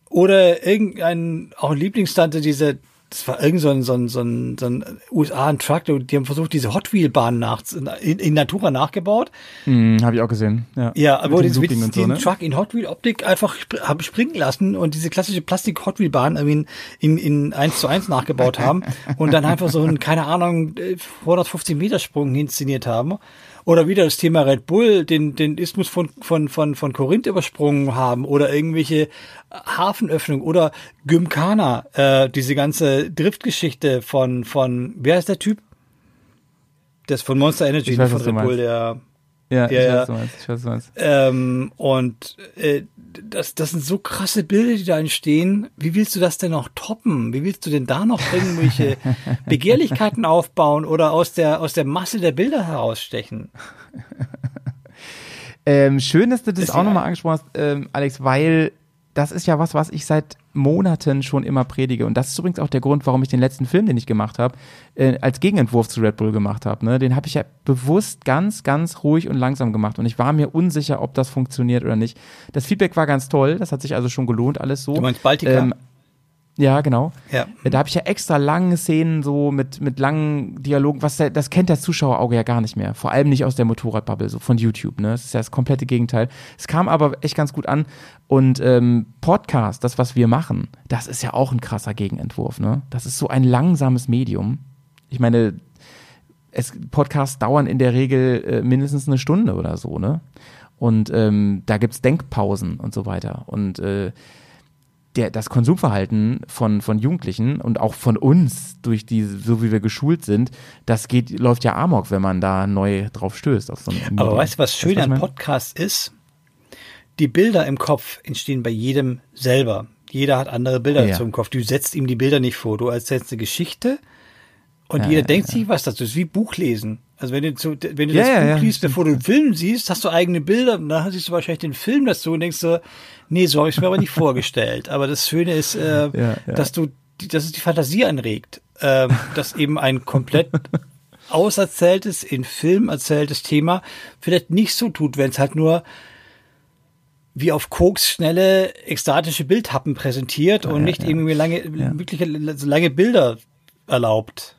Oder irgendein, auch ein Lieblingstante, diese, das war irgend so ein, so ein, so ein, so ein USA ein Truck, die haben versucht, diese Hot Wheel Bahn nach, in, in Natura nachgebaut. Hm, Habe ich auch gesehen. Ja, Ja, aber den, mit und so, den ne? Truck in Hot Wheel Optik einfach haben springen lassen und diese klassische Plastik Hot Wheel Bahn irgendwie in, in 1 zu 1 nachgebaut haben [laughs] und dann einfach so einen, keine Ahnung, äh, 150 Meter Sprung inszeniert haben. Oder wieder das Thema Red Bull, den, den Isthmus von, von, von, von Korinth übersprungen haben oder irgendwelche Hafenöffnungen oder Gymkhana, äh, diese ganze Driftgeschichte von, von, wer ist der Typ? Das von Monster Energy, Ich weiß, von was du Red Bull, der Ja, Ja, ich weiß, was du meinst. Ich weiß, was du meinst. ähm, und äh, das, das sind so krasse Bilder, die da entstehen. Wie willst du das denn noch toppen? Wie willst du denn da noch irgendwelche [laughs] Begehrlichkeiten aufbauen oder aus der, aus der Masse der Bilder herausstechen? [laughs] Ähm, schön, dass du das Ist auch nochmal angesprochen hast, ähm, Alex, weil das ist ja was, was ich seit Monaten schon immer predige. Und das ist übrigens auch der Grund, warum ich den letzten Film, den ich gemacht habe, äh, als Gegenentwurf zu Red Bull gemacht habe. Ne? Den habe ich ja bewusst ganz, ganz ruhig und langsam gemacht. Und ich war mir unsicher, ob das funktioniert oder nicht. Das Feedback war ganz toll. Das hat sich also schon gelohnt, alles so. Du meinst Baltica? Ähm, ja, genau. Ja. Da habe ich ja extra lange Szenen so mit, mit langen Dialogen, was der, das kennt das Zuschauerauge ja gar nicht mehr. Vor allem nicht aus der Motorradbubble, so von YouTube, ne? Das ist ja das komplette Gegenteil. Es kam aber echt ganz gut an. Und ähm, Podcast, das, was wir machen, das ist ja auch ein krasser Gegenentwurf, ne? Das ist so ein langsames Medium. Ich meine, es, Podcasts dauern in der Regel äh, mindestens eine Stunde oder so, ne? Und ähm, da gibt's Denkpausen und so weiter. Und äh, der, das Konsumverhalten von, von Jugendlichen und auch von uns, durch die, so wie wir geschult sind, das geht, läuft ja amok, wenn man da neu drauf stößt. Auf so Aber weißt du, was schön Weißt an? Podcasts ist? die Bilder im Kopf entstehen bei jedem selber. Jeder hat andere Bilder Ja. dazu im Kopf. Du setzt ihm die Bilder nicht vor. Du erzählst eine Geschichte und Ja, jeder ja, denkt sich was dazu. Das ist wie Buchlesen. Also wenn du, zu, wenn du Ja, das ja, Buch ja. liest, bevor du den Film siehst, hast du eigene Bilder und dann siehst du wahrscheinlich den Film dazu und denkst so, nee, so habe ich mir aber nicht vorgestellt. Aber das Schöne ist, äh, Ja, ja. dass du, dass es die Fantasie anregt, ähm, dass eben ein komplett auserzähltes, in Film erzähltes Thema vielleicht nicht so tut, wenn es halt nur wie auf Koks schnelle, ekstatische Bildhappen präsentiert und nicht irgendwie lange, wirklich so lange Bilder erlaubt.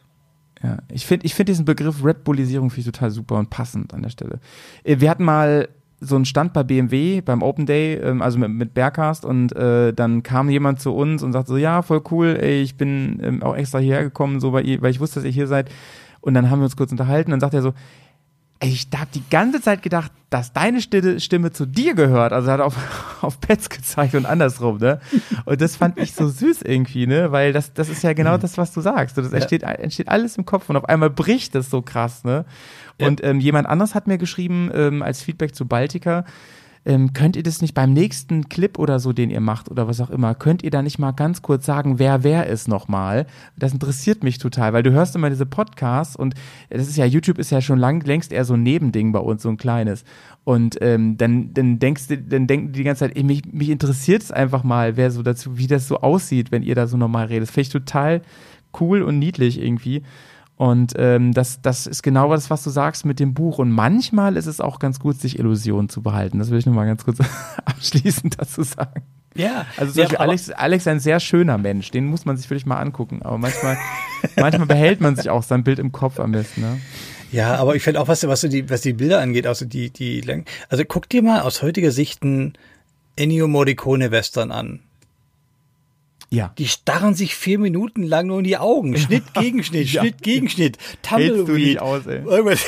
Ja, ich finde ich find diesen Begriff Red Bullisierung finde ich total super und passend an der Stelle. Äh, Wir hatten mal so einen Stand bei BMW beim Open Day, ähm, also mit, mit Bearcast und äh, dann kam jemand zu uns und sagte so, ja, voll cool, ey, ich bin ähm, auch extra hierher gekommen, so, weil, ihr, weil ich wusste, dass ihr hier seid. Und dann haben wir uns kurz unterhalten und dann sagt er so, ich habe die ganze Zeit gedacht, dass deine Stimme, Stimme zu dir gehört. Also hat auf, [laughs] auf Pets gezeigt und andersrum, ne? Und das fand ich so süß irgendwie, ne? Weil das, das ist ja genau das, was du sagst. Das entsteht, entsteht alles im Kopf und auf einmal bricht das so krass, ne? Und ähm, jemand anderes hat mir geschrieben, ähm, als Feedback zu Baltica, ähm, könnt ihr das nicht beim nächsten Clip oder so, den ihr macht oder was auch immer, könnt ihr da nicht mal ganz kurz sagen, wer wer ist nochmal? Das interessiert mich total, weil du hörst immer diese Podcasts und das ist ja, YouTube ist ja schon lang, längst eher so ein Nebending bei uns, so ein kleines. Und ähm, dann, dann denkst du, dann denken die die ganze Zeit, ey, mich, mich interessiert es einfach mal, wer so dazu, wie das so aussieht, wenn ihr da so normal redet. Das finde ich total cool und niedlich irgendwie. Und ähm, das, das ist genau das, was du sagst mit dem Buch. Und manchmal ist es auch ganz gut, sich Illusionen zu behalten. Das will ich nur mal ganz kurz [laughs] abschließend dazu sagen. Ja, Also zum ja, Beispiel Alex, Alex ist ein sehr schöner Mensch, den muss man sich wirklich mal angucken. Aber manchmal, [laughs] manchmal behält man sich auch sein Bild im Kopf am besten. Ne? Ja, aber ich finde auch, was, was, so die, was die Bilder angeht, also die, die, Lang- also guck dir mal aus heutiger Sicht einen Ennio Morricone Western an. Ja. Die starren sich vier Minuten lang nur in die Augen. Schnitt gegen Schnitt, Ja. Schnitt gegen [laughs] Schnitt. Hältst du Tumbleweed. nicht aus, ey. Irgendwas.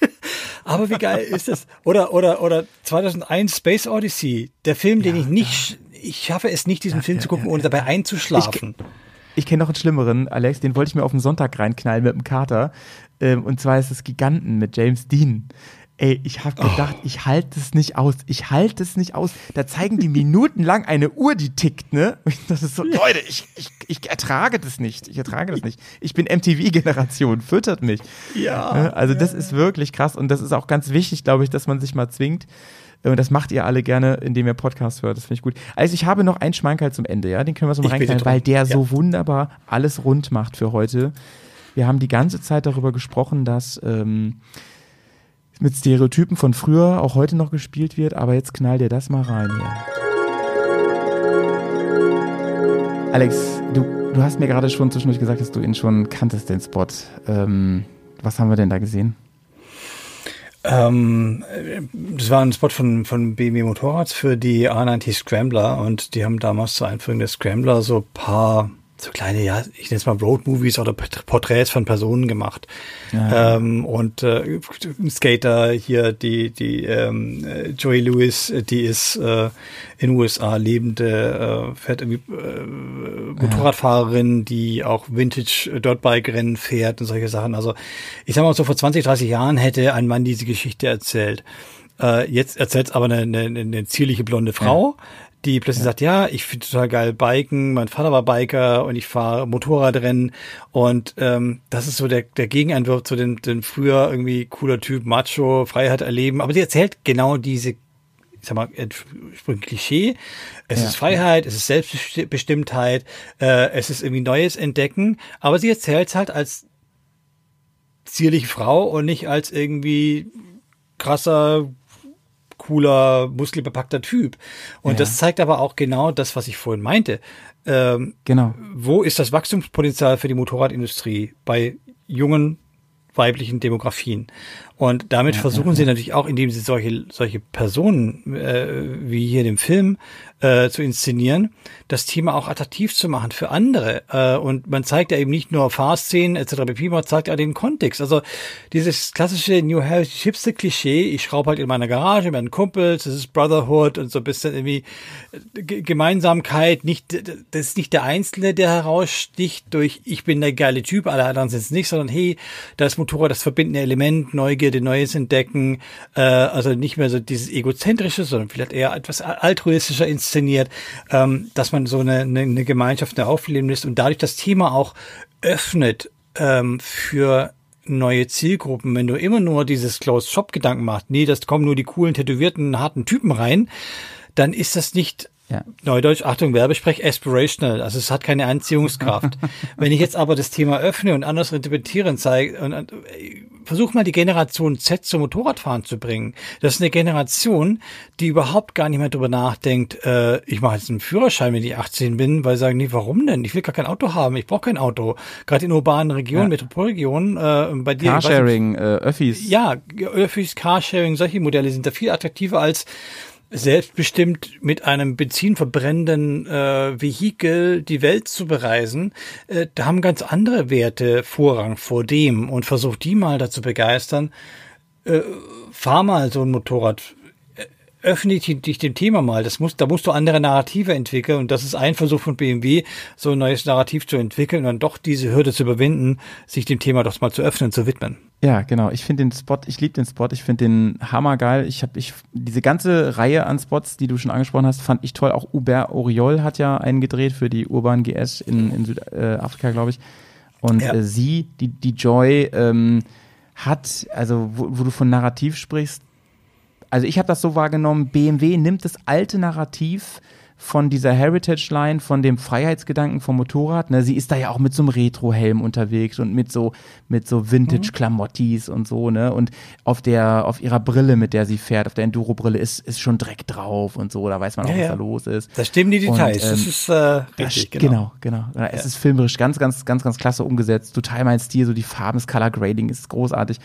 [laughs] Aber wie geil ist das? Oder, oder, oder 2001 Space Odyssey. Der Film, den ich nicht, ich schaffe es nicht, diesen Film zu gucken, ohne dabei einzuschlafen. Ich kenne noch einen schlimmeren, Alex, den wollte ich mir auf den Sonntag reinknallen mit dem Kater. Ähm, und zwar ist es Giganten mit James Dean. Ey, ich habe gedacht, ich halte es nicht aus. Ich halte es nicht aus. Da zeigen die minutenlang eine Uhr, die tickt, ne? [laughs] Das ist so, Leute, ich, ich, ich ertrage das nicht. Ich ertrage das nicht. Ich bin MTV-Generation, füttert mich. Ja. Ne? Also das ist wirklich krass und das ist auch ganz wichtig, glaube ich, dass man sich mal zwingt. Äh, Und das macht ihr alle gerne, indem ihr Podcast hört. Das finde ich gut. Also ich habe noch einen Schmankerl zum Ende, ja. Den können wir so mal reinknallen, weil der Ja. so wunderbar alles rund macht für heute. Wir haben die ganze Zeit darüber gesprochen, dass ähm, mit Stereotypen von früher auch heute noch gespielt wird, aber jetzt knall dir das mal rein hier. Alex, du, du hast mir gerade schon zwischendurch gesagt, dass du ihn schon kanntest, den Spot. Ähm, was haben wir denn da gesehen? Ähm, äh, das war ein Spot von, von BMW Motorrads für die A90 Scrambler und die haben damals zur Einführung der Scrambler so paar so kleine, ja, ich nenne es mal Road-Movies oder Port- Porträts von Personen gemacht. Ähm, und äh, Skater hier, die, die ähm, äh, Joey Lewis, äh, die ist äh, in den USA lebende, äh, fährt irgendwie äh, Motorradfahrerin, die auch Vintage Dirtbike-Rennen fährt und solche Sachen. Also ich sag mal so, vor 20, 30 Jahren hätte ein Mann diese Geschichte erzählt. Äh, jetzt erzählt aber eine, eine, eine zierliche blonde Frau, die plötzlich sagt, ja, ich finde total geil Biken, mein Vater war Biker und ich fahre Motorradrennen. Und ähm, das ist so der, der Gegenentwurf zu den, den früher irgendwie cooler Typ, Macho, Freiheit erleben. Aber sie erzählt genau diese ich sag mal, ein Klischee. Es ist Freiheit, es ist Selbstbestimmtheit, äh, es ist irgendwie Neues entdecken, aber sie erzählt halt als zierliche Frau und nicht als irgendwie krasser, cooler, muskelbepackter Typ. Und Ja. das zeigt aber auch genau das, was ich vorhin meinte. Ähm, Genau. wo ist das Wachstumspotenzial für die Motorradindustrie bei jungen weiblichen Demografien? Und damit versuchen sie natürlich auch, indem sie solche, solche Personen äh, wie hier in dem Film äh, zu inszenieren, das Thema auch attraktiv zu machen für andere. Äh, und man zeigt ja eben nicht nur Fahrszenen etc. pp, man zeigt ja den Kontext. Also dieses klassische New Heritage Hipster Klischee, ich schraube halt in meiner Garage mit meinen Kumpels, das ist Brotherhood und so ein bisschen irgendwie äh, G Gemeinsamkeit, nicht, das ist nicht der Einzelne, der heraussticht durch, ich bin der geile Typ, alle anderen sind es nicht, sondern hey, da ist Motorrad das verbindende Element, Neugierde, Neues entdecken, äh, also nicht mehr so dieses egozentrische, sondern vielleicht eher etwas altruistischer inszeniert, ähm, dass man so eine, eine, eine Gemeinschaft aufleben lässt und dadurch das Thema auch öffnet ähm, für neue Zielgruppen. Wenn du immer nur dieses Closed-Shop-Gedanken machst, nee, das kommen nur die coolen, tätowierten, harten Typen rein, dann ist das nicht Ja. Neudeutsch, Achtung, Werbesprech, aspirational. Also es hat keine Anziehungskraft. [laughs] Wenn ich jetzt aber das Thema öffne und anders interpretiere und zeige, und, und versuch mal die Generation Z zum Motorradfahren zu bringen. Das ist eine Generation, die überhaupt gar nicht mehr drüber nachdenkt, äh, ich mache jetzt einen Führerschein, wenn ich 18 bin, weil sie sagen, nee, warum denn? Ich will gar kein Auto haben, ich brauche kein Auto. Gerade in urbanen Regionen, Ja. Metropolregionen, äh, bei dir. weiß nicht, Carsharing, äh, Öffis. ja, Öffis, Carsharing, solche Modelle sind da viel attraktiver als selbstbestimmt mit einem benzinverbrennenden äh, Vehikel die Welt zu bereisen. Äh, da haben ganz andere Werte Vorrang vor dem und versuch die mal dazu begeistern. Äh, fahr mal so ein Motorrad. Äh, Öffne dich dem Thema mal. Das muss, da musst du andere Narrative entwickeln und das ist ein Versuch von BMW, so ein neues Narrativ zu entwickeln und dann doch diese Hürde zu überwinden, sich dem Thema doch mal zu öffnen, zu widmen. Ja, genau. Ich finde den Spot, ich liebe den Spot, ich finde den hammergeil. Ich habe ich diese ganze Reihe an Spots, die du schon angesprochen hast, fand ich toll. Auch Hubert Oriol hat ja einen gedreht für die Urban GS in, in Südafrika, glaube ich. Und Ja. äh, sie, die, die Joy, ähm, hat, also wo, wo du von Narrativ sprichst, also ich habe das so wahrgenommen, BMW nimmt das alte Narrativ von dieser Heritage-Line, von dem Freiheitsgedanken vom Motorrad. Ne, sie ist da ja auch mit so einem Retro-Helm unterwegs und mit so, mit so Vintage-Klamottis und so, ne? Und auf der, auf ihrer Brille, mit der sie fährt, auf der Enduro-Brille, ist, ist schon Dreck drauf und so, da weiß man auch, Ja, was ja. da los ist. Da stimmen die Details. Und, ähm, das ist äh, richtig, st- genau. genau, genau. Ja, Es ist filmerisch ganz, ganz, ganz, ganz klasse umgesetzt. Total mein Stil, so die Farben, das Color Grading ist großartig.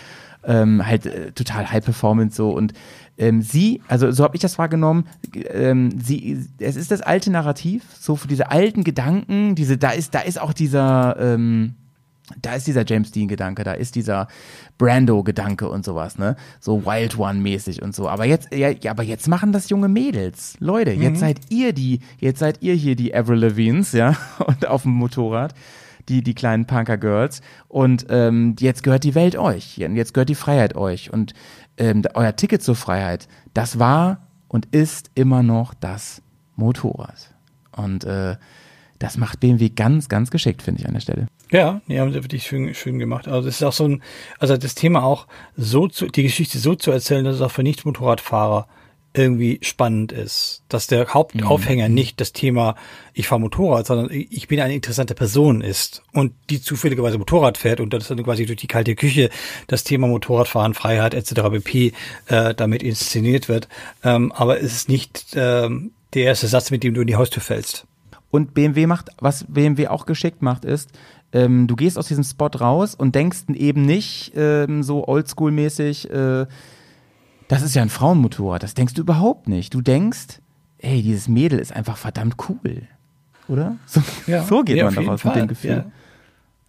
Ähm, halt äh, total High Performance so und ähm, sie, also so habe ich das wahrgenommen, ähm, sie, es ist das alte Narrativ, so für diese alten Gedanken, diese, da ist, da ist auch dieser, ähm, da ist dieser James Dean-Gedanke, da ist dieser Brando-Gedanke und sowas, ne? So Wild One-mäßig und so. Aber jetzt, ja, aber jetzt machen das junge Mädels. Leute, jetzt seid ihr die, jetzt seid ihr hier die Avril Levines, ja, [laughs] und auf dem Motorrad. Die, die kleinen Punker-Girls. Und ähm, jetzt gehört die Welt euch. Jetzt gehört die Freiheit euch. Und ähm, euer Ticket zur Freiheit, das war und ist immer noch das Motorrad. Und äh, das macht BMW ganz, ganz geschickt, finde ich an der Stelle. Ja, die haben sie wirklich schön, schön gemacht. Also das ist auch so ein, also das Thema auch so zu, die Geschichte so zu erzählen, dass es auch für Nicht-Motorradfahrer irgendwie spannend ist. Dass der Hauptaufhänger nicht das Thema, ich fahre Motorrad, sondern ich bin eine interessante Person ist und die zufälligerweise Motorrad fährt und das dann quasi durch die kalte Küche das Thema Motorradfahren, Freiheit etc. pp. Äh, damit inszeniert wird. Ähm, aber es ist nicht ähm, der erste Satz, mit dem du in die Haustür fällst. Und BMW macht, was BMW auch geschickt macht, ist, ähm, du gehst aus diesem Spot raus und denkst eben nicht ähm, so oldschool-mäßig, äh, das ist ja ein Frauenmotorrad. Das denkst du überhaupt nicht. Du denkst, ey, dieses Mädel ist einfach verdammt cool. Oder? So, so geht Ja, man daraus mit dem Gefühl.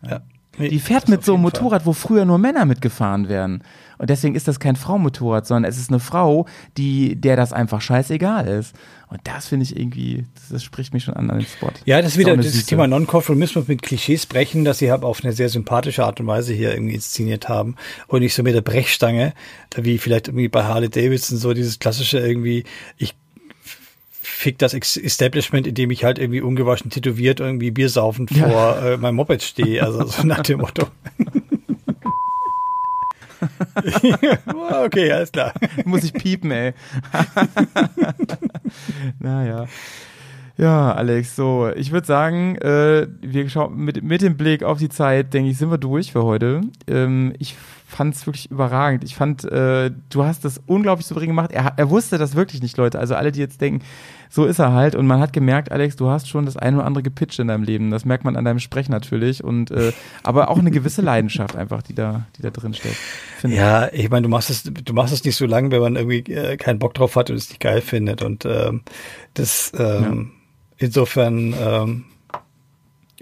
Ja. Ja. Nee, Die fährt mit so einem jeden Fall. Motorrad, wo früher nur Männer mitgefahren wären. Und deswegen ist das kein Frauenmotorrad, sondern es ist eine Frau, die, der das einfach scheißegal ist. Und das finde ich irgendwie, das, das spricht mich schon an an den Spot. Ja, das ist wieder das süße- Thema Non-Konformismus mit Klischees brechen, das sie halt auf eine sehr sympathische Art und Weise hier irgendwie inszeniert haben und nicht so mit der Brechstange, wie vielleicht irgendwie bei Harley Davidson so dieses klassische irgendwie, ich fick das Establishment, indem ich halt irgendwie ungewaschen tätowiert irgendwie biersaufend Ja. vor äh, meinem Moped stehe, also so [laughs] nach dem Motto. [laughs] [laughs] okay, alles klar. Muss ich piepen, ey. naja. Ja, Alex, so, ich würde sagen, äh, wir schauen mit, mit dem Blick auf die Zeit, denke ich, sind wir durch für heute. Ähm, ich fand es wirklich überragend. Ich fand, äh, du hast das unglaublich souverän gemacht. Er, er wusste das wirklich nicht, Leute. Also alle, die jetzt denken, so ist er halt. Und man hat gemerkt, Alex, du hast schon das eine oder andere gepitcht in deinem Leben. Das merkt man an deinem Sprechen natürlich. Und äh, aber auch eine gewisse [laughs] Leidenschaft einfach, die da, die da drin steckt. Ja, ich meine, du machst es, du machst es nicht so lange, wenn man irgendwie äh, keinen Bock drauf hat und es nicht geil findet. Und ähm, das ähm, insofern ähm,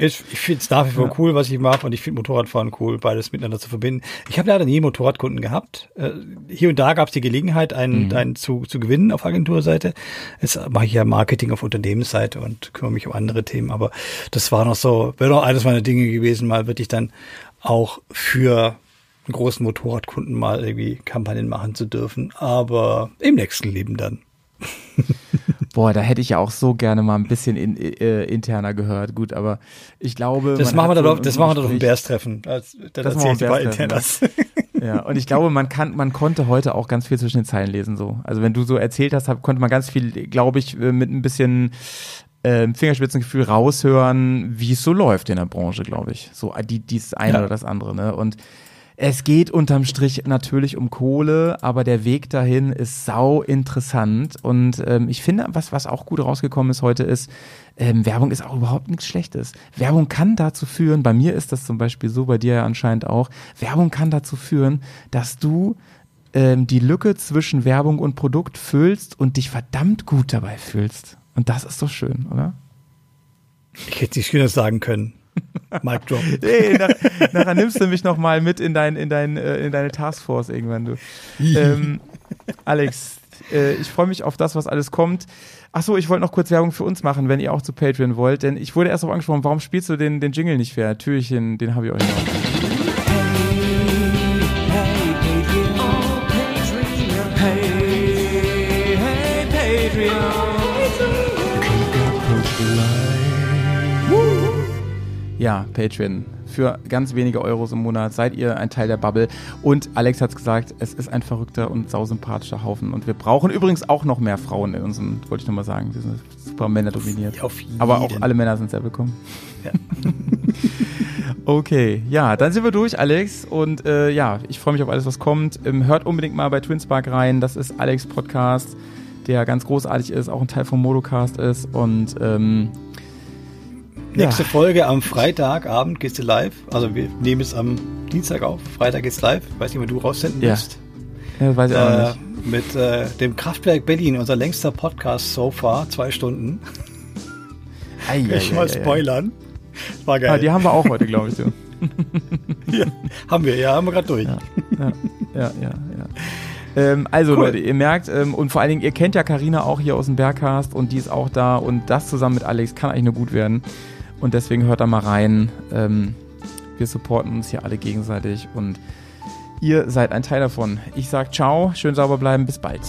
ich, ich finde es nach wie vor Ja. cool, was ich mache, und ich finde Motorradfahren cool, beides miteinander zu verbinden. Ich habe leider nie Motorradkunden gehabt. Äh, hier und da gab es die Gelegenheit, einen, Mhm. einen zu, zu gewinnen auf Agenturseite. Jetzt mache ich ja Marketing auf Unternehmensseite und kümmere mich um andere Themen. Aber das war noch so, wäre noch eines meiner Dinge gewesen, mal wirklich dann auch für großen Motorradkunden mal irgendwie Kampagnen machen zu dürfen. Aber im nächsten Leben dann. [laughs] Boah, da hätte ich ja auch so gerne mal ein bisschen in, äh, interner gehört. Gut, aber ich glaube. Das machen wir dann so doch, das machen wir doch im Dann Das machen wir erzähl ich dir im mal Bears-Treffen, internas. [laughs] Ja, und ich glaube, man kann, man konnte heute auch ganz viel zwischen den Zeilen lesen, so. Also wenn du so erzählt hast, konnte man ganz viel, glaube ich, äh, mit ein bisschen ähm, Fingerspitzengefühl raushören, wie es so läuft in der Branche, glaube ich. So äh, die, dies eine Ja. oder das andere, ne? Und es geht unterm Strich natürlich um Kohle, aber der Weg dahin ist sau interessant. Und ähm, ich finde, was, was auch gut rausgekommen ist heute, ist, ähm, Werbung ist auch überhaupt nichts Schlechtes. Werbung kann dazu führen, bei mir ist das zum Beispiel so, bei dir ja anscheinend auch, Werbung kann dazu führen, dass du ähm, die Lücke zwischen Werbung und Produkt füllst und dich verdammt gut dabei fühlst. Und das ist doch schön, oder? Ich hätte nicht schöner sagen können. [laughs] Mic drop. Hey, nach, nachher nimmst du mich noch mal mit in, dein, in, dein, äh, in deine Taskforce irgendwann, du. ähm, Alex, äh, ich freue mich auf das, was alles kommt. Ach so, ich wollte noch kurz Werbung für uns machen, wenn ihr auch zu Patreon wollt, denn ich wurde erst darauf angesprochen, warum spielst du den, den Jingle nicht fair? Türchen, den habe ich euch noch. Ja, Patreon. Für ganz wenige Euros im Monat seid ihr ein Teil der Bubble. Und Alex hat's gesagt, es ist ein verrückter und sausympathischer Haufen. Und wir brauchen übrigens auch noch mehr Frauen in unserem, wollte ich nochmal sagen. Wir sind super Männer dominiert. Auf jeden. Aber auch alle Männer sind sehr willkommen. Ja. [laughs] okay, ja, dann sind wir durch, Alex. Und äh, ja, ich freue mich auf alles, was kommt. Ähm, hört unbedingt mal bei Twinspark rein. Das ist Alex Podcast, der ganz großartig ist, auch ein Teil vom Modocast ist. Und ähm, Nächste ja. Folge am Freitagabend geht's live. Also wir nehmen es am Dienstag auf. Freitag geht's live. Weiß nicht, wann du raussenden Ja. willst. Ja, weiß ich auch Äh, nicht. mit äh, dem Kraftwerk Berlin, unser längster Podcast so far, zwei Stunden. Ei, ei, Ich ei, mal ei, ei. spoilern. War Ah, geil. die haben wir auch heute, glaube ich. So. [laughs] ja, haben wir, ja, haben wir gerade durch. Ja, ja, ja, ja. Ähm, also Cool. Leute, ihr merkt, ähm, und vor allen Dingen, ihr kennt ja Karina auch hier aus dem Bergcast und die ist auch da und das zusammen mit Alex kann eigentlich nur gut werden. Und deswegen hört da mal rein. Ähm, wir supporten uns hier alle gegenseitig und ihr seid ein Teil davon. Ich sag ciao, schön sauber bleiben, bis bald.